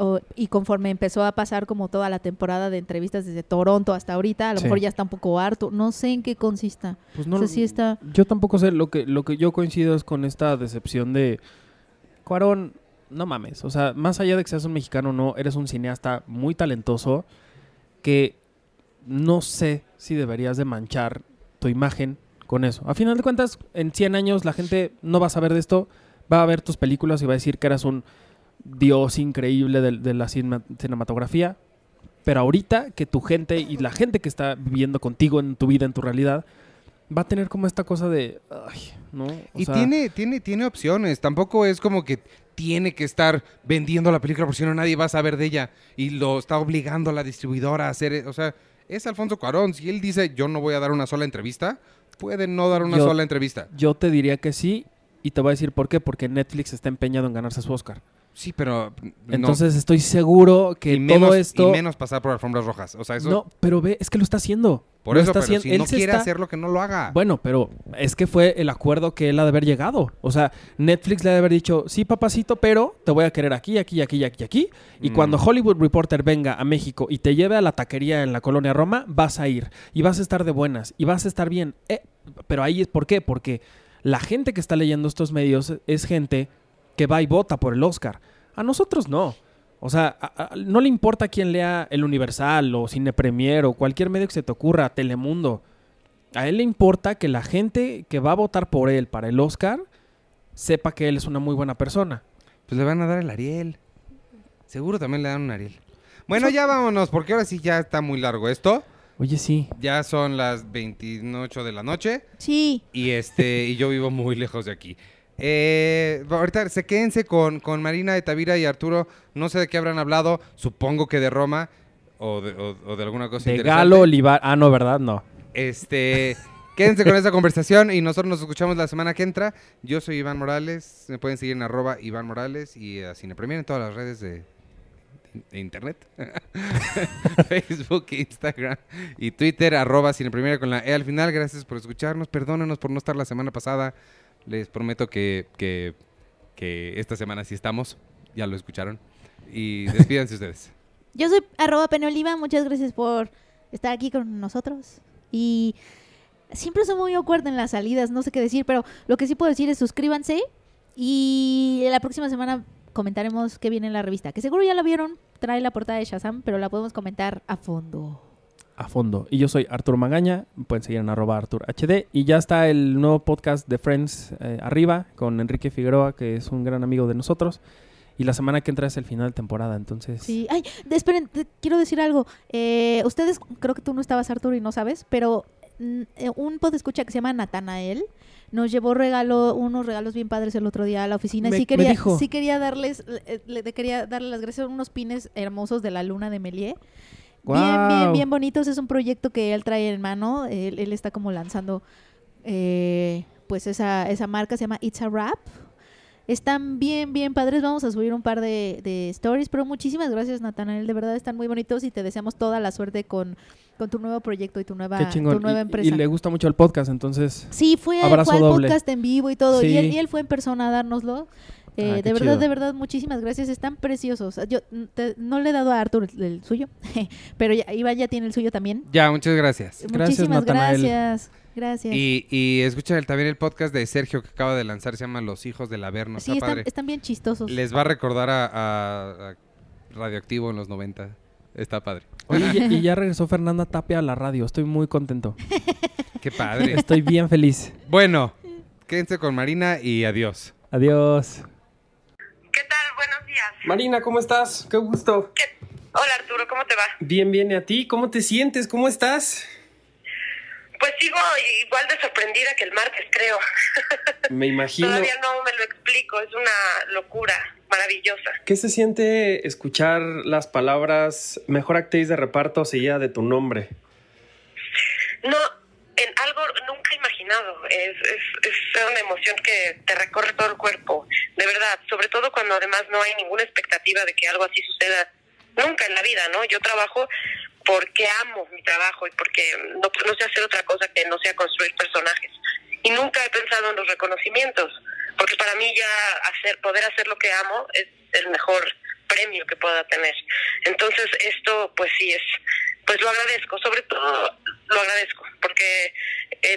S3: o- y conforme empezó a pasar como toda la temporada de entrevistas desde Toronto hasta ahorita, a lo
S2: Sí.
S3: mejor ya está un poco harto, no sé en qué consista.
S2: Pues
S3: o sea, sí está...
S2: Yo tampoco sé, lo que, lo que yo coincido es con esta decepción de Cuarón, no mames, o sea, más allá de que seas un mexicano o no, eres un cineasta muy talentoso que no sé si deberías de manchar tu imagen con eso. A final de cuentas, en 100 años la gente no va a saber de esto, va a ver tus películas y va a decir que eras un dios increíble de, la cinema- cinematografía, pero ahorita que tu gente y la gente que está viviendo contigo en tu vida, en tu realidad, va a tener como esta cosa de, ay, ¿no? O
S1: Y
S2: sea,
S1: tiene, tiene, tiene opciones. Tampoco es como que tiene que estar vendiendo la película porque si no nadie va a saber de ella. Y lo está obligando a la distribuidora a hacer. O sea, es Alfonso Cuarón. Si él dice yo no voy a dar una sola entrevista, puede no dar una
S2: Yo-
S1: sola entrevista.
S2: Yo te diría que sí, y te voy a decir por qué, porque Netflix está empeñado en ganarse su Oscar.
S1: Sí, pero. no.
S2: Entonces estoy seguro que
S1: y menos,
S2: todo esto...
S1: y menos pasar por alfombras rojas. O sea, eso.
S2: No, pero ve, es que lo está haciendo.
S1: por
S2: Lo
S1: eso,
S2: está
S1: pero
S2: haciendo.
S1: si
S2: Él
S1: no quiere
S2: está-
S1: hacerlo, que no lo haga.
S2: Bueno, pero es que fue el acuerdo que él ha de haber llegado. O sea, Netflix le ha de haber dicho, sí, papacito, pero te voy a querer aquí, aquí, aquí, aquí, aquí. Y
S1: Mm.
S2: cuando Hollywood Reporter venga a México y te lleve a la taquería en la colonia Roma, vas a ir. Y vas a estar de buenas. Y vas a estar bien. Eh, pero ahí es, ¿por qué? Porque la gente que está leyendo estos medios es gente que va y vota por el Oscar. A nosotros no. O sea, a- a- no le importa quién lea El Universal o Cine Premier o cualquier medio que se te ocurra, Telemundo. A él le importa que la gente que va a votar por él para el Oscar sepa que él es una muy buena persona.
S1: Pues le van a dar el Ariel. Seguro también le dan un Ariel. Bueno, ya vámonos, porque ahora sí ya está muy largo esto.
S2: Oye, sí.
S1: Ya son las 28 de la noche.
S3: Sí,
S1: Y este, y yo vivo muy lejos de aquí. Eh, ahorita se quédense con, con Marina de Tavira y Arturo. No sé de qué habrán hablado. Supongo que de Roma o de, o- o de alguna cosa
S2: De
S1: interesante.
S2: Galo, Olivar. Ah, no, ¿verdad? No.
S1: Este, quédense con esta conversación y nosotros nos escuchamos la semana que entra. Yo soy Iván Morales. Me pueden seguir en arroba Iván Morales y a Cine Premier en todas las redes de, de internet. Facebook, Instagram y Twitter, arroba Cine Premier con la E al final. Gracias por escucharnos. Perdónenos por no estar la semana pasada. Les prometo que, que, que esta semana sí estamos. Ya lo escucharon. Y despídanse ustedes.
S3: yo soy arroba Penoliva, muchas gracias por estar aquí con nosotros. Y siempre soy muy awkward en las salidas, no sé qué decir, pero lo que sí puedo decir es suscríbanse y la próxima semana comentaremos qué viene en la revista, que seguro ya la vieron, trae la portada de Shazam, pero la podemos comentar a fondo.
S2: A fondo. Y yo soy Arturo Magaña. Pueden seguir en arroba Artur HD. Y ya está el nuevo podcast de Friends eh, arriba con Enrique Figueroa, que es un gran amigo de nosotros. Y la semana que entra es el final de temporada. Entonces,
S3: Sí, ay, esperen, te- quiero decir algo. Eh, ustedes, creo que tú no estabas, Arturo, y no sabes, pero mm, eh, un pod escucha que se llama Natanael nos llevó regalo, unos regalos bien padres el otro día a la oficina. y sí quería, sí quería darles, eh, le, quería darle las gracias, unos pines hermosos de la luna de Bien, bien, bien bonitos. Es un proyecto que él trae en mano. Él, él está como lanzando, eh, pues esa, esa marca se llama It's a Wrap. Están bien, bien padres. Vamos a subir un par de, de stories, pero muchísimas gracias, Natanael. De verdad están muy bonitos y te deseamos toda la suerte con, con tu nuevo proyecto y tu nueva,
S2: Qué
S3: tu nueva empresa.
S2: Y, le gusta mucho el podcast, entonces.
S3: Sí, fue, fue al podcast en vivo y todo. Y, él, y él fue en persona a dárnoslo. Eh,
S2: Ah,
S3: de verdad,
S2: chido.
S3: de verdad, muchísimas gracias. Están preciosos. Yo mm, te- no le he dado a Arthur el, el suyo, pero ya, Iván ya tiene el suyo también.
S1: Ya, muchas gracias.
S2: Gracias,
S3: muchísimas gracias. Gracias.
S1: Y, y escuchen el- también el podcast de Sergio que acaba de lanzar, se llama Los Hijos del Averno.
S3: sí,
S1: está
S3: están, están bien chistosos.
S1: Les va a recordar a, a- a Radioactivo en los 90. Está padre.
S2: Oye, y, y ya regresó Fernanda Tapia a la radio. Estoy muy contento.
S1: Qué padre.
S2: Estoy bien feliz.
S1: bueno, quédense con Marina y adiós.
S2: Adiós.
S7: Marina, ¿cómo estás? Qué gusto.
S8: ¿Qué- Hola Arturo, ¿cómo te va?
S7: Bien, bien, ¿y a ti? ¿Cómo te sientes? ¿Cómo estás?
S8: Pues sigo igual de sorprendida que el martes, creo.
S7: Me imagino.
S8: Todavía no me lo explico, es una locura maravillosa.
S7: ¿Qué se siente escuchar las palabras mejor actriz de reparto seguida de tu nombre?
S8: No, en algo nunca imaginado. Es, es, es una emoción que te recorre todo el cuerpo, de verdad. Sobre todo cuando además no hay ninguna expectativa de que algo así suceda nunca en la vida, ¿no? Yo trabajo porque amo mi trabajo y porque no, no sé hacer otra cosa que no sea construir personajes. Y nunca he pensado en los reconocimientos, porque para mí ya hacer, poder hacer lo que amo es el mejor premio que pueda tener. Entonces esto pues sí es, pues lo agradezco, sobre todo lo agradezco, porque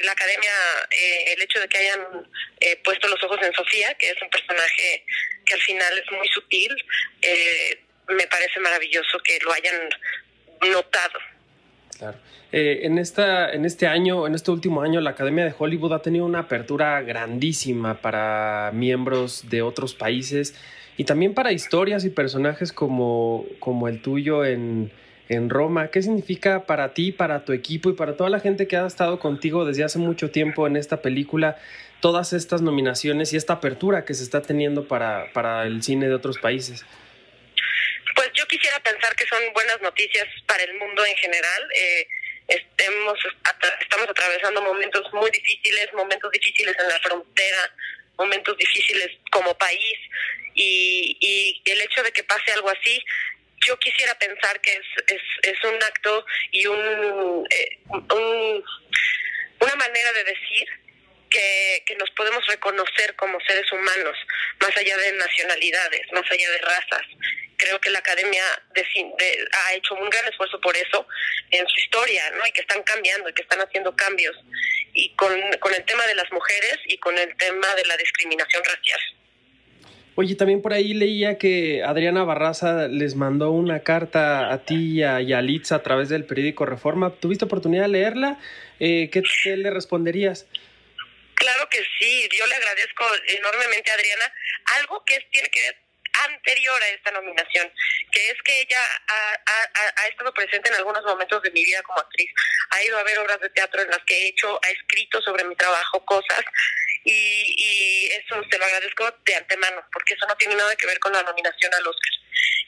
S8: la academia, eh, el hecho de que hayan eh, puesto los ojos en Sofía, que es un personaje que al final es muy sutil, eh, me parece maravilloso que lo hayan notado.
S7: Claro. Eh, en, esta, en este año, en este último año, la Academia de Hollywood ha tenido una apertura grandísima para miembros de otros países y también para historias y personajes como, como el tuyo en, en Roma. ¿Qué significa para ti, para tu equipo y para toda la gente que ha estado contigo desde hace mucho tiempo en esta película? Todas estas nominaciones y esta apertura que se está teniendo para, para el cine de otros países.
S8: Pues yo quisiera pensar que son buenas noticias para el mundo en general. Eh, estemos, estamos atravesando momentos muy difíciles, momentos difíciles en la frontera, momentos difíciles como país y, y el hecho de que pase algo así, yo quisiera pensar que es, es, es un acto y un, eh, un- una manera de decir que, que nos podemos reconocer como seres humanos, más allá de nacionalidades, más allá de razas. Creo que la academia de de- ha hecho un gran esfuerzo por eso en su historia, ¿no? Y que están cambiando y que están haciendo cambios. Y con, con el tema de las mujeres y con el tema de la discriminación racial.
S7: Oye, también por ahí leía que Adriana Barraza les mandó una carta a ti y a Yalitza a través del periódico Reforma. ¿Tuviste oportunidad de leerla? Eh, ¿qué, le responderías?
S8: Claro que sí, yo le agradezco enormemente a Adriana. Algo que tiene que ver anterior a esta nominación, que es que ella ha estado presente en algunos momentos de mi vida como actriz. Ha ido a ver obras de teatro en las que he hecho, ha escrito sobre mi trabajo cosas y, y eso se lo agradezco de antemano, porque eso no tiene nada que ver con la nominación al Oscar.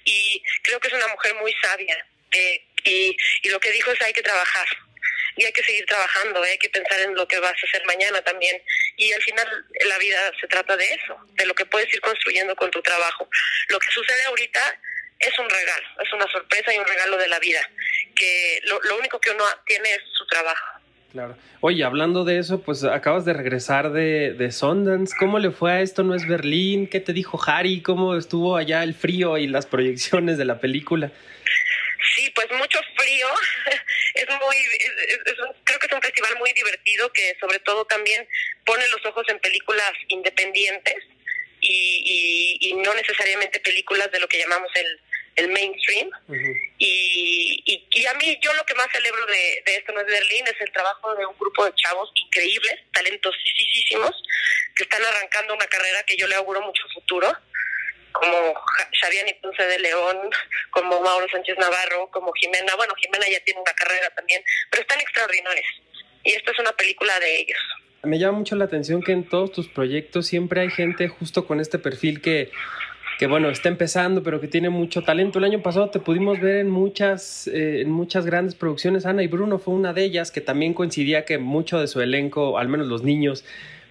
S8: Y creo que es una mujer muy sabia eh, y, y lo que dijo es hay que trabajar y hay que seguir trabajando, ¿eh? hay que pensar en lo que vas a hacer mañana también. Y al final la vida se trata de eso, de lo que puedes ir construyendo con tu trabajo. Lo que sucede ahorita es un regalo, es una sorpresa y un regalo de la vida, que lo, lo único que uno tiene es su trabajo.
S7: Claro. Oye, hablando de eso, pues acabas de regresar de, de Sundance. ¿Cómo le fue a esto? ¿No es Berlín? ¿Qué te dijo Harry? ¿Cómo estuvo allá el frío y las proyecciones de la película?
S8: Sí, pues mucho frío. Es muy, creo que es un festival muy divertido que sobre todo también pone los ojos en películas independientes y, y, y no necesariamente películas de lo que llamamos el, el mainstream. Y, y, y a mí, yo lo que más celebro de, de esto no es Berlín, es el trabajo de un grupo de chavos increíbles, talentosísimos, que están arrancando una carrera que yo le auguro mucho futuro, como Xavier Ponce de León, como Mauro Sánchez Navarro, como Jimena. Bueno, Jimena ya tiene una carrera también, pero están extraordinarios. Y esta es una película de ellos.
S7: Me llama mucho la atención que en todos tus proyectos siempre hay gente justo con este perfil que, que bueno, está empezando, pero que tiene mucho talento. El año pasado te pudimos ver en muchas, eh, en muchas grandes producciones. Ana y Bruno fue una de ellas, que también coincidía que mucho de su elenco, al menos los niños,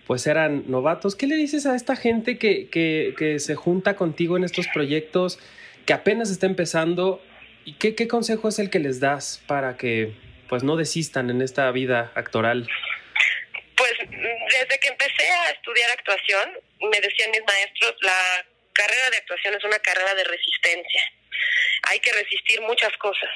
S7: pues eran novatos. ¿Qué le dices a esta gente que, que, que se junta contigo en estos proyectos, que apenas está empezando? ¿Y qué, qué consejo es el que les das para que pues no desistan en esta vida actoral?
S8: Pues desde que empecé a estudiar actuación, me decían mis maestros, la carrera de actuación es una carrera de resistencia. Hay que resistir muchas cosas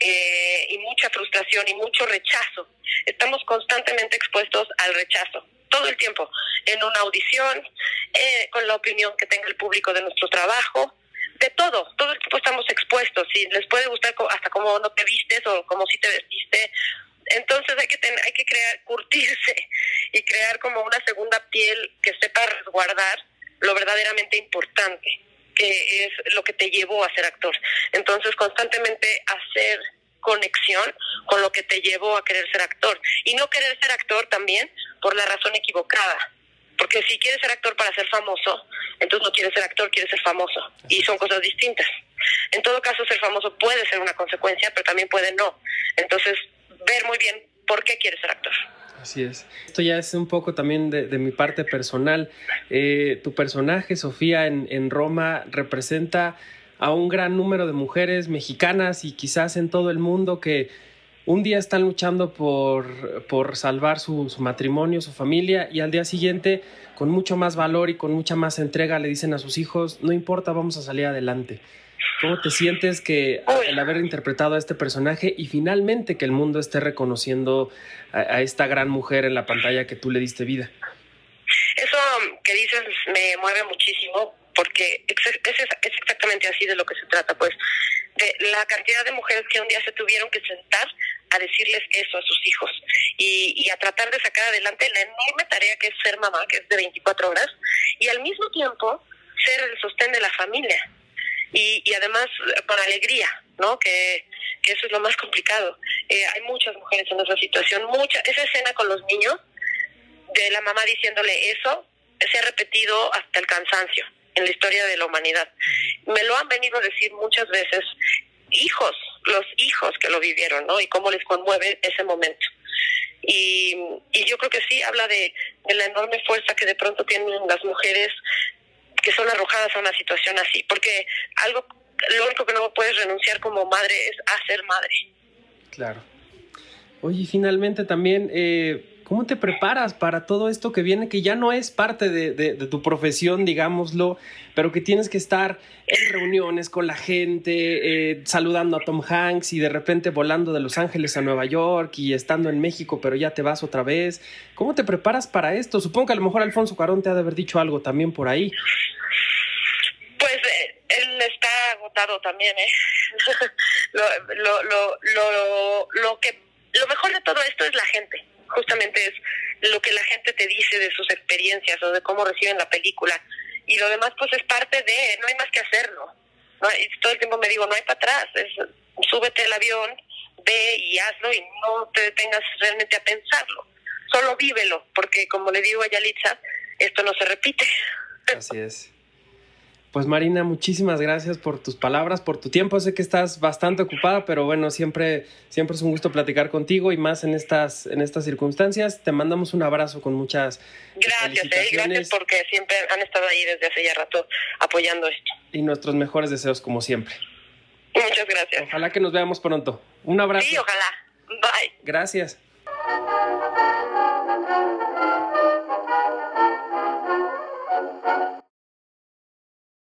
S8: eh, y mucha frustración y mucho rechazo. Estamos constantemente expuestos al rechazo todo el tiempo, en una audición, eh, con la opinión que tenga el público de nuestro trabajo, de todo, todo el tiempo estamos expuestos y les puede gustar hasta cómo no te vistes o como si te vestiste. Entonces hay que ten- hay que crear, curtirse y crear como una segunda piel que sepa resguardar lo verdaderamente importante, que es lo que te llevó a ser actor. Entonces constantemente hacer conexión con lo que te llevó a querer ser actor y no querer ser actor también por la razón equivocada. Porque si quieres ser actor para ser famoso, entonces no quieres ser actor, quieres ser famoso. Y son cosas distintas. En todo caso, ser famoso puede ser una consecuencia, pero también puede no. Entonces, ver muy bien por qué quieres ser actor.
S7: Así es. Esto ya es un poco también de, mi parte personal. Eh, tu personaje, Sofía, en, en Roma, representa a un gran número de mujeres mexicanas y quizás en todo el mundo que un día están luchando por, por salvar su, su matrimonio, su familia, y al día siguiente, con mucho más valor y con mucha más entrega, le dicen a sus hijos, no importa, vamos a salir adelante. ¿Cómo te sientes que a-
S8: Uy.
S7: el haber interpretado a este personaje y finalmente que el mundo esté reconociendo a, a esta gran mujer en la pantalla que tú le diste vida?
S8: Eso que dices me mueve muchísimo porque ex- es, es exactamente así de lo que se trata, pues, de la cantidad de mujeres que un día se tuvieron que sentar a decirles eso a sus hijos y, y a tratar de sacar adelante la enorme tarea que es ser mamá, que es de 24 horas, y al mismo tiempo ser el sostén de la familia. Y, y además eh, con alegría, ¿no? Que, que eso es lo más complicado. Eh, hay muchas mujeres en esa situación, mucha, esa escena con los niños, de la mamá diciéndole eso se ha repetido hasta el cansancio en la historia de la humanidad. Me lo han venido a decir muchas veces hijos, los hijos que lo vivieron, ¿no? Y cómo les conmueve ese momento. Y, y yo creo que sí habla de, de la enorme fuerza que de pronto tienen las mujeres que son arrojadas a una situación así, porque algo, lo único que no puedes renunciar como madre es a ser madre.
S7: Claro. Oye, finalmente también, eh, ¿cómo te preparas para todo esto que viene, que ya no es parte de, de- de tu profesión, digámoslo, pero que tienes que estar en reuniones con la gente, eh, saludando a Tom Hanks y de repente volando de Los Ángeles a Nueva York y estando en México, pero ya te vas otra vez? ¿Cómo te preparas para esto? Supongo que a lo mejor Alfonso Carón te ha de haber dicho algo también por ahí.
S8: Pues eh, él está agotado también, ¿eh? lo, lo, lo, lo, lo que lo mejor de todo esto es la gente. Justamente es lo que la gente te dice de sus experiencias o de cómo reciben la película. Y lo demás, pues es parte de, no hay más que hacerlo. ¿no? Y todo el tiempo me digo, no hay para atrás. Es, súbete al avión, ve y hazlo y no te detengas realmente a pensarlo. Solo vívelo, porque como le digo a Yalitza, esto no se repite.
S7: Así es. Pues Marina, muchísimas gracias por tus palabras, por tu tiempo. Sé que estás bastante ocupada, pero bueno, siempre, siempre es un gusto platicar contigo y más en estas, en estas circunstancias. Te mandamos un abrazo con muchas
S8: Gracias, eh, y
S7: felicitaciones
S8: gracias porque siempre han estado ahí desde hace ya rato apoyando esto.
S7: y nuestros mejores deseos como siempre.
S8: Muchas gracias.
S7: Ojalá que nos veamos pronto. Un abrazo.
S8: Sí, ojalá. Bye.
S7: Gracias.